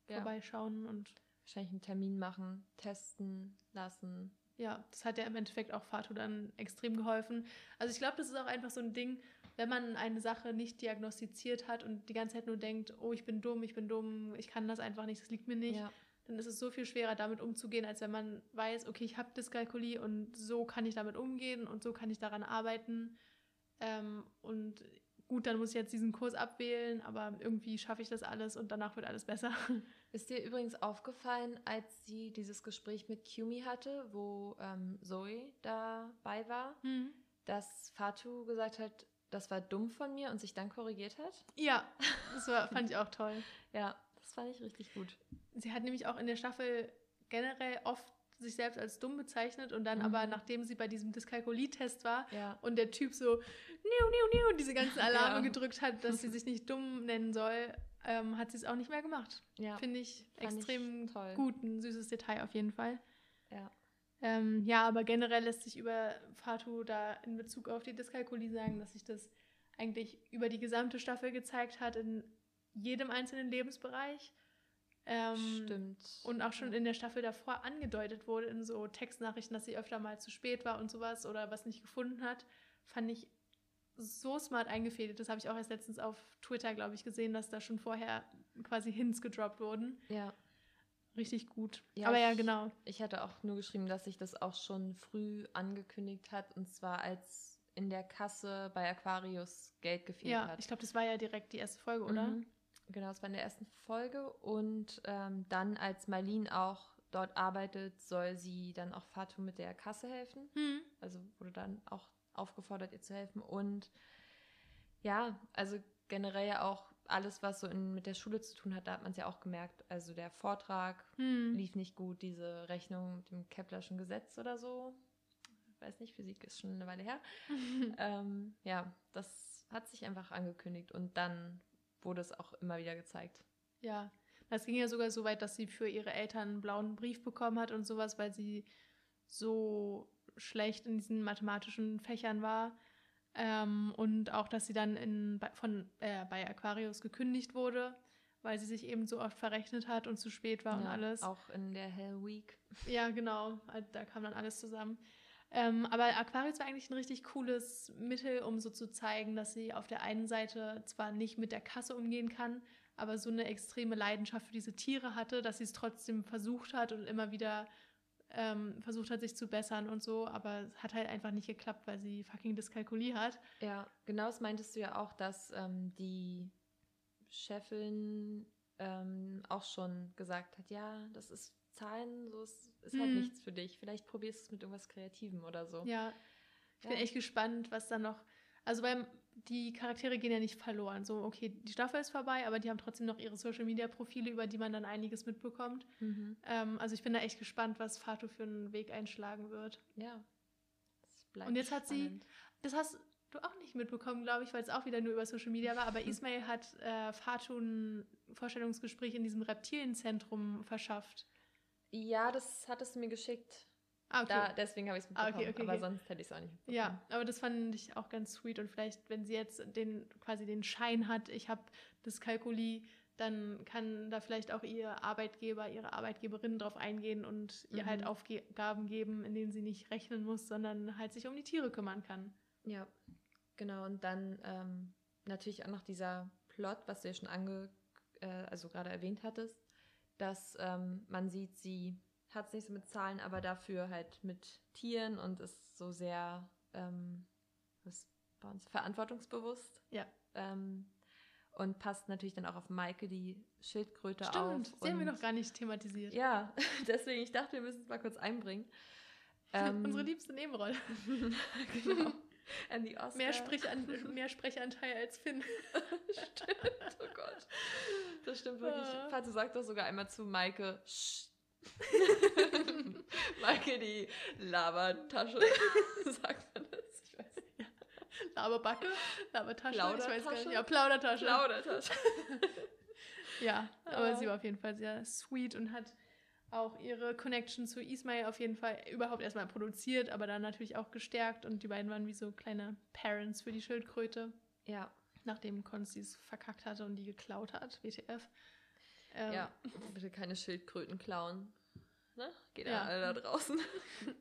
Ja. vorbeischauen. Und Wahrscheinlich einen Termin machen, testen lassen. Ja, das hat ja im Endeffekt auch Fatu dann extrem geholfen. Also ich glaube, das ist auch einfach so ein Ding, wenn man eine Sache nicht diagnostiziert hat und die ganze Zeit nur denkt, oh, ich bin dumm, ich bin dumm, ich kann das einfach nicht, das liegt mir nicht. Ja, dann ist es so viel schwerer, damit umzugehen, als wenn man weiß, okay, ich habe Dyskalkulie und so kann ich damit umgehen und so kann ich daran arbeiten. Ähm, und gut, dann muss ich jetzt diesen Kurs abwählen, aber irgendwie schaffe ich das alles und danach wird alles besser. Ist dir übrigens aufgefallen, als sie dieses Gespräch mit Kumi hatte, wo ähm, Zoe dabei war, dass Fatu gesagt hat, das war dumm von mir und sich dann korrigiert hat? Ja, das war, fand ich auch toll. Ja, das fand ich richtig gut. Sie hat nämlich auch in der Staffel generell oft sich selbst als dumm bezeichnet und dann Mhm. aber, nachdem sie bei diesem Dyskalkulie-Test war, Ja, und der Typ so niu, niu, niu, diese ganzen Alarme Ja. gedrückt hat, dass sie sich nicht dumm nennen soll, ähm, hat sie es auch nicht mehr gemacht. ja, Finde ich Fand ich extrem toll. gut, ein süßes Detail auf jeden Fall. ja. Ähm, ja, aber generell lässt sich über Fatu da in Bezug auf die Dyskalkulie sagen, dass sich das eigentlich über die gesamte Staffel gezeigt hat, in jedem einzelnen Lebensbereich. Ähm, Stimmt. Und auch schon in der Staffel davor angedeutet wurde in so Textnachrichten, dass sie öfter mal zu spät war und sowas oder was nicht gefunden hat, fand ich so smart eingefädelt. Das habe ich auch erst letztens auf Twitter, glaube ich, gesehen, dass da schon vorher quasi Hints gedroppt wurden. Ja. Richtig gut. Ja, Aber ja, ich- genau. Ich hatte auch nur geschrieben, dass sich das auch schon früh angekündigt hat. Und zwar als in der Kasse bei Aquarius Geld gefehlt Ja, hat. ich glaube, das war ja direkt die erste Folge, oder? Mhm. Genau, das war in der ersten Folge. Und ähm, dann, als Marlene auch dort arbeitet, soll sie dann auch Fatou mit der Kasse helfen. Hm. Also wurde dann auch aufgefordert, ihr zu helfen. Und ja, also generell ja auch alles, was so in, mit der Schule zu tun hat, da hat man es ja auch gemerkt. Also der Vortrag Hm. lief nicht gut, diese Rechnung mit dem Keplerschen Gesetz oder so. Ich weiß nicht, Physik ist schon eine Weile her. ähm, ja, das hat sich einfach angekündigt und dann wurde es auch immer wieder gezeigt. Ja, das ging ja sogar so weit, dass sie für ihre Eltern einen blauen Brief bekommen hat und sowas, weil sie so schlecht in diesen mathematischen Fächern war. Ähm, und auch, dass sie dann in, bei- von, äh, bei Aquarius gekündigt wurde, weil sie sich eben so oft verrechnet hat und zu spät war und Ja, alles. Auch in der Hell Week. Ja, genau. Da kam dann alles zusammen. Ähm, aber Aquarius war eigentlich ein richtig cooles Mittel, um so zu zeigen, dass sie auf der einen Seite zwar nicht mit der Kasse umgehen kann, aber so eine extreme Leidenschaft für diese Tiere hatte, dass sie es trotzdem versucht hat und immer wieder ähm, versucht hat, sich zu bessern und so. Aber es hat halt einfach nicht geklappt, weil sie fucking Dyskalkulie hat. Ja, genau das meintest du ja auch, dass ähm, die Chefin ähm, auch schon gesagt hat, ja, das ist Zahlen, so ist, ist halt Mhm. nichts für dich. Vielleicht probierst du es mit irgendwas Kreativem oder so. Ja, ich bin Ja. echt gespannt, was dann noch. Also, weil die Charaktere gehen ja nicht verloren. So, okay, die Staffel ist vorbei, aber die haben trotzdem noch ihre Social Media Profile, über die man dann einiges mitbekommt. Mhm. Ähm, also, ich bin da echt gespannt, was Fatou für einen Weg einschlagen wird. Ja. Und jetzt hat sie- spannend. Das hast du auch nicht mitbekommen, glaube ich, weil es auch wieder nur über Social Media war. Aber Ismail hat äh, Fatou ein Vorstellungsgespräch in diesem Reptilienzentrum verschafft. Ja, das hattest du mir geschickt. Ah, okay. Da, deswegen habe ich es Ah, mitbekommen. okay, okay, aber okay. sonst hätte ich es auch nicht mitbekommen. Ja, aber das fand ich auch ganz sweet und vielleicht, wenn sie jetzt den quasi den Schein hat, ich habe das Kalkuli, dann kann da vielleicht auch ihr Arbeitgeber, ihre Arbeitgeberin drauf eingehen und ihr Mhm. halt Aufgaben geben, in denen sie nicht rechnen muss, sondern halt sich um die Tiere kümmern kann. Ja, genau. Und dann ähm, natürlich auch noch dieser Plot, was du ja schon ange, äh, also gerade erwähnt hattest, dass ähm, man sieht, sie hat es nicht so mit Zahlen, aber dafür halt mit Tieren und ist so sehr ähm, was ist bei uns verantwortungsbewusst. Ja. Ähm, und passt natürlich dann auch auf Maike, die Schildkröte auf. Stimmt, sie haben wir noch gar nicht thematisiert. Ja, deswegen, ich dachte, wir müssen es mal kurz einbringen. Ähm, Unsere liebste Nebenrolle. genau. And the Oscar. Mehr, Sprechan mehr Sprechanteil als Finn. stimmt, oh Gott. Das stimmt wirklich. Ah. Vater sagt doch sogar einmal zu Maike, Sch. Maike, die Labertasche. sagt man das? Ich weiß nicht. Laberbacke, Labertasche, ich weiß gar Plaudertasche? nicht. Ja, Plaudertasche. Plaudertasche. Ja, aber Ja. sie war auf jeden Fall sehr sweet und hat auch ihre Connection zu Ismail auf jeden Fall überhaupt erstmal produziert, aber dann natürlich auch gestärkt und die beiden waren wie so kleine Parents für die Schildkröte, Ja, nachdem Konsti es verkackt hatte und die geklaut hat, WTF. Ähm, ja. Bitte keine Schildkröten klauen. Ne? Geht Ja. ja alle da draußen.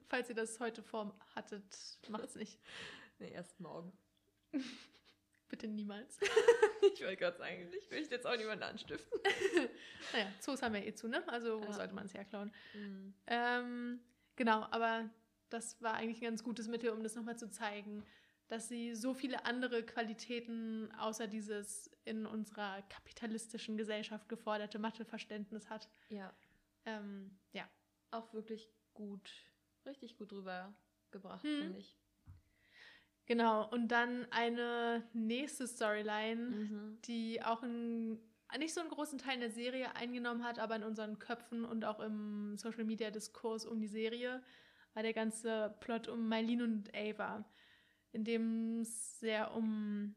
Falls ihr das heute vor hattet, macht's nicht. Nee, erst morgen. Bitte niemals. Ich wollte gerade sagen, ich will jetzt auch niemanden anstiften. naja, Zoos haben wir eh zu, ne? Also wo Ja. sollte man es herklauen? Mhm. Ähm, genau, aber das war eigentlich ein ganz gutes Mittel, um das nochmal zu zeigen, dass sie so viele andere Qualitäten außer dieses in unserer kapitalistischen Gesellschaft geforderte Matheverständnis hat. Ja, Ähm, ja. auch wirklich gut, richtig gut rübergebracht, Mhm. finde ich. Genau, und dann eine nächste Storyline, Mhm. die auch ein, nicht so einen großen Teil in der Serie eingenommen hat, aber in unseren Köpfen und auch im Social Media Diskurs um die Serie, war der ganze Plot um Mylene und Ava, in dem es sehr um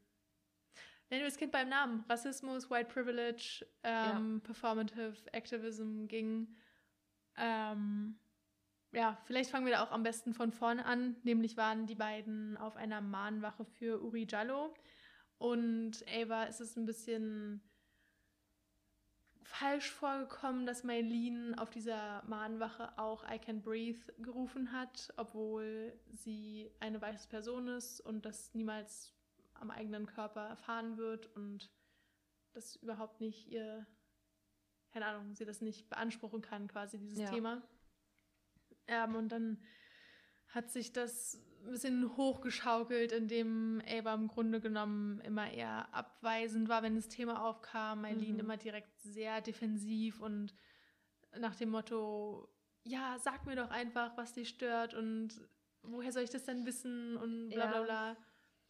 Nennen wir das Kind beim Namen. Rassismus, White Privilege, ähm, Performative Activism ging. Ähm, ja, vielleicht fangen wir da auch am besten von vorne an. Nämlich waren die beiden auf einer Mahnwache für Uri Jallo. Und Ava ist es ein bisschen falsch vorgekommen, dass Maylene auf dieser Mahnwache auch I Can Breathe gerufen hat, obwohl sie eine weiße Person ist und das niemals am eigenen Körper erfahren wird und das überhaupt nicht ihr, keine Ahnung, sie das nicht beanspruchen kann, quasi dieses Ja. Thema. Ähm, und dann hat sich das ein bisschen hochgeschaukelt, indem Ava im Grunde genommen immer eher abweisend war, wenn das Thema aufkam. Eileen Mhm. immer direkt sehr defensiv und nach dem Motto, ja, sag mir doch einfach, was dich stört und woher soll ich das denn wissen und bla bla Ja. bla.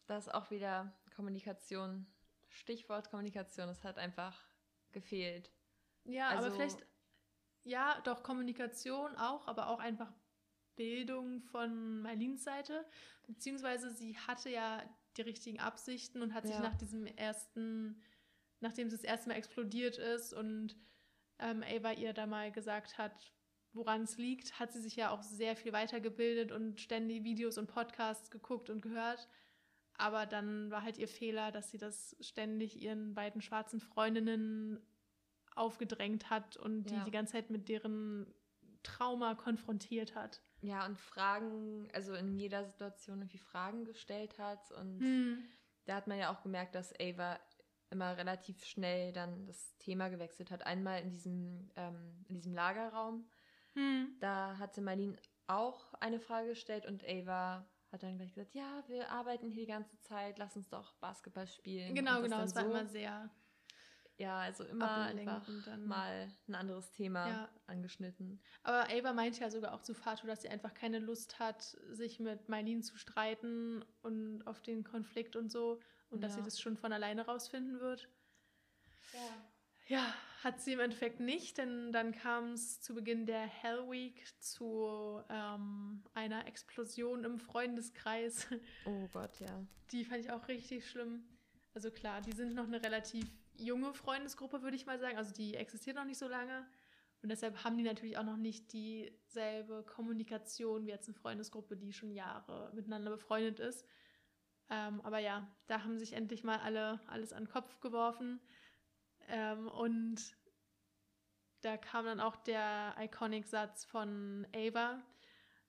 Da ist auch wieder Kommunikation. Stichwort Kommunikation, es hat einfach gefehlt. Ja, aber Also- vielleicht, ja, doch Kommunikation auch, aber auch einfach Bildung von Marlins Seite. Beziehungsweise sie hatte ja die richtigen Absichten und hat sich Ja. nach diesem ersten, nachdem es das erste Mal explodiert ist und ähm, Ava ihr da mal gesagt hat, woran es liegt, hat sie sich ja auch sehr viel weitergebildet und ständig Videos und Podcasts geguckt und gehört. Aber dann war halt ihr Fehler, dass sie das ständig ihren beiden schwarzen Freundinnen aufgedrängt hat und die Ja. die ganze Zeit mit deren Trauma konfrontiert hat. Ja, und Fragen, also in jeder Situation irgendwie Fragen gestellt hat. Und Hm. da hat man ja auch gemerkt, dass Ava immer relativ schnell dann das Thema gewechselt hat. Einmal in diesem, ähm, in diesem Lagerraum. Hm. Da hatte Marlene auch eine Frage gestellt und Ava hat dann gleich gesagt, ja, wir arbeiten hier die ganze Zeit, lass uns doch Basketball spielen. Genau, genau. Es war so. immer sehr Ja, also immer einfach und dann- mal ein anderes Thema Ja. angeschnitten. Aber Ava meinte ja sogar auch zu Fatu, dass sie einfach keine Lust hat, sich mit Mylene zu streiten und auf den Konflikt und so. Und dass Ja. sie das schon von alleine rausfinden wird. Ja. Ja, hat sie im Endeffekt nicht, denn dann kam es zu Beginn der Hell Week zu ähm, einer Explosion im Freundeskreis. Oh Gott, ja. Die fand ich auch richtig schlimm. Also klar, die sind noch eine relativ junge Freundesgruppe, würde ich mal sagen. Also die existiert noch nicht so lange. Und deshalb haben die natürlich auch noch nicht dieselbe Kommunikation wie jetzt eine Freundesgruppe, die schon Jahre miteinander befreundet ist. Ähm, aber ja, da haben sich endlich mal alle alles an den Kopf geworfen. Ähm, und da kam dann auch der Iconic-Satz von Ava.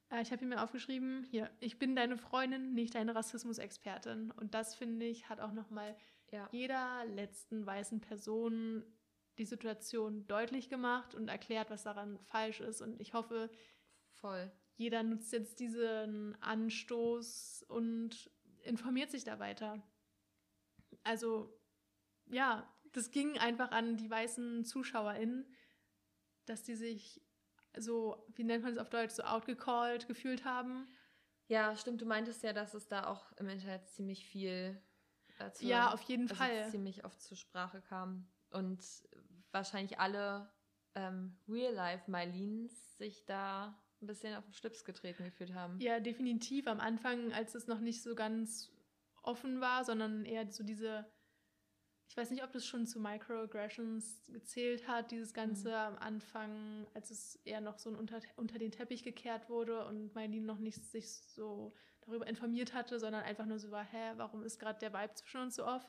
Äh, ich habe ihn mir aufgeschrieben, hier, ich bin deine Freundin, nicht deine Rassismusexpertin. Und das, finde ich, hat auch nochmal Ja. jeder letzten weißen Person die Situation deutlich gemacht und erklärt, was daran falsch ist. Und ich hoffe, Voll. jeder nutzt jetzt diesen Anstoß und informiert sich da weiter. Also, ja, das ging einfach an die weißen ZuschauerInnen, dass die sich so, wie nennt man es auf Deutsch, so outgecalled gefühlt haben. Ja, stimmt. Du meintest ja, dass es da auch im Internet ziemlich viel zur- Ja, auf jeden Fall. ziemlich oft zur Sprache kam. Und wahrscheinlich alle ähm, Real-Life-Mylines sich da ein bisschen auf den Schlips getreten gefühlt haben. Ja, definitiv. Am Anfang, als es noch nicht so ganz offen war, sondern eher so diese, ich weiß nicht, ob das schon zu Microaggressions gezählt hat, dieses Ganze Mhm. am Anfang, als es eher noch so unter, unter den Teppich gekehrt wurde und Marlene noch nicht sich so darüber informiert hatte, sondern einfach nur so war, hä, warum ist gerade der Vibe zwischen uns so off?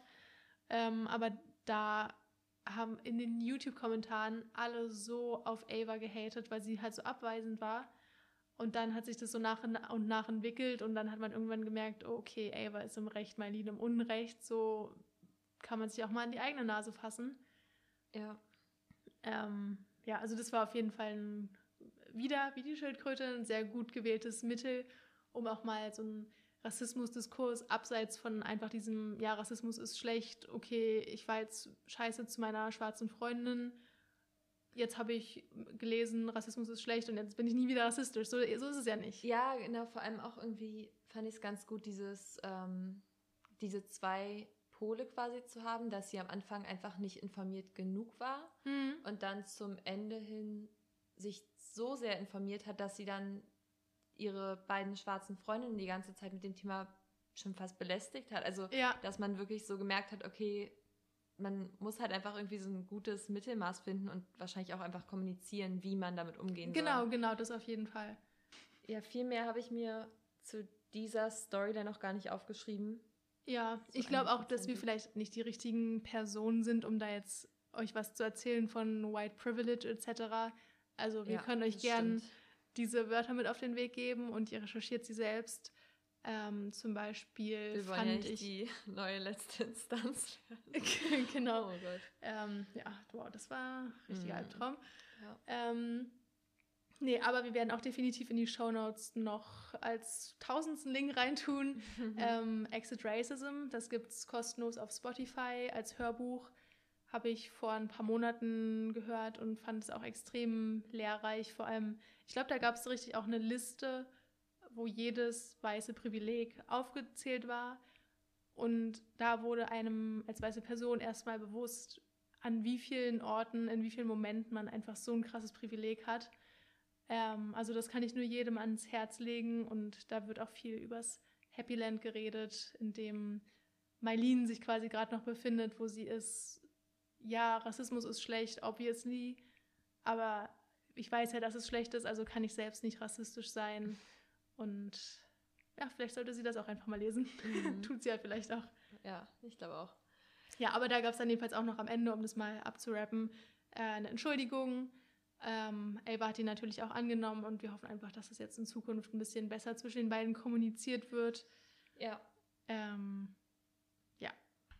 Ähm, aber da haben in den YouTube-Kommentaren alle so auf Ava gehatet, weil sie halt so abweisend war. Und dann hat sich das so nach und nach entwickelt und dann hat man irgendwann gemerkt, oh, okay, Ava ist im Recht, Marlene im Unrecht. So kann man sich auch mal an die eigene Nase fassen. Ja. Ähm, ja, also das war auf jeden Fall ein, wieder wie die Schildkröte ein sehr gut gewähltes Mittel, um auch mal so einen Rassismusdiskurs abseits von einfach diesem, ja, Rassismus ist schlecht, okay, ich war jetzt scheiße zu meiner schwarzen Freundin, jetzt habe ich gelesen, Rassismus ist schlecht und jetzt bin ich nie wieder rassistisch. So, so ist es ja nicht. Ja, genau. Vor allem auch irgendwie fand ich es ganz gut, dieses, ähm, diese zwei Pole quasi zu haben, dass sie am Anfang einfach nicht informiert genug war Mhm. und dann zum Ende hin sich so sehr informiert hat, dass sie dann ihre beiden schwarzen Freundinnen die ganze Zeit mit dem Thema schon fast belästigt hat. Also, Ja, dass man wirklich so gemerkt hat, okay, man muss halt einfach irgendwie so ein gutes Mittelmaß finden und wahrscheinlich auch einfach kommunizieren, wie man damit umgehen genau, soll. genau, das auf jeden Fall. Ja, viel mehr habe ich mir zu dieser Storyline noch gar nicht aufgeschrieben. Ja, So ich glaube auch, dass wir 100%. vielleicht nicht die richtigen Personen sind, um da jetzt euch was zu erzählen von White Privilege etc. Also wir Ja, können euch gern stimmt. Diese Wörter mit auf den Weg geben und ihr recherchiert sie selbst. Ähm, zum Beispiel Wir wollen fand ja nicht ich die neue letzte Instanz genau. Oh Gott. Ähm, ja, wow, das war ein richtiger Mhm. Albtraum. Ja. Ähm, nee, aber wir werden auch definitiv in die Shownotes noch als tausendsten Link reintun. ähm, Exit Racism, das gibt es kostenlos auf Spotify als Hörbuch. Habe ich vor ein paar Monaten gehört und fand es auch extrem lehrreich. Vor allem, ich glaube, da gab es richtig auch eine Liste, wo jedes weiße Privileg aufgezählt war. Und da wurde einem als weiße Person erstmal bewusst, an wie vielen Orten, in wie vielen Momenten man einfach so ein krasses Privileg hat. Ähm, also das kann ich nur jedem ans Herz legen und da wird auch viel übers Happy Land geredet, in dem Mailin sich quasi gerade noch befindet, wo sie ist. Ja, Rassismus ist schlecht, obviously, aber ich weiß ja, dass es schlecht ist, also kann ich selbst nicht rassistisch sein. Und ja, vielleicht sollte sie das auch einfach mal lesen. Mhm. Tut sie ja vielleicht auch. Ja, ich glaube auch. Ja, aber da gab es dann jedenfalls auch noch am Ende, um das mal abzurappen, äh, eine Entschuldigung. Ähm, Ava hat die natürlich auch angenommen und wir hoffen einfach, dass es jetzt in Zukunft ein bisschen besser zwischen den beiden kommuniziert wird. Ja. Ähm, ja.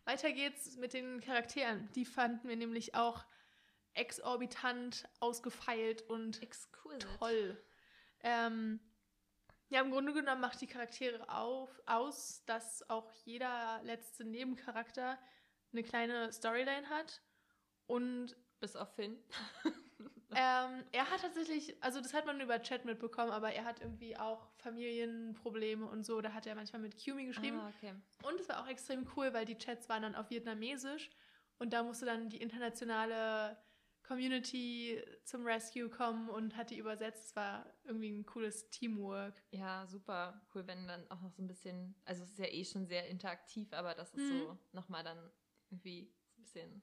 Weiter geht's mit den Charakteren. Die fanden wir nämlich auch exorbitant ausgefeilt und Exquisite. toll. Ähm, ja, im Grunde genommen macht die Charaktere auf, aus, dass auch jeder letzte Nebencharakter eine kleine Storyline hat. Und Bis auf Finn. ähm, er hat tatsächlich, also das hat man über Chat mitbekommen, aber er hat irgendwie auch Familienprobleme und so. Da hat er manchmal mit Qumi geschrieben. Ah, okay. Und es war auch extrem cool, weil die Chats waren dann auf Vietnamesisch und da musste dann die internationale Community zum Rescue kommen und hat die übersetzt. Es war irgendwie ein cooles Teamwork. Ja, super cool, wenn dann auch noch so ein bisschen, also es ist ja eh schon sehr interaktiv, aber dass es Mhm. so nochmal dann irgendwie so ein bisschen,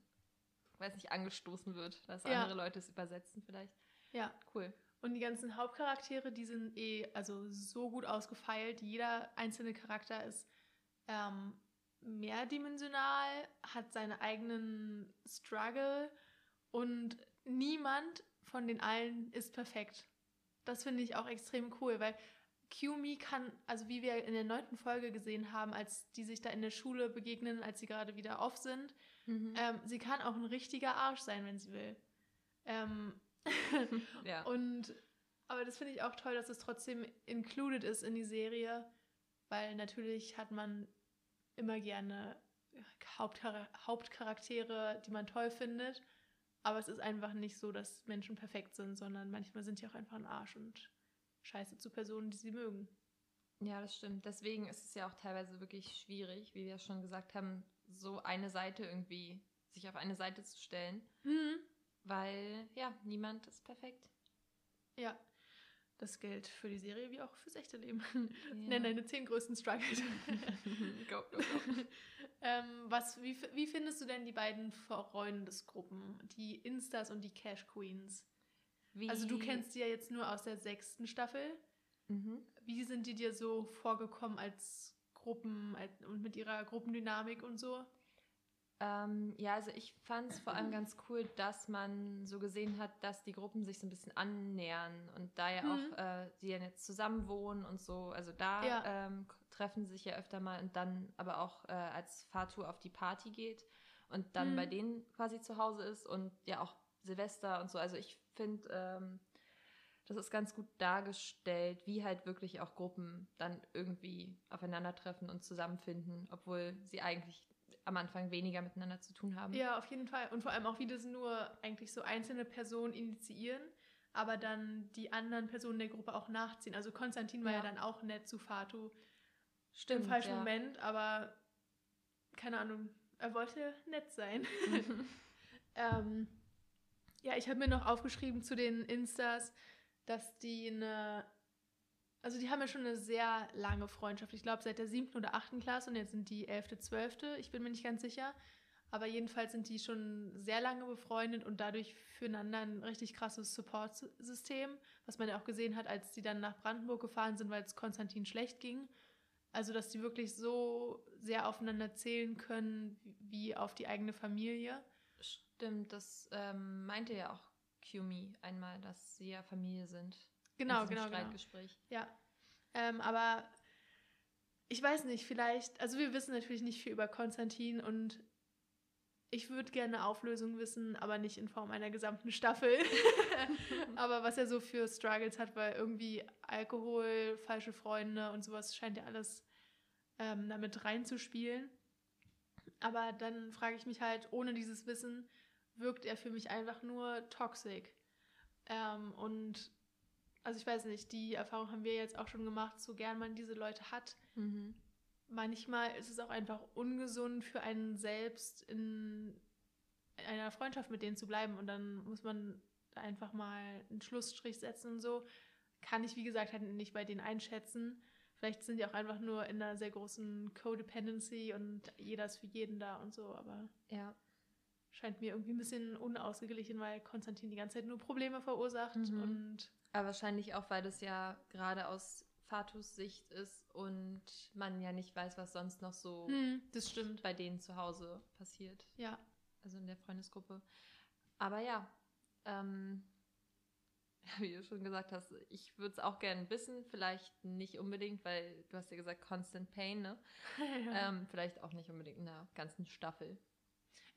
weiß nicht, angestoßen wird, dass Ja. andere Leute es übersetzen vielleicht. Ja. Cool. Und die ganzen Hauptcharaktere, die sind eh also so gut ausgefeilt. Jeder einzelne Charakter ist ähm, mehrdimensional, hat seine eigenen Struggle und niemand von den allen ist perfekt. Das finde ich auch extrem cool, weil Qumi kann, also wie wir in der neunten Folge gesehen haben, als die sich da in der Schule begegnen, als sie gerade wieder off sind, Mhm. ähm, sie kann auch ein richtiger Arsch sein, wenn sie will. Ähm, ja. und aber das finde ich auch toll, dass es trotzdem included ist in die Serie, weil natürlich hat man immer gerne Hauptchar Hauptcharaktere, die man toll findet, aber es ist einfach nicht so, dass Menschen perfekt sind, sondern manchmal sind die auch einfach ein Arsch und scheiße zu Personen, die sie mögen. Ja, das stimmt. Deswegen ist es ja auch teilweise wirklich schwierig, wie wir schon gesagt haben, so eine Seite irgendwie, sich auf eine Seite zu stellen, weil ja, niemand ist perfekt. Ja, das gilt für die Serie wie auch fürs echte Leben. Ja. Nenn deine zehn größten Struggles. go, go, go. ähm, was, wie, wie findest du denn die beiden Freundesgruppen, die Instas und die Cash Queens? Wie, Also du kennst die ja jetzt nur aus der sechsten Staffel. Mhm. Wie sind die dir so vorgekommen als Gruppen als, und mit ihrer Gruppendynamik und so? Ähm, ja, also ich fand es vor allem ganz cool, dass man so gesehen hat, dass die Gruppen sich so ein bisschen annähern und da ja Mhm. auch äh, die ja jetzt zusammen wohnen und so, also da Ja. ähm, treffen sie sich ja öfter mal und dann aber auch äh, als Fahrtour auf die Party geht und dann Mhm. bei denen quasi zu Hause ist und ja auch Silvester und so. Also ich finde, ähm, das ist ganz gut dargestellt, wie halt wirklich auch Gruppen dann irgendwie aufeinandertreffen und zusammenfinden, obwohl sie eigentlich am Anfang weniger miteinander zu tun haben. Ja, auf jeden Fall. Und vor allem auch, wie das nur eigentlich so einzelne Personen initiieren, aber dann die anderen Personen der Gruppe auch nachziehen. Also Konstantin war ja, Ja. dann auch nett zu Fatu Stimmt. im falschen ja. Moment, aber keine Ahnung, er wollte nett sein. ähm, ja, ich habe mir noch aufgeschrieben zu den Instas, dass die eine, also die haben ja schon eine sehr lange Freundschaft. Ich glaube seit der siebten oder achten Klasse und jetzt sind die elfte, zwölfte. Ich bin mir nicht ganz sicher. Aber jedenfalls sind die schon sehr lange befreundet und dadurch füreinander ein richtig krasses Support-System, was man ja auch gesehen hat, als die dann nach Brandenburg gefahren sind, weil es Konstantin schlecht ging. Also, dass die wirklich so sehr aufeinander zählen können wie auf die eigene Familie. Stimmt, das ähm, meinte ja auch Kumi einmal, dass sie ja Familie sind. Genau, genau, genau. Streitgespräch. Ja. Ähm, aber ich weiß nicht, vielleicht, also wir wissen natürlich nicht viel über Konstantin und ich würde gerne eine Auflösung wissen, aber nicht in Form einer gesamten Staffel. aber was er so für Struggles hat, weil irgendwie Alkohol, falsche Freunde und sowas scheint ja alles ähm, damit reinzuspielen. Aber dann frage ich mich halt, ohne dieses Wissen wirkt er für mich einfach nur toxic. Ähm, und also ich weiß nicht, die Erfahrung haben wir jetzt auch schon gemacht, so gern man diese Leute hat. Mhm. Manchmal ist es auch einfach ungesund für einen selbst in einer Freundschaft mit denen zu bleiben und dann muss man da einfach mal einen Schlussstrich setzen und so. Kann ich, wie gesagt, halt nicht bei denen einschätzen. Vielleicht sind die auch einfach nur in einer sehr großen Codependency und jeder ist für jeden da und so, aber Ja. Scheint mir irgendwie ein bisschen unausgeglichen, weil Konstantin die ganze Zeit nur Probleme verursacht Mhm. und Aber wahrscheinlich auch, weil das ja gerade aus Fatus Sicht ist und man ja nicht weiß, was sonst noch so hm, das stimmt. bei denen zu Hause passiert. Ja. Also in der Freundesgruppe. Aber ja, ähm, wie du schon gesagt hast, ich würde es auch gerne wissen. Vielleicht nicht unbedingt, weil du hast ja gesagt, Constant Pain, ne? Ähm, vielleicht auch nicht unbedingt in der ganzen Staffel.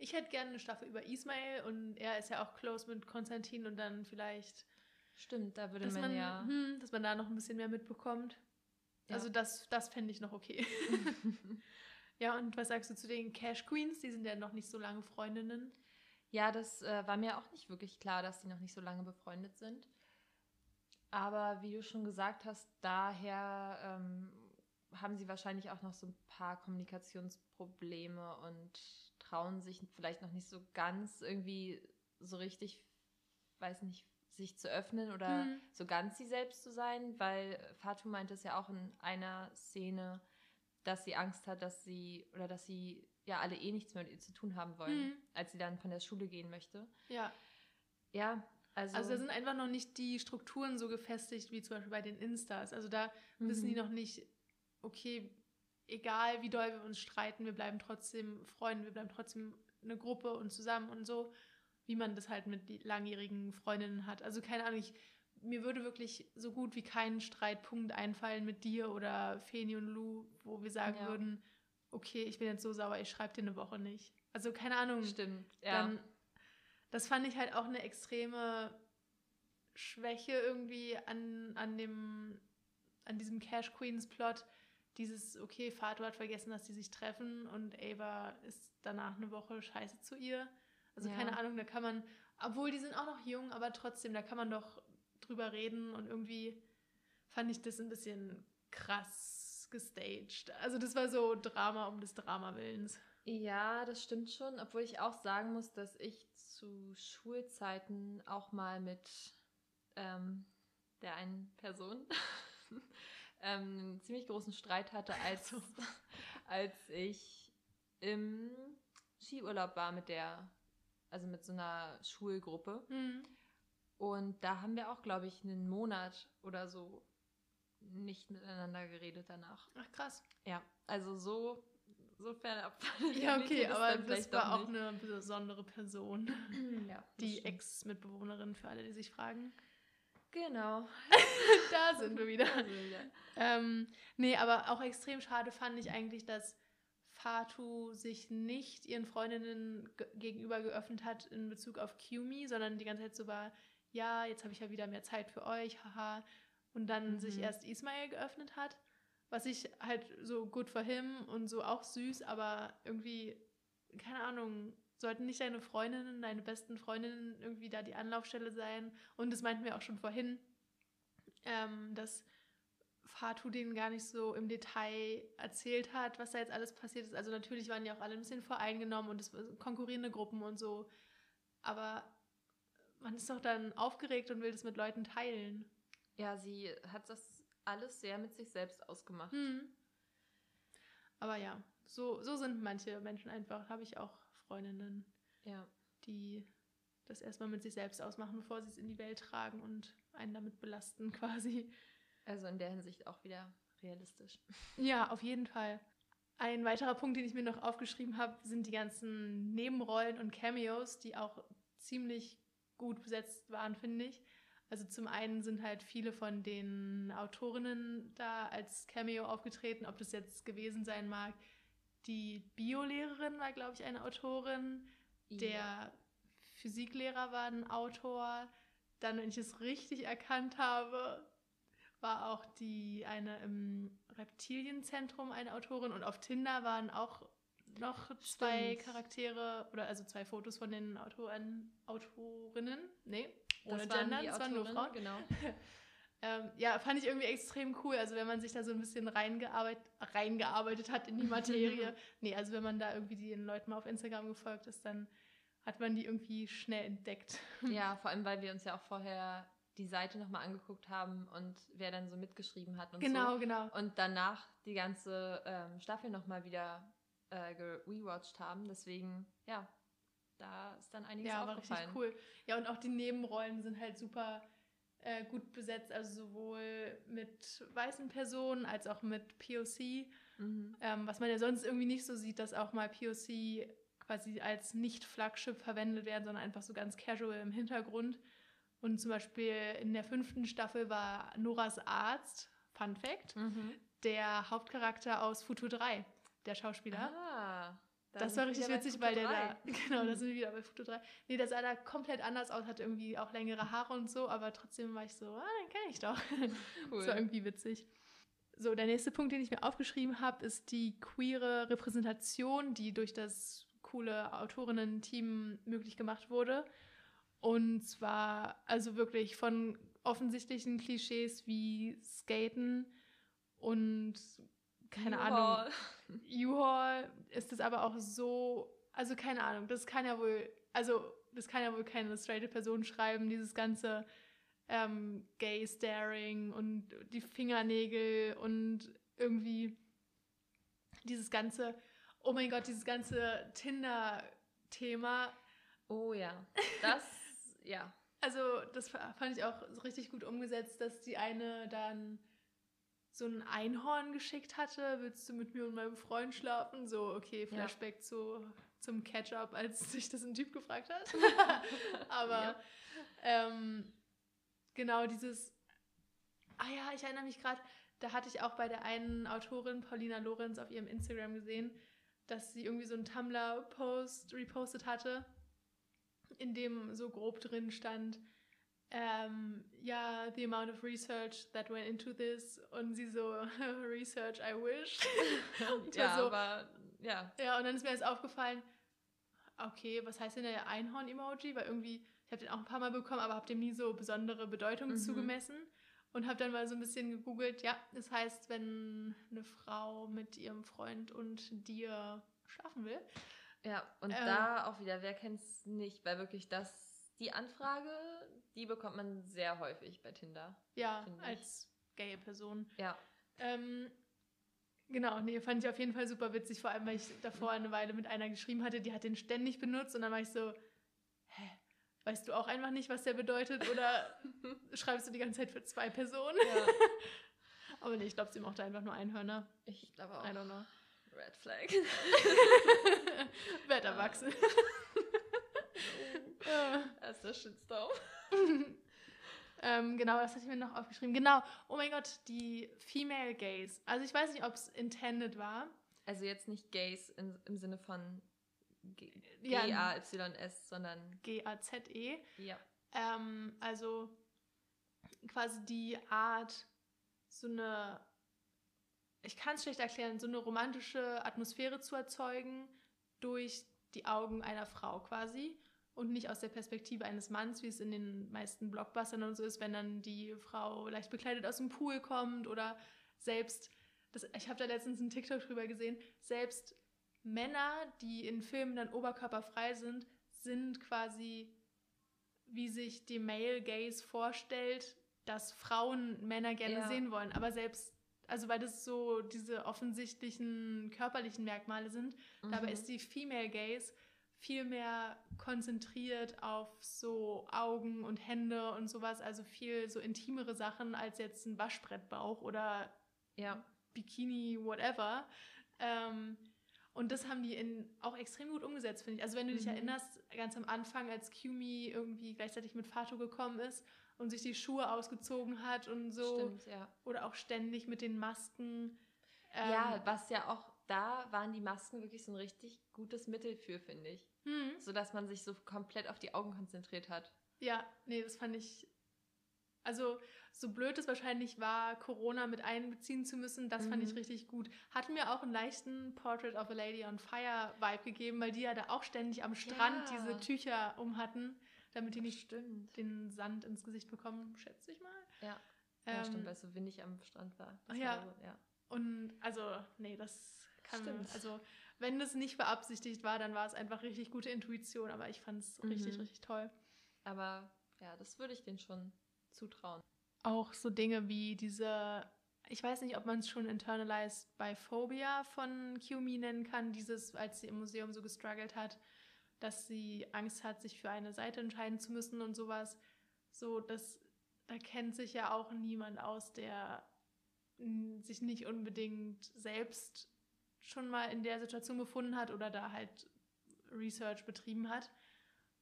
Ich hätte gerne eine Staffel über Ismail und er ist ja auch close mit Konstantin und dann vielleicht, Stimmt, da würde dass man, man, ja. hm, dass man da noch ein bisschen mehr mitbekommt. Ja. Also das, das fände ich noch okay. ja, und was sagst du zu den Cash Queens? Die sind ja noch nicht so lange Freundinnen. Ja, das äh, war mir auch nicht wirklich klar, dass die noch nicht so lange befreundet sind. Aber wie du schon gesagt hast, daher ähm, haben sie wahrscheinlich auch noch so ein paar Kommunikationsprobleme und trauen sich vielleicht noch nicht so ganz irgendwie so richtig, weiß nicht, sich zu öffnen oder Mhm. so ganz sie selbst zu sein, weil Fatou meinte es ja auch in einer Szene, dass sie Angst hat, dass sie oder dass sie ja alle eh nichts mehr mit ihr zu tun haben wollen, Mhm. als sie dann von der Schule gehen möchte. Ja. Ja, also, Also da sind einfach noch nicht die Strukturen so gefestigt wie zum Beispiel bei den Instas. Also da wissen die Mhm. noch nicht, okay, egal wie doll wir uns streiten, wir bleiben trotzdem Freunde, wir bleiben trotzdem eine Gruppe und zusammen und so, wie man das halt mit langjährigen Freundinnen hat. Also keine Ahnung, ich, mir würde wirklich so gut wie kein Streitpunkt einfallen mit dir oder Feni und Lou, wo wir sagen Ja. würden, okay, ich bin jetzt so sauer, ich schreibe dir eine Woche nicht. Also keine Ahnung stimmt, ja. dann, das fand ich halt auch eine extreme Schwäche irgendwie an, an dem, an diesem Cash Queens Plot. Dieses, okay, Fatou hat vergessen, dass die sich treffen und Ava ist danach eine Woche scheiße zu ihr. Also Ja. keine Ahnung, da kann man, obwohl die sind auch noch jung, aber trotzdem, da kann man doch drüber reden und irgendwie fand ich das ein bisschen krass gestaged. Also das war so Drama um des Drama Willens. Ja, das stimmt schon, obwohl ich auch sagen muss, dass ich zu Schulzeiten auch mal mit ähm, der einen Person ähm, einen ziemlich großen Streit hatte, als, als ich im Skiurlaub war mit der, also mit so einer Schulgruppe. Mhm. Und da haben wir auch, glaube ich, einen Monat oder so nicht miteinander geredet danach. Ach krass. Ja, also so, so fernab. Ja, okay, aber das war auch eine besondere Person. ja, das Die. Ex-Mitbewohnerin, für alle, die sich fragen. Genau. da sind wir wieder. Also, ja. Ähm, nee, aber auch extrem schade fand ich eigentlich, dass Fatu sich nicht ihren Freundinnen ge- gegenüber geöffnet hat in Bezug auf Kumi, sondern die ganze Zeit so war, ja, jetzt habe ich ja wieder mehr Zeit für euch, haha. Und dann Mhm. sich erst Ismail geöffnet hat, was ich halt so gut for him und so auch süß, aber irgendwie, keine Ahnung, sollten nicht deine Freundinnen, deine besten Freundinnen irgendwie da die Anlaufstelle sein. Und das meinten wir auch schon vorhin, ähm, dass Fatu denen gar nicht so im Detail erzählt hat, was da jetzt alles passiert ist. Also natürlich waren ja auch alle ein bisschen voreingenommen und es waren konkurrierende Gruppen und so. Aber man ist doch dann aufgeregt und will das mit Leuten teilen. ja, sie hat das alles sehr mit sich selbst ausgemacht. Hm. Aber ja, so, so sind manche Menschen einfach. Habe ich auch Freundinnen, Ja. die das erstmal mit sich selbst ausmachen, bevor sie es in die Welt tragen und einen damit belasten quasi. Also in der Hinsicht auch wieder realistisch. Ja, auf jeden Fall. Ein weiterer Punkt, den ich mir noch aufgeschrieben habe, sind die ganzen Nebenrollen und Cameos, die auch ziemlich gut besetzt waren, finde ich. Also zum einen sind halt viele von den Autorinnen da als Cameo aufgetreten, ob das jetzt gewesen sein mag. Die Biolehrerin war, glaube ich, eine Autorin. Ja. Der Physiklehrer war ein Autor. Dann, wenn ich es richtig erkannt habe, war auch die eine im Reptilienzentrum eine Autorin und auf Tinder waren auch noch zwei Stimmt. Charaktere oder also zwei Fotos von den Autoren, Autorinnen. Nee, ohne Gender, das waren nur Frauen. Genau. ähm, ja, fand ich irgendwie extrem cool. Also wenn man sich da so ein bisschen reingearbeitet, reingearbeitet hat in die Materie. nee, also wenn man da irgendwie den Leuten mal auf Instagram gefolgt ist, dann hat man die irgendwie schnell entdeckt. Ja, vor allem, weil wir uns ja auch vorher die Seite nochmal angeguckt haben und wer dann so mitgeschrieben hat und genau, so. Genau, genau. Und danach die ganze ähm, Staffel nochmal wieder äh, rewatcht haben. Deswegen, ja, da ist dann einiges ja, aufgefallen. Ja, war richtig cool. Ja, und auch die Nebenrollen sind halt super äh, gut besetzt, also sowohl mit weißen Personen als auch mit POC. Mhm. Ähm, was man ja sonst irgendwie nicht so sieht, dass auch mal POC quasi als Nicht-Flagship verwendet werden, sondern einfach so ganz casual im Hintergrund. Und zum Beispiel in der fünften Staffel war Noras Arzt, Fun Fact, mhm. der Hauptcharakter aus Futur 3, der Schauspieler. Ah, das war richtig witzig, weil der da, genau, da sind wir wieder bei Futur 3. Nee, der sah da komplett anders aus, hat irgendwie auch längere Haare und so, aber trotzdem war ich so, ah, den kenne ich doch. Cool. das war irgendwie witzig. So, der nächste Punkt, den ich mir aufgeschrieben habe, ist die queere Repräsentation, die durch das coole Autorinnen-Team möglich gemacht wurde. Und zwar also wirklich von offensichtlichen Klischees wie Skaten und keine Ahnung. U-Haul ist das aber auch so, also keine Ahnung, das kann ja wohl, also das kann ja wohl keine straighte Person schreiben, dieses ganze ähm, Gay-Staring und die Fingernägel und irgendwie dieses ganze, oh mein Gott, dieses ganze Tinder-Thema. Oh ja, das ja. Also, das fand ich auch richtig gut umgesetzt, dass die eine dann so ein Einhorn geschickt hatte. Willst du mit mir und meinem Freund schlafen? So, okay, Flashback ja. zu, zum Catch-up, als sich das ein Typ gefragt hat. Aber ja. ähm, genau dieses. Ah ja, ich erinnere mich gerade, da hatte ich auch bei der einen Autorin, Paulina Lorenz, auf ihrem Instagram gesehen, dass sie irgendwie so einen Tumblr-Post repostet hatte in dem so grob drin stand, ähm, ja, the amount of research that went into this und sie so, research I wish. ja, so, aber, ja. Ja, und dann ist mir jetzt aufgefallen, okay, was heißt denn der Einhorn-Emoji? Weil irgendwie, ich habe den auch ein paar Mal bekommen, aber habe dem nie so besondere Bedeutung mhm. zugemessen. Und habe dann mal so ein bisschen gegoogelt, ja, das heißt, wenn eine Frau mit ihrem Freund und dir schlafen will, ja, und ähm, da auch wieder, wer kennt es nicht, weil wirklich das, die Anfrage, die bekommt man sehr häufig bei Tinder. Ja, als gaye Person. Ja. Ähm, genau, nee, fand ich auf jeden Fall super witzig, vor allem, weil ich davor eine Weile mit einer geschrieben hatte, die hat den ständig benutzt und dann war ich so, hä, weißt du auch einfach nicht, was der bedeutet oder schreibst du die ganze Zeit für zwei Personen? Ja. Aber nee, ich glaube, sie mochte einfach nur Einhörner. Ich glaube auch. I don't know. Red Flag. Werd erwachsen. Das ist der Shitstorm. ähm, genau, das hatte ich mir noch aufgeschrieben. Genau, oh mein Gott, die Female Gays. Also ich weiß nicht, ob es intended war. Also jetzt nicht Gays in, im Sinne von G-A-Y-S, sondern G-A-Z-E. Ja. Ähm, also quasi die Art, so eine ich kann es schlecht erklären, so eine romantische Atmosphäre zu erzeugen durch die Augen einer Frau quasi und nicht aus der Perspektive eines Manns, wie es in den meisten Blockbustern und so ist, wenn dann die Frau leicht bekleidet aus dem Pool kommt oder selbst, das, ich habe da letztens einen TikTok drüber gesehen, selbst Männer, die in Filmen dann oberkörperfrei sind, sind quasi, wie sich die Male Gaze vorstellt, dass Frauen Männer gerne ja. sehen wollen. Aber selbst also weil das so diese offensichtlichen körperlichen Merkmale sind. Mhm. Dabei ist die Female Gaze viel mehr konzentriert auf so Augen und Hände und sowas, also viel so intimere Sachen als jetzt ein Waschbrettbauch oder ja. Bikini, whatever. Ähm, und das haben die in, auch extrem gut umgesetzt, finde ich. Also wenn du dich Mhm. erinnerst, ganz am Anfang, als Kumi irgendwie gleichzeitig mit Fato gekommen ist und sich die Schuhe ausgezogen hat und so. Stimmt, ja. Oder auch ständig mit den Masken. Ähm, ja, was ja auch da waren die Masken wirklich so ein richtig gutes Mittel für, finde ich. Hm, So dass man sich so komplett auf die Augen konzentriert hat. ja, nee, das fand ich. Also, so blöd es wahrscheinlich war, Corona mit einbeziehen zu müssen, das fand ich Mhm. richtig gut. Hat mir auch einen leichten Portrait of a Lady on Fire Vibe gegeben, weil die ja da auch ständig am Strand Ja. diese Tücher um hatten, damit die nicht Stimmt. den Sand ins Gesicht bekommen, schätze ich mal. Ja. Ja, Ähm, stimmt, weil es so windig am Strand war. Ja. war so, ja. Und also, nee, das kann Stimmt. Also, wenn das nicht beabsichtigt war, dann war es einfach richtig gute Intuition, aber ich fand es richtig, Mhm. richtig toll. Aber ja, das würde ich denen schon zutrauen. Auch so Dinge wie diese, ich weiß nicht, ob man es schon internalized by Phobia von Kiyomi nennen kann, dieses, als sie im Museum so gestruggelt hat, dass sie Angst hat, sich für eine Seite entscheiden zu müssen und sowas. So, das, da kennt sich ja auch niemand aus, der sich nicht unbedingt selbst schon mal in der Situation befunden hat oder da halt Research betrieben hat.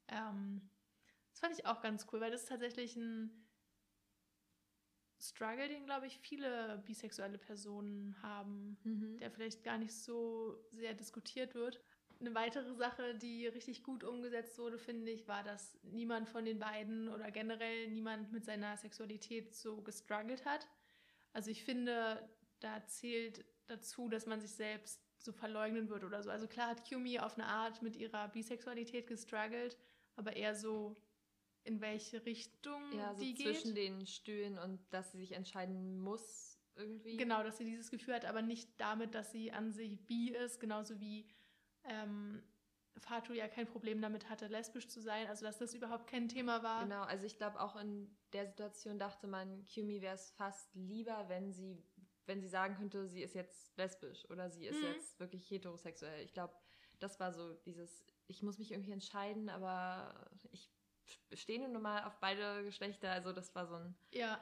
Ähm, das fand ich auch ganz cool, weil das ist tatsächlich ein Struggle, den, glaube ich, viele bisexuelle Personen haben, der vielleicht gar nicht so sehr diskutiert wird. Eine weitere Sache, die richtig gut umgesetzt wurde, finde ich, war, dass niemand von den beiden oder generell niemand mit seiner Sexualität so gestruggelt hat. Also ich finde, da zählt dazu, dass man sich selbst so verleugnen würde oder so. Also klar hat Kyumi auf eine Art mit ihrer Bisexualität gestruggelt, aber eher so, in welche Richtung Ja, so die zwischen geht. den Stühlen und dass sie sich entscheiden muss irgendwie. Genau, dass sie dieses Gefühl hat, aber nicht damit, dass sie an sich bi ist, genauso wie ähm, Fatu ja kein Problem damit hatte, lesbisch zu sein, also dass das überhaupt kein Thema war. Genau, also ich glaube auch in der Situation dachte man, Kyumi wäre es fast lieber, wenn sie, wenn sie sagen könnte, sie ist jetzt lesbisch oder sie ist Mhm. jetzt wirklich heterosexuell. Ich glaube, das war so dieses, ich muss mich irgendwie entscheiden, aber ich stehe nun mal auf beide Geschlechter. Also das war so ein, Ja,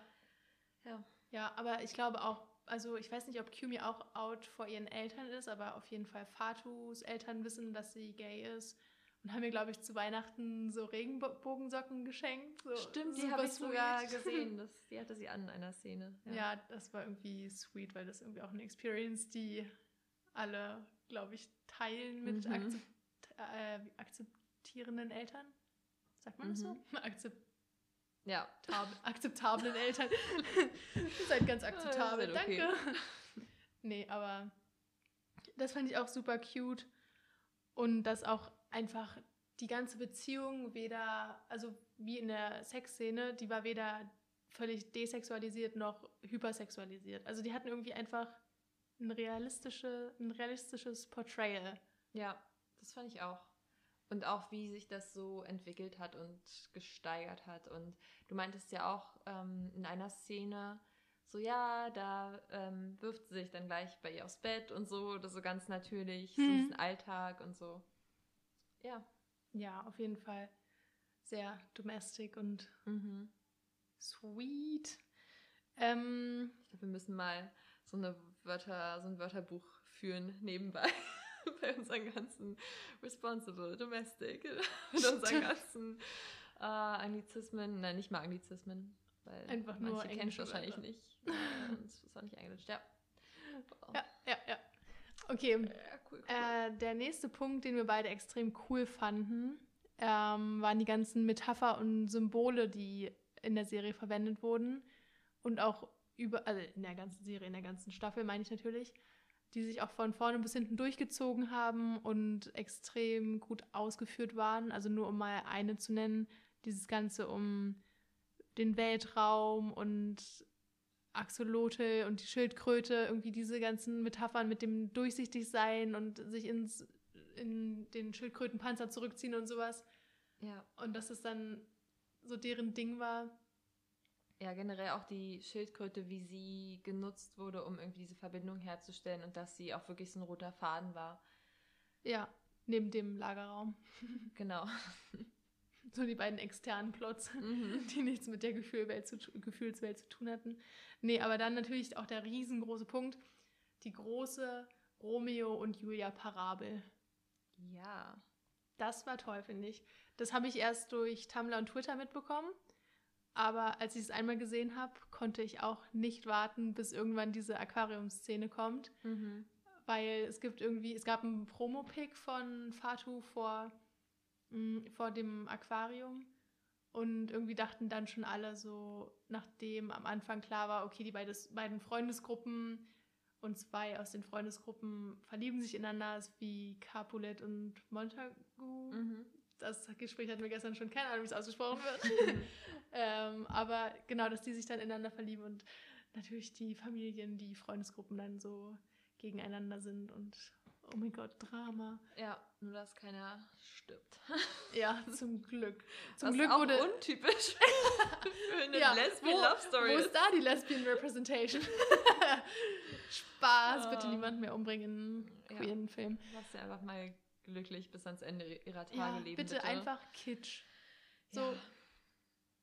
ja. ja, aber ich glaube auch, also ich weiß nicht, ob Kyumi auch out vor ihren Eltern ist, aber auf jeden Fall Fatus Eltern wissen, dass sie gay ist und haben mir, glaube ich, zu Weihnachten so Regenbogensocken geschenkt. So Stimmt, die habe ich sogar gesehen. Das, die hatte sie an in einer Szene. Ja. das war irgendwie sweet, weil das irgendwie auch eine Experience, die alle, glaube ich, teilen mit Mhm. akzept, äh, akzeptierenden Eltern. Sagt man das so? Mhm. Akzeptab ja. akzeptablen Eltern. Seid ganz akzeptabel, okay. danke. Nee, aber das fand ich auch super cute. Und dass auch einfach die ganze Beziehung weder, also wie in der Sexszene, die war weder völlig desexualisiert noch hypersexualisiert. Also die hatten irgendwie einfach ein, realistische, ein realistisches Portrayal. Ja, das fand ich auch. Und auch, wie sich das so entwickelt hat und gesteigert hat. Und du meintest ja auch ähm, in einer Szene, so ja, da ähm, wirft sie sich dann gleich bei ihr aufs Bett und so, das so ganz natürlich, so ein Hm. bisschen Alltag und so. Ja. Ja, auf jeden Fall sehr domestic und Mhm. sweet. Ähm, Ich glaube, wir müssen mal so eine Wörter, so ein Wörterbuch führen nebenbei. bei unseren ganzen responsible, domestic, mit unseren ganzen äh, Anglizismen, nein, nicht mal Anglizismen, weil Einfach nur manche kennen es wahrscheinlich nicht. Äh, es ist auch nicht Englisch, ja. ja, ja, ja. Okay, Ja, cool, cool. Äh, der nächste Punkt, den wir beide extrem cool fanden, ähm, waren die ganzen Metapher und Symbole, die in der Serie verwendet wurden. Und auch über, also in der ganzen Serie, in der ganzen Staffel meine ich natürlich, die sich auch von vorne bis hinten durchgezogen haben und extrem gut ausgeführt waren. Also nur um mal eine zu nennen, dieses Ganze um den Weltraum und Axolotl und die Schildkröte, irgendwie diese ganzen Metaphern mit dem Durchsichtigsein und sich ins, in den Schildkrötenpanzer zurückziehen und sowas. ja. Und dass es dann so deren Ding war. ja, generell auch die Schildkröte, wie sie genutzt wurde, um irgendwie diese Verbindung herzustellen und dass sie auch wirklich so ein roter Faden war. Ja, neben dem Lagerraum. Genau. So die beiden externen Plots, Mhm. die nichts mit der Gefühlwelt zu, Gefühlswelt zu tun hatten. Nee, aber dann natürlich auch der riesengroße Punkt, die große Romeo und Julia Parabel. Ja. Das war toll, finde ich. Das habe ich erst durch Tumblr und Twitter mitbekommen. Aber als ich es einmal gesehen habe, konnte ich auch nicht warten, bis irgendwann diese Aquariumszene kommt. Mhm. Weil es gibt irgendwie, es gab einen Promo-Pick von Fatu vor, mh, vor dem Aquarium. Und irgendwie dachten dann schon alle so, nachdem am Anfang klar war, okay, die beides, beiden Freundesgruppen und zwei aus den Freundesgruppen verlieben sich ineinander, ist wie Capulet und Montagu. Mhm. Das Gespräch hatten wir gestern schon, keine Ahnung, wie es ausgesprochen wird. ähm, aber genau, dass die sich dann ineinander verlieben und natürlich die Familien, die Freundesgruppen dann so gegeneinander sind und oh mein Gott, Drama. Ja, nur dass keiner stirbt. Ja, zum Glück. Zum Was Glück auch wurde. untypisch für eine Ja, Lesbian wo- Love Story Wo ist. ist da die Lesbian Representation? Spaß, bitte Ah. niemand mehr umbringen in Ja. queeren Film. Lass sie einfach mal glücklich bis ans Ende ihrer Tage Ja, leben. bitte, einfach Kitsch. So, Ja.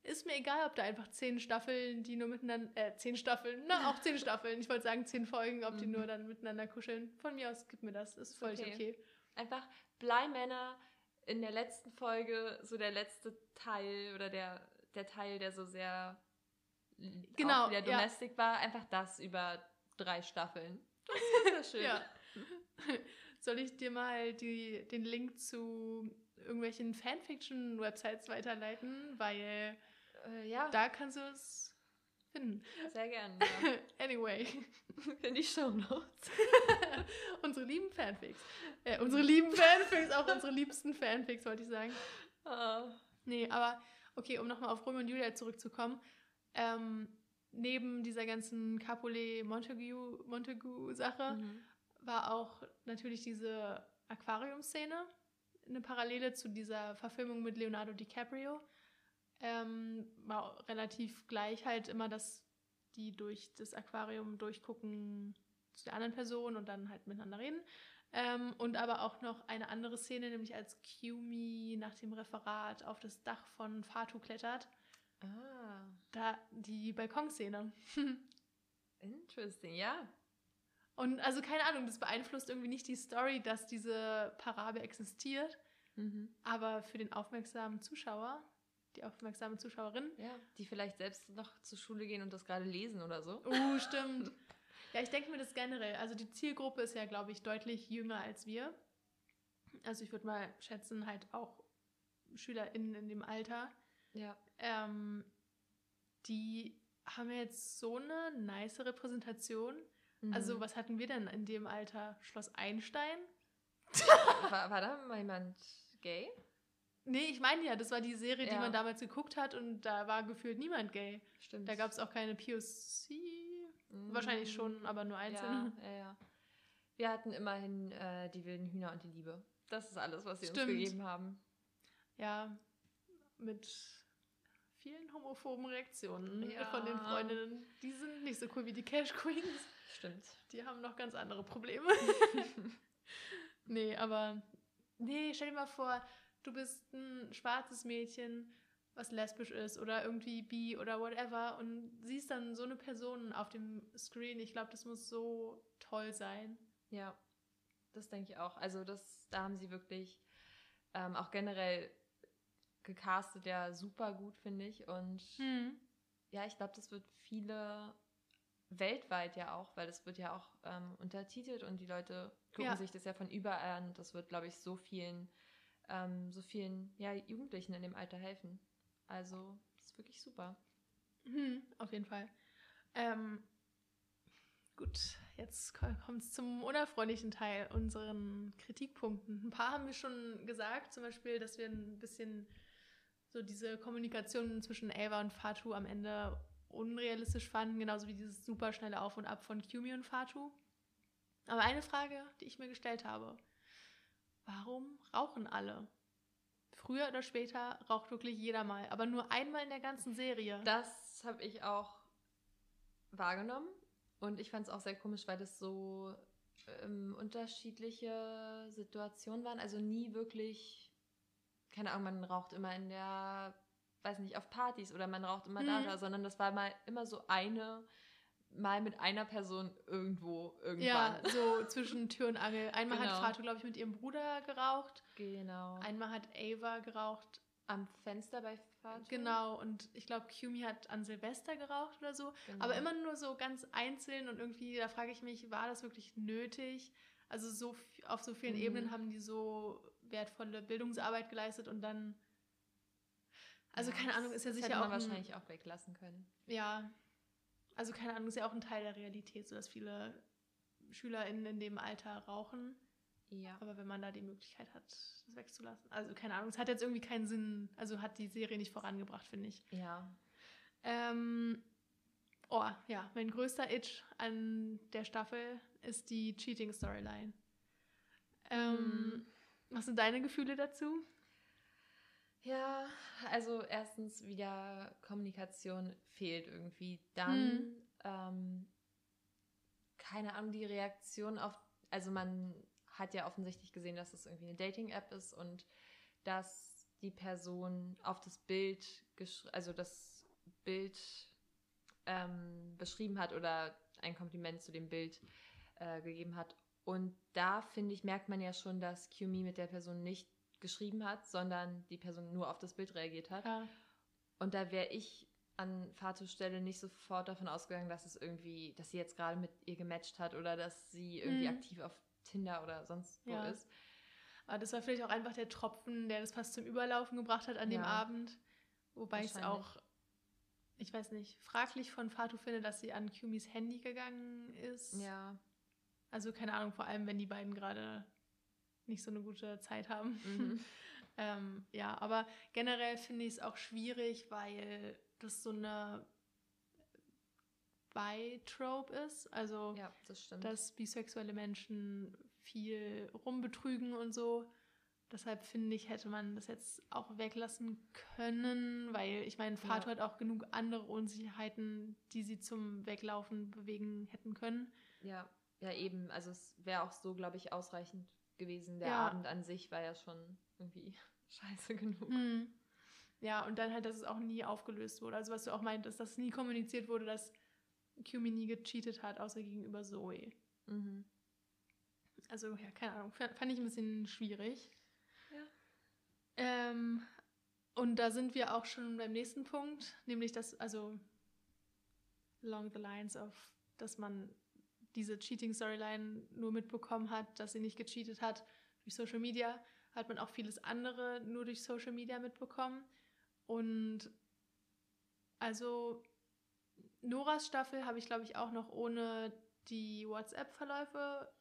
Ist mir egal, ob da einfach zehn Staffeln, die nur miteinander, äh, zehn Staffeln, na, auch zehn Staffeln, ich wollte sagen zehn Folgen, ob die Mhm. nur dann miteinander kuscheln. Von mir aus, gib mir das, ist völlig okay. okay. Einfach Bleimänner in der letzten Folge, so der letzte Teil oder der, der Teil, der so sehr Genau, wieder ja. domestic war, einfach das über drei Staffeln. Das ist sehr schön. Ja. Soll ich dir mal die, den Link zu irgendwelchen Fanfiction-Websites weiterleiten? Weil Äh, ja, da kannst du es finden. sehr gerne. Ja. Anyway, In die Show Notes. unsere lieben Fanfics. Äh, unsere lieben Fanfics, auch unsere liebsten Fanfics, wollte ich sagen. Ah. Nee, aber okay, um nochmal auf Romeo und Julia zurückzukommen. Ähm, neben dieser ganzen Capulet-Montagu-Sache Mhm. war auch natürlich diese Aquarium-Szene eine Parallele zu dieser Verfilmung mit Leonardo DiCaprio. Ähm, war relativ gleich halt immer, dass die durch das Aquarium durchgucken zu der anderen Person und dann halt miteinander reden. Ähm, und aber auch noch eine andere Szene, nämlich als Kiumi nach dem Referat auf das Dach von Fatu klettert. Ah, Da die Balkonszene. interesting, ja. Und also keine Ahnung, das beeinflusst irgendwie nicht die Story, dass diese Parabel existiert, Mhm. aber für den aufmerksamen Zuschauer, die aufmerksame Zuschauerin, Ja, die vielleicht selbst noch zur Schule gehen und das gerade lesen oder so. oh, stimmt. Ja, ich denke mir das generell. Also die Zielgruppe ist ja, glaube ich, deutlich jünger als wir. Also ich würde mal schätzen, halt auch SchülerInnen in dem Alter. Ja. Ähm, die haben ja jetzt so eine nice Repräsentation. Also Mhm. was hatten wir denn in dem Alter? Schloss Einstein? war, war da mal jemand gay? Nee, ich meine ja, das war die Serie, die Ja. man damals geguckt hat und da war gefühlt niemand gay. Stimmt. Da gab es auch keine POC. Mhm. Wahrscheinlich schon, aber nur einzelne. Ja, ja, ja. Wir hatten immerhin äh, die wilden Hühner und die Liebe. Das ist alles, was sie Stimmt. uns gegeben haben. Ja, mit vielen homophoben Reaktionen Ja. von den Freundinnen. Die sind nicht so cool wie die Cash Queens. Stimmt. Die haben noch ganz andere Probleme. nee, aber nee, stell dir mal vor, du bist ein schwarzes Mädchen, was lesbisch ist oder irgendwie bi oder whatever und siehst dann so eine Person auf dem Screen. Ich glaube, das muss so toll sein. Ja, das denke ich auch. Also das, da haben sie wirklich ähm, auch generell gecastet, ja super gut, finde ich. Und ja, ich glaube, das wird viele weltweit ja auch, weil das wird ja auch ähm, untertitelt und die Leute gucken Ja. sich das ja von überall an. Das wird, glaube ich, so vielen, ähm, so vielen ja, Jugendlichen in dem Alter helfen. Also, das ist wirklich super. Mhm, auf jeden Fall. Ähm, gut, jetzt kommt es zum unerfreulichen Teil, unseren Kritikpunkten. Ein paar haben wir schon gesagt, zum Beispiel, dass wir ein bisschen so diese Kommunikation zwischen Ava und Fatu am Ende unrealistisch fanden, genauso wie dieses super schnelle Auf und Ab von Kumi und Fatu. Aber eine Frage, die ich mir gestellt habe, warum rauchen alle? Früher oder später raucht wirklich jeder mal, aber nur einmal in der ganzen Serie. Das habe ich auch wahrgenommen und ich fand es auch sehr komisch, weil das so ähm, unterschiedliche Situationen waren. Also nie wirklich, keine Ahnung, man raucht immer in der, weiß nicht, auf Partys oder man raucht immer da, Mhm. da, sondern das war mal immer so eine mal mit einer Person irgendwo irgendwann. Ja, so zwischen Tür und Angel. Einmal Genau. hat Fatu, glaube ich, mit ihrem Bruder geraucht. Genau. Einmal hat Ava geraucht. Am Fenster bei Vater. Genau. Und ich glaube, Kumi hat an Silvester geraucht oder so. Genau. Aber immer nur so ganz einzeln und irgendwie, da frage ich mich, war das wirklich nötig? Also so auf so vielen Mhm. Ebenen haben die so wertvolle Bildungsarbeit geleistet und dann. Also Ja, keine Ahnung, ist ja sicher hätte auch man ein, wahrscheinlich auch weglassen können. ja. Also keine Ahnung, ist ja auch ein Teil der Realität, so dass viele SchülerInnen in dem Alter rauchen. Ja. Aber wenn man da die Möglichkeit hat, das wegzulassen. Also keine Ahnung, es hat jetzt irgendwie keinen Sinn, also hat die Serie nicht vorangebracht, finde ich. Ja. Ähm, oh, ja, mein größter Itch an der Staffel ist die Cheating-Storyline. Ähm, Mhm. Was sind deine Gefühle dazu? Ja, also erstens wieder Kommunikation fehlt irgendwie. Dann, Hm. ähm, keine Ahnung, die Reaktion auf, also man hat ja offensichtlich gesehen, dass es irgendwie eine Dating-App ist und dass die Person auf das Bild, also das Bild ähm, beschrieben hat oder ein Kompliment zu dem Bild äh, gegeben hat. Und da, finde ich, merkt man ja schon, dass QME mit der Person nicht geschrieben hat, sondern die Person nur auf das Bild reagiert hat. Ja. Und da wäre ich an Fatus Stelle nicht sofort davon ausgegangen, dass es irgendwie, dass sie jetzt gerade mit ihr gematcht hat oder dass sie irgendwie Mhm. aktiv auf Tinder oder sonst wo Ja. ist. Aber das war vielleicht auch einfach der Tropfen, der das fast zum Überlaufen gebracht hat an dem Ja. Abend. Wobei ich es auch, ich weiß nicht, fraglich von Fatu finde, dass sie an Kumis Handy gegangen ist. Ja. Also keine Ahnung, vor allem wenn die beiden gerade nicht so eine gute Zeit haben. Mhm. ähm, ja, aber generell finde ich es auch schwierig, weil das so eine Bi-Trope ist. Also ja, das dass bisexuelle Menschen viel rumbetrügen und so. Deshalb finde ich, hätte man das jetzt auch weglassen können, weil ich meine, Fatu Ja. hat auch genug andere Unsicherheiten, die sie zum Weglaufen bewegen hätten können. ja, ja, eben. Also es wäre auch so, glaube ich, ausreichend gewesen. Der Ja. Abend an sich war ja schon irgendwie scheiße genug. Hm. Ja, und dann halt, dass es auch nie aufgelöst wurde. Also was du auch meintest, dass nie kommuniziert wurde, dass Kumi nie gecheatet hat, außer gegenüber Zoe. Mhm. Also, ja, keine Ahnung. Fand fand ich ein bisschen schwierig. Ja. Ähm, und da sind wir auch schon beim nächsten Punkt, nämlich dass, also along the lines of, dass man diese Cheating-Storyline nur mitbekommen hat, dass sie nicht gecheatet hat durch Social Media, hat man auch vieles andere nur durch Social Media mitbekommen. Und also Noras Staffel habe ich, glaube ich, auch noch ohne die WhatsApp-Verläufe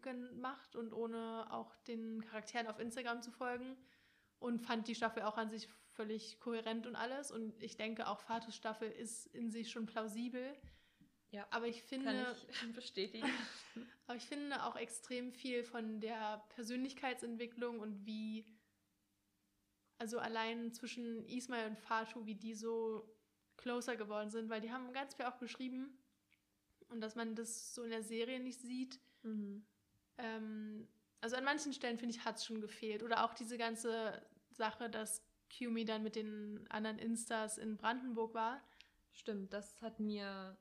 gemacht und ohne auch den Charakteren auf Instagram zu folgen und fand die Staffel auch an sich völlig kohärent und alles. Und ich denke, auch Fatus Staffel ist in sich schon plausibel. Ja, Aber ich finde, ich bestätigen. aber ich finde auch extrem viel von der Persönlichkeitsentwicklung und wie, also allein zwischen Ismail und Fatu, wie die so closer geworden sind, weil die haben ganz viel auch beschrieben und dass man das so in der Serie nicht sieht. mhm. Ähm, also an manchen Stellen, finde ich, hat es schon gefehlt. Oder auch diese ganze Sache, dass Kumi dann mit den anderen Instas in Brandenburg war. Stimmt, das hat mir,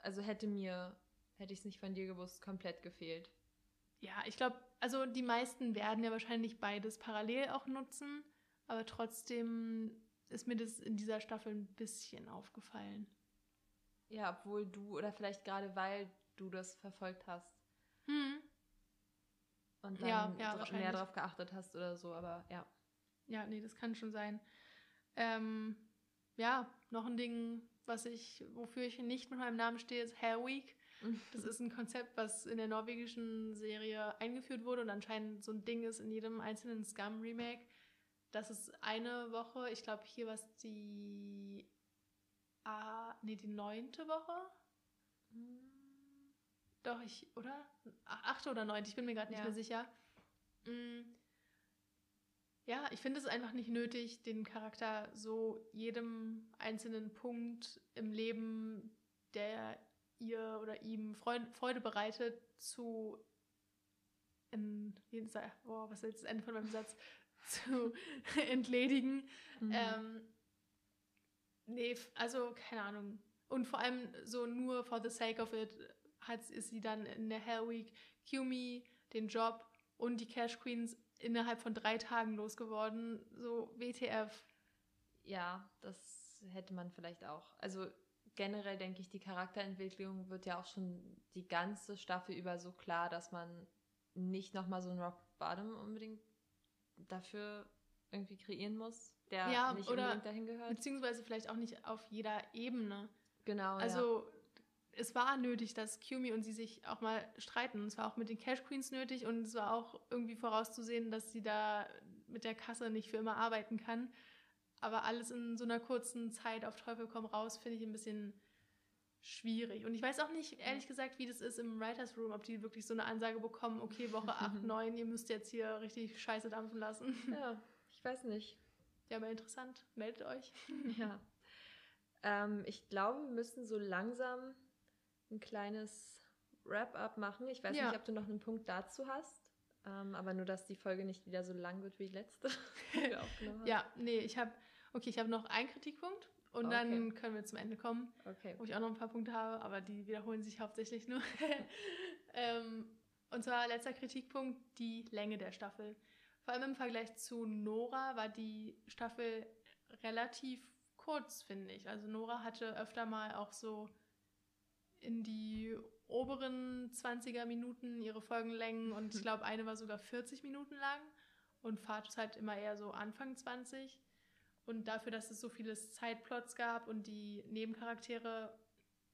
also hätte mir, hätte ich es nicht von dir gewusst, komplett gefehlt. Ja, ich glaube, also die meisten werden ja wahrscheinlich beides parallel auch nutzen, aber trotzdem ist mir das in dieser Staffel ein bisschen aufgefallen. Ja, obwohl du, oder vielleicht gerade weil du das verfolgt hast Hm. und dann Ja, ja, dra- mehr darauf geachtet hast oder so, aber ja. Ja, nee, das kann schon sein. Ähm, ja, noch ein Ding, was ich, wofür ich nicht mit meinem Namen stehe, ist Hair Week. Das ist ein Konzept, was in der norwegischen Serie eingeführt wurde und anscheinend so ein Ding ist in jedem einzelnen Scum-Remake. Das ist eine Woche, ich glaube, hier war es die, ah, nee, die neunte Woche. Doch, ich, oder? Ach, Achte oder neunte, ich bin mir gerade nicht Ja. mehr sicher. Ja, ich finde es einfach nicht nötig, den Charakter so jedem einzelnen Punkt im Leben, der ihr oder ihm Freude, bereitet, zu in, boah, was ist jetzt das Ende von meinem Satz? zu entledigen. Mhm. Ähm, nee, also keine Ahnung. Und vor allem so nur for the sake of it hat, ist sie dann in der Hell Week Kiyomi, den Job und die Cash Queens innerhalb von drei Tagen losgeworden. So WTF. Ja, das hätte man vielleicht auch. Also generell denke ich, die Charakterentwicklung wird ja auch schon die ganze Staffel über so klar, dass man nicht nochmal so einen Rock Bottom unbedingt dafür irgendwie kreieren muss, der ja, nicht unbedingt dahin gehört. Beziehungsweise vielleicht auch nicht auf jeder Ebene. Genau. Also ja. Es war nötig, dass Kiyomi und sie sich auch mal streiten. Und es war auch mit den Cash Queens nötig und es war auch irgendwie vorauszusehen, dass sie da mit der Kasse nicht für immer arbeiten kann. Aber alles in so einer kurzen Zeit auf Teufel komm raus, finde ich ein bisschen schwierig. Und ich weiß auch nicht, ehrlich gesagt, wie das ist im Writers Room, ob die wirklich so eine Ansage bekommen, okay, Woche 8, 9, ihr müsst jetzt hier richtig Scheiße dampfen lassen. Ja, ich weiß nicht. Ja, aber interessant. Meldet euch. Ja. Ähm, ich glaube, wir müssen so langsam ein kleines Wrap-up machen. Ich weiß ja. nicht, ob du noch einen Punkt dazu hast. Ähm, aber nur, dass die Folge nicht wieder so lang wird wie die letzte. ja, nee, ich habe, okay, ich habe noch einen Kritikpunkt und okay. dann können wir zum Ende kommen, okay. wo ich auch noch ein paar Punkte habe, aber die wiederholen sich hauptsächlich nur. ähm, und zwar letzter Kritikpunkt, die Länge der Staffel. Vor allem im Vergleich zu Nora war die Staffel relativ kurz, finde ich. Also Nora hatte öfter mal auch so in die oberen 20er Minuten ihre Folgenlängen und ich glaube, eine war sogar 40 Minuten lang und Fatus halt immer eher so Anfang 20. Und dafür, dass es so viele Zeitplots gab und die Nebencharaktere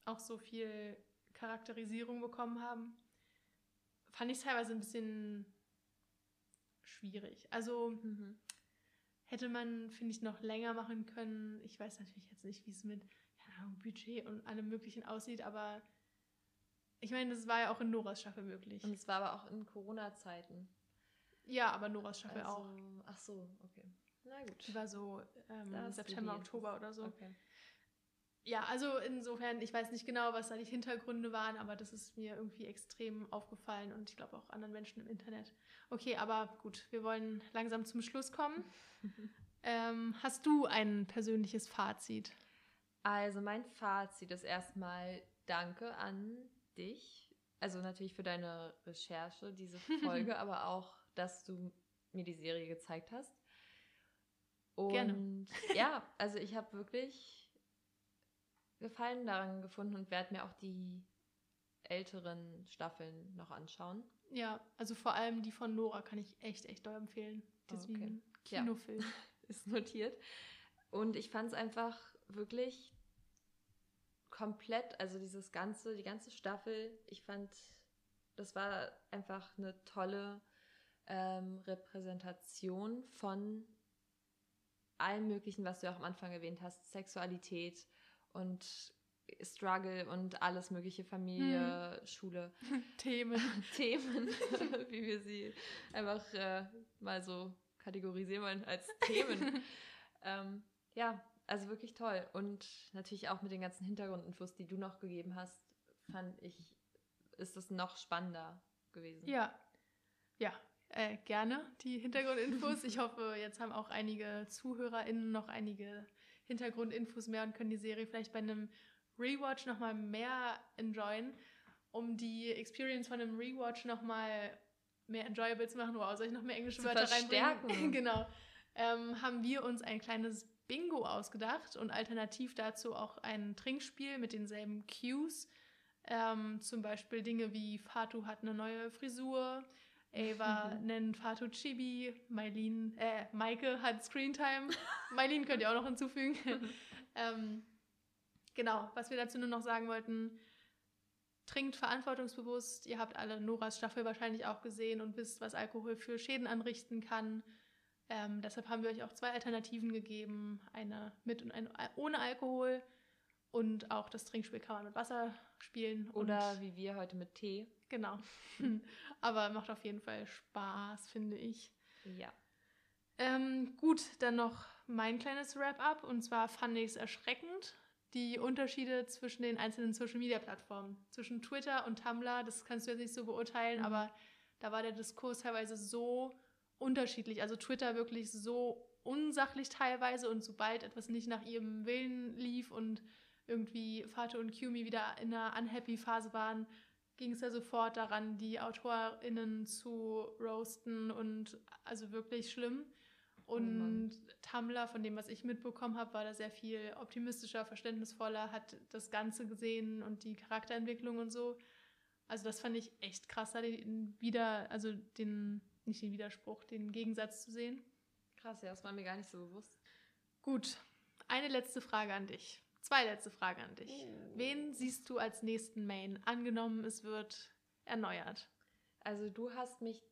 auch so viel Charakterisierung bekommen haben, fand ich es teilweise ein bisschen schwierig. Also mhm. Hätte man, finde ich, noch länger machen können. Ich weiß natürlich jetzt nicht, wie es mit ja, Budget und allem Möglichen aussieht, aber ich meine, das war ja auch in Noras Staffel möglich. Und es war aber auch in Corona-Zeiten. Ja, aber Noras Staffel also, auch. Ach so, okay. Na gut. Die war so ähm, September, Oktober oder so. Okay. Ja, also insofern, ich weiß nicht genau, was da die Hintergründe waren, aber das ist mir irgendwie extrem aufgefallen und ich glaube auch anderen Menschen im Internet. Okay, aber gut, wir wollen langsam zum Schluss kommen. ähm, hast du ein persönliches Fazit? Also mein Fazit ist erstmal Danke an dich. Also natürlich für deine Recherche, diese Folge, aber auch, dass du mir die Serie gezeigt hast. Und Gerne. ja, also ich habe wirklich Gefallen daran gefunden und werde mir auch die älteren Staffeln noch anschauen. Ja, also vor allem die von Nora kann ich echt, echt doll empfehlen. Deswegen okay. Kinofilm. Ja. Ist notiert. Und ich fand es einfach wirklich komplett, also dieses ganze, die ganze Staffel, ich fand, das war einfach eine tolle ähm, Repräsentation von allem Möglichen, was du auch am Anfang erwähnt hast, Sexualität und Struggle und alles mögliche, Familie, hm. Schule. Themen. Themen, wie wir sie einfach äh, mal so kategorisieren wollen als Themen. ähm, ja, also wirklich toll. Und natürlich auch mit den ganzen Hintergrundinfos, die du noch gegeben hast, fand ich, ist das noch spannender gewesen. Ja, ja, äh, gerne die Hintergrundinfos. Ich hoffe, jetzt haben auch einige ZuhörerInnen noch einige Hintergrundinfos mehr und können die Serie vielleicht bei einem Rewatch nochmal mehr enjoyen, um die Experience von einem Rewatch nochmal mehr enjoyable zu machen. Wow, soll ich noch mehr englische zu Wörter reinbringen? genau. Ähm, haben wir uns ein kleines Bingo ausgedacht und alternativ dazu auch ein Trinkspiel mit denselben Cues. Ähm, zum Beispiel Dinge wie Fatu hat eine neue Frisur, Ava mhm. nennt Fatu Chibi, Mailin, äh, Maike hat Screentime. Mailin könnt ihr auch noch hinzufügen. ähm, genau, was wir dazu nur noch sagen wollten, trinkt verantwortungsbewusst. Ihr habt alle Noras Staffel wahrscheinlich auch gesehen und wisst, was Alkohol für Schäden anrichten kann. Ähm, deshalb haben wir euch auch zwei Alternativen gegeben, eine mit und eine ohne Alkohol. Und auch das Trinkspiel kann man mit Wasser spielen. Oder wie wir heute mit Tee. Genau. Aber macht auf jeden Fall Spaß, finde ich. Ja. Ähm, gut, dann noch mein kleines Wrap-up. Und zwar fand ich es erschreckend, die Unterschiede zwischen den einzelnen Social-Media-Plattformen. Zwischen Twitter und Tumblr, das kannst du jetzt nicht so beurteilen, mhm. aber da war der Diskurs teilweise so unterschiedlich. Also Twitter wirklich so unsachlich teilweise und sobald etwas nicht nach ihrem Willen lief und irgendwie Fate und Kyumi wieder in einer unhappy Phase waren, ging es ja sofort daran, die AutorInnen zu roasten und also wirklich schlimm. Und oh Tumblr, von dem, was ich mitbekommen habe, war da sehr viel optimistischer, verständnisvoller, hat das Ganze gesehen und die Charakterentwicklung und so. Also das fand ich echt krass, da den wieder, also den, nicht den Widerspruch, den Gegensatz zu sehen. Krass, ja, das war mir gar nicht so bewusst. Gut, eine letzte Frage an dich. Zwei letzte Frage an dich. Oh. Wen siehst du als nächsten Main? Angenommen, es wird erneuert. Also du hast mich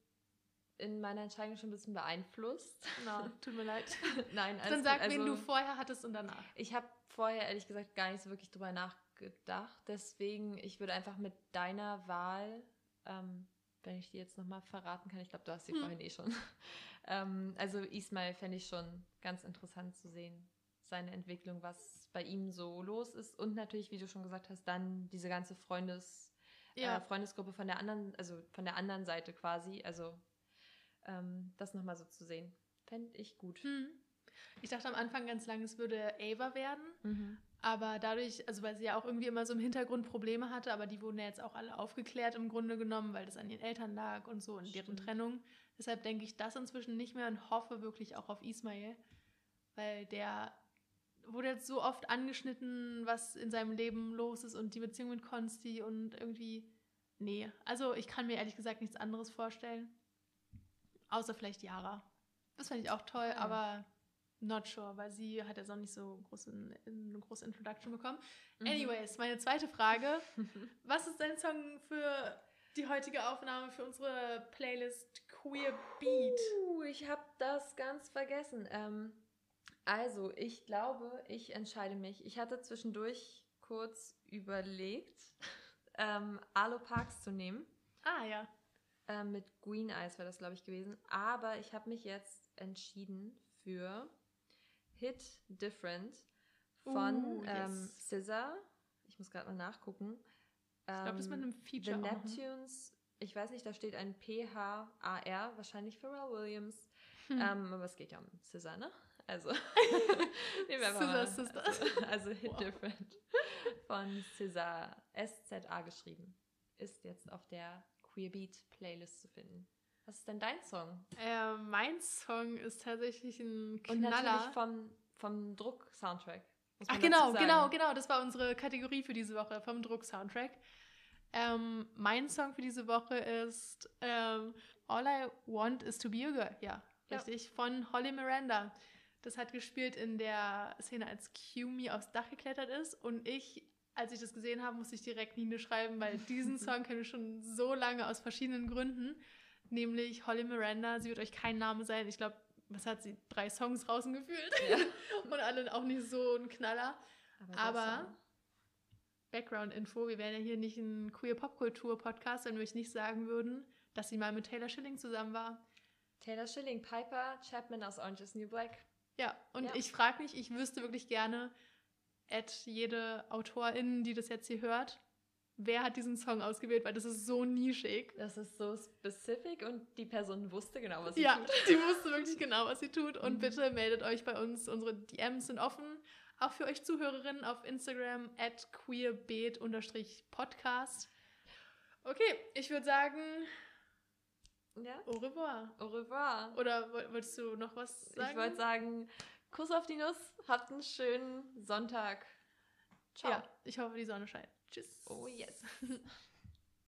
in meiner Entscheidung schon ein bisschen beeinflusst. No, tut mir leid. Nein, alles Dann sag, also, wen du vorher hattest und danach. Ich habe vorher ehrlich gesagt gar nicht so wirklich drüber nachgedacht. Deswegen, ich würde einfach mit deiner Wahl, ähm, wenn ich die jetzt nochmal verraten kann, ich glaube, du hast sie hm. vorhin eh schon. ähm, also Ismail fände ich schon ganz interessant zu sehen seine Entwicklung, was bei ihm so los ist und natürlich, wie du schon gesagt hast, dann diese ganze Freundes, ja. äh, Freundesgruppe von der anderen, also von der anderen Seite quasi, also ähm, das nochmal so zu sehen, fände ich gut. Hm. Ich dachte am Anfang ganz lange, es würde Ava werden, mhm. aber dadurch, also weil sie ja auch irgendwie immer so im Hintergrund Probleme hatte, aber die wurden ja jetzt auch alle aufgeklärt im Grunde genommen, weil das an ihren Eltern lag und so und deren Trennung. Deshalb denke ich das inzwischen nicht mehr und hoffe wirklich auch auf Ismail, weil der wurde jetzt so oft angeschnitten, was in seinem Leben los ist und die Beziehung mit Konsti und irgendwie. Nee, also ich kann mir ehrlich gesagt nichts anderes vorstellen. Außer vielleicht Yara. Das fand ich auch toll, ja. aber not sure, weil sie hat jetzt noch nicht so große, eine große Introduction bekommen. Mhm. Anyways, meine zweite Frage. was ist dein Song für die heutige Aufnahme für unsere Playlist Queer Beat? Uh, ich habe das ganz vergessen. Ähm, also, ich glaube, ich entscheide mich. Ich hatte zwischendurch kurz überlegt, ähm, Alo Parks zu nehmen. Ah, ja. Ähm, mit Green Eyes wäre das, glaube ich, gewesen. Aber ich habe mich jetzt entschieden für Hit Different von uh, yes. ähm, Scissor. Ich muss gerade mal nachgucken. ich glaube, das ist mit einem Feature. The Neptunes. Ich weiß nicht, da steht ein P-H-A-R, wahrscheinlich Pharrell Williams. Hm. Ähm, aber es geht ja um Scissor, ne? Also, nehmen wir mal. Sister. Also, also Hit wow. Different von César, S-Z-A geschrieben, ist jetzt auf der Queer Beat Playlist zu finden. Was ist denn dein Song? Äh, mein Song ist tatsächlich ein Knaller. Und natürlich vom, vom Druck-Soundtrack. Ach genau, genau, genau. Das war unsere Kategorie für diese Woche, vom Druck-Soundtrack. Ähm, mein Song für diese Woche ist ähm, All I Want Is To Be A Girl. Ja, richtig. Ja. Von Holly Miranda. Das hat gespielt in der Szene, als Qumi aufs Dach geklettert ist. Und ich, als ich das gesehen habe, musste ich direkt Nine schreiben, weil diesen Song kenne ich schon so lange aus verschiedenen Gründen. Nämlich Holly Miranda, sie wird euch kein Name sein. Ich glaube, was hat sie? Drei Songs draußen gefühlt. Ja. Und alle auch nicht so ein Knaller. Aber, Aber Background-Info, wir wären ja hier nicht ein queer Popkultur-Podcast, wenn wir euch nicht sagen würden, dass sie mal mit Taylor Schilling zusammen war. Taylor Schilling, Piper Chapman aus Orange is New Black. Ja, und ja. ich frage mich, ich wüsste wirklich gerne, at jede Autorin, die das jetzt hier hört, wer hat diesen Song ausgewählt, weil das ist so nischig. Das ist so specific und die Person wusste genau, was sie ja, tut. Ja, die wusste wirklich genau, was sie tut. Und mhm. bitte meldet euch bei uns. Unsere DMs sind offen. Auch für euch Zuhörerinnen auf Instagram at queerbeet-podcast. Okay, ich würde sagen, ja. Au revoir. Au revoir. Oder wolltest du noch was sagen? Ich wollte sagen, Kuss auf die Nuss, habt einen schönen Sonntag. Ciao. Ja, ich hoffe, die Sonne scheint. Tschüss. Oh yes.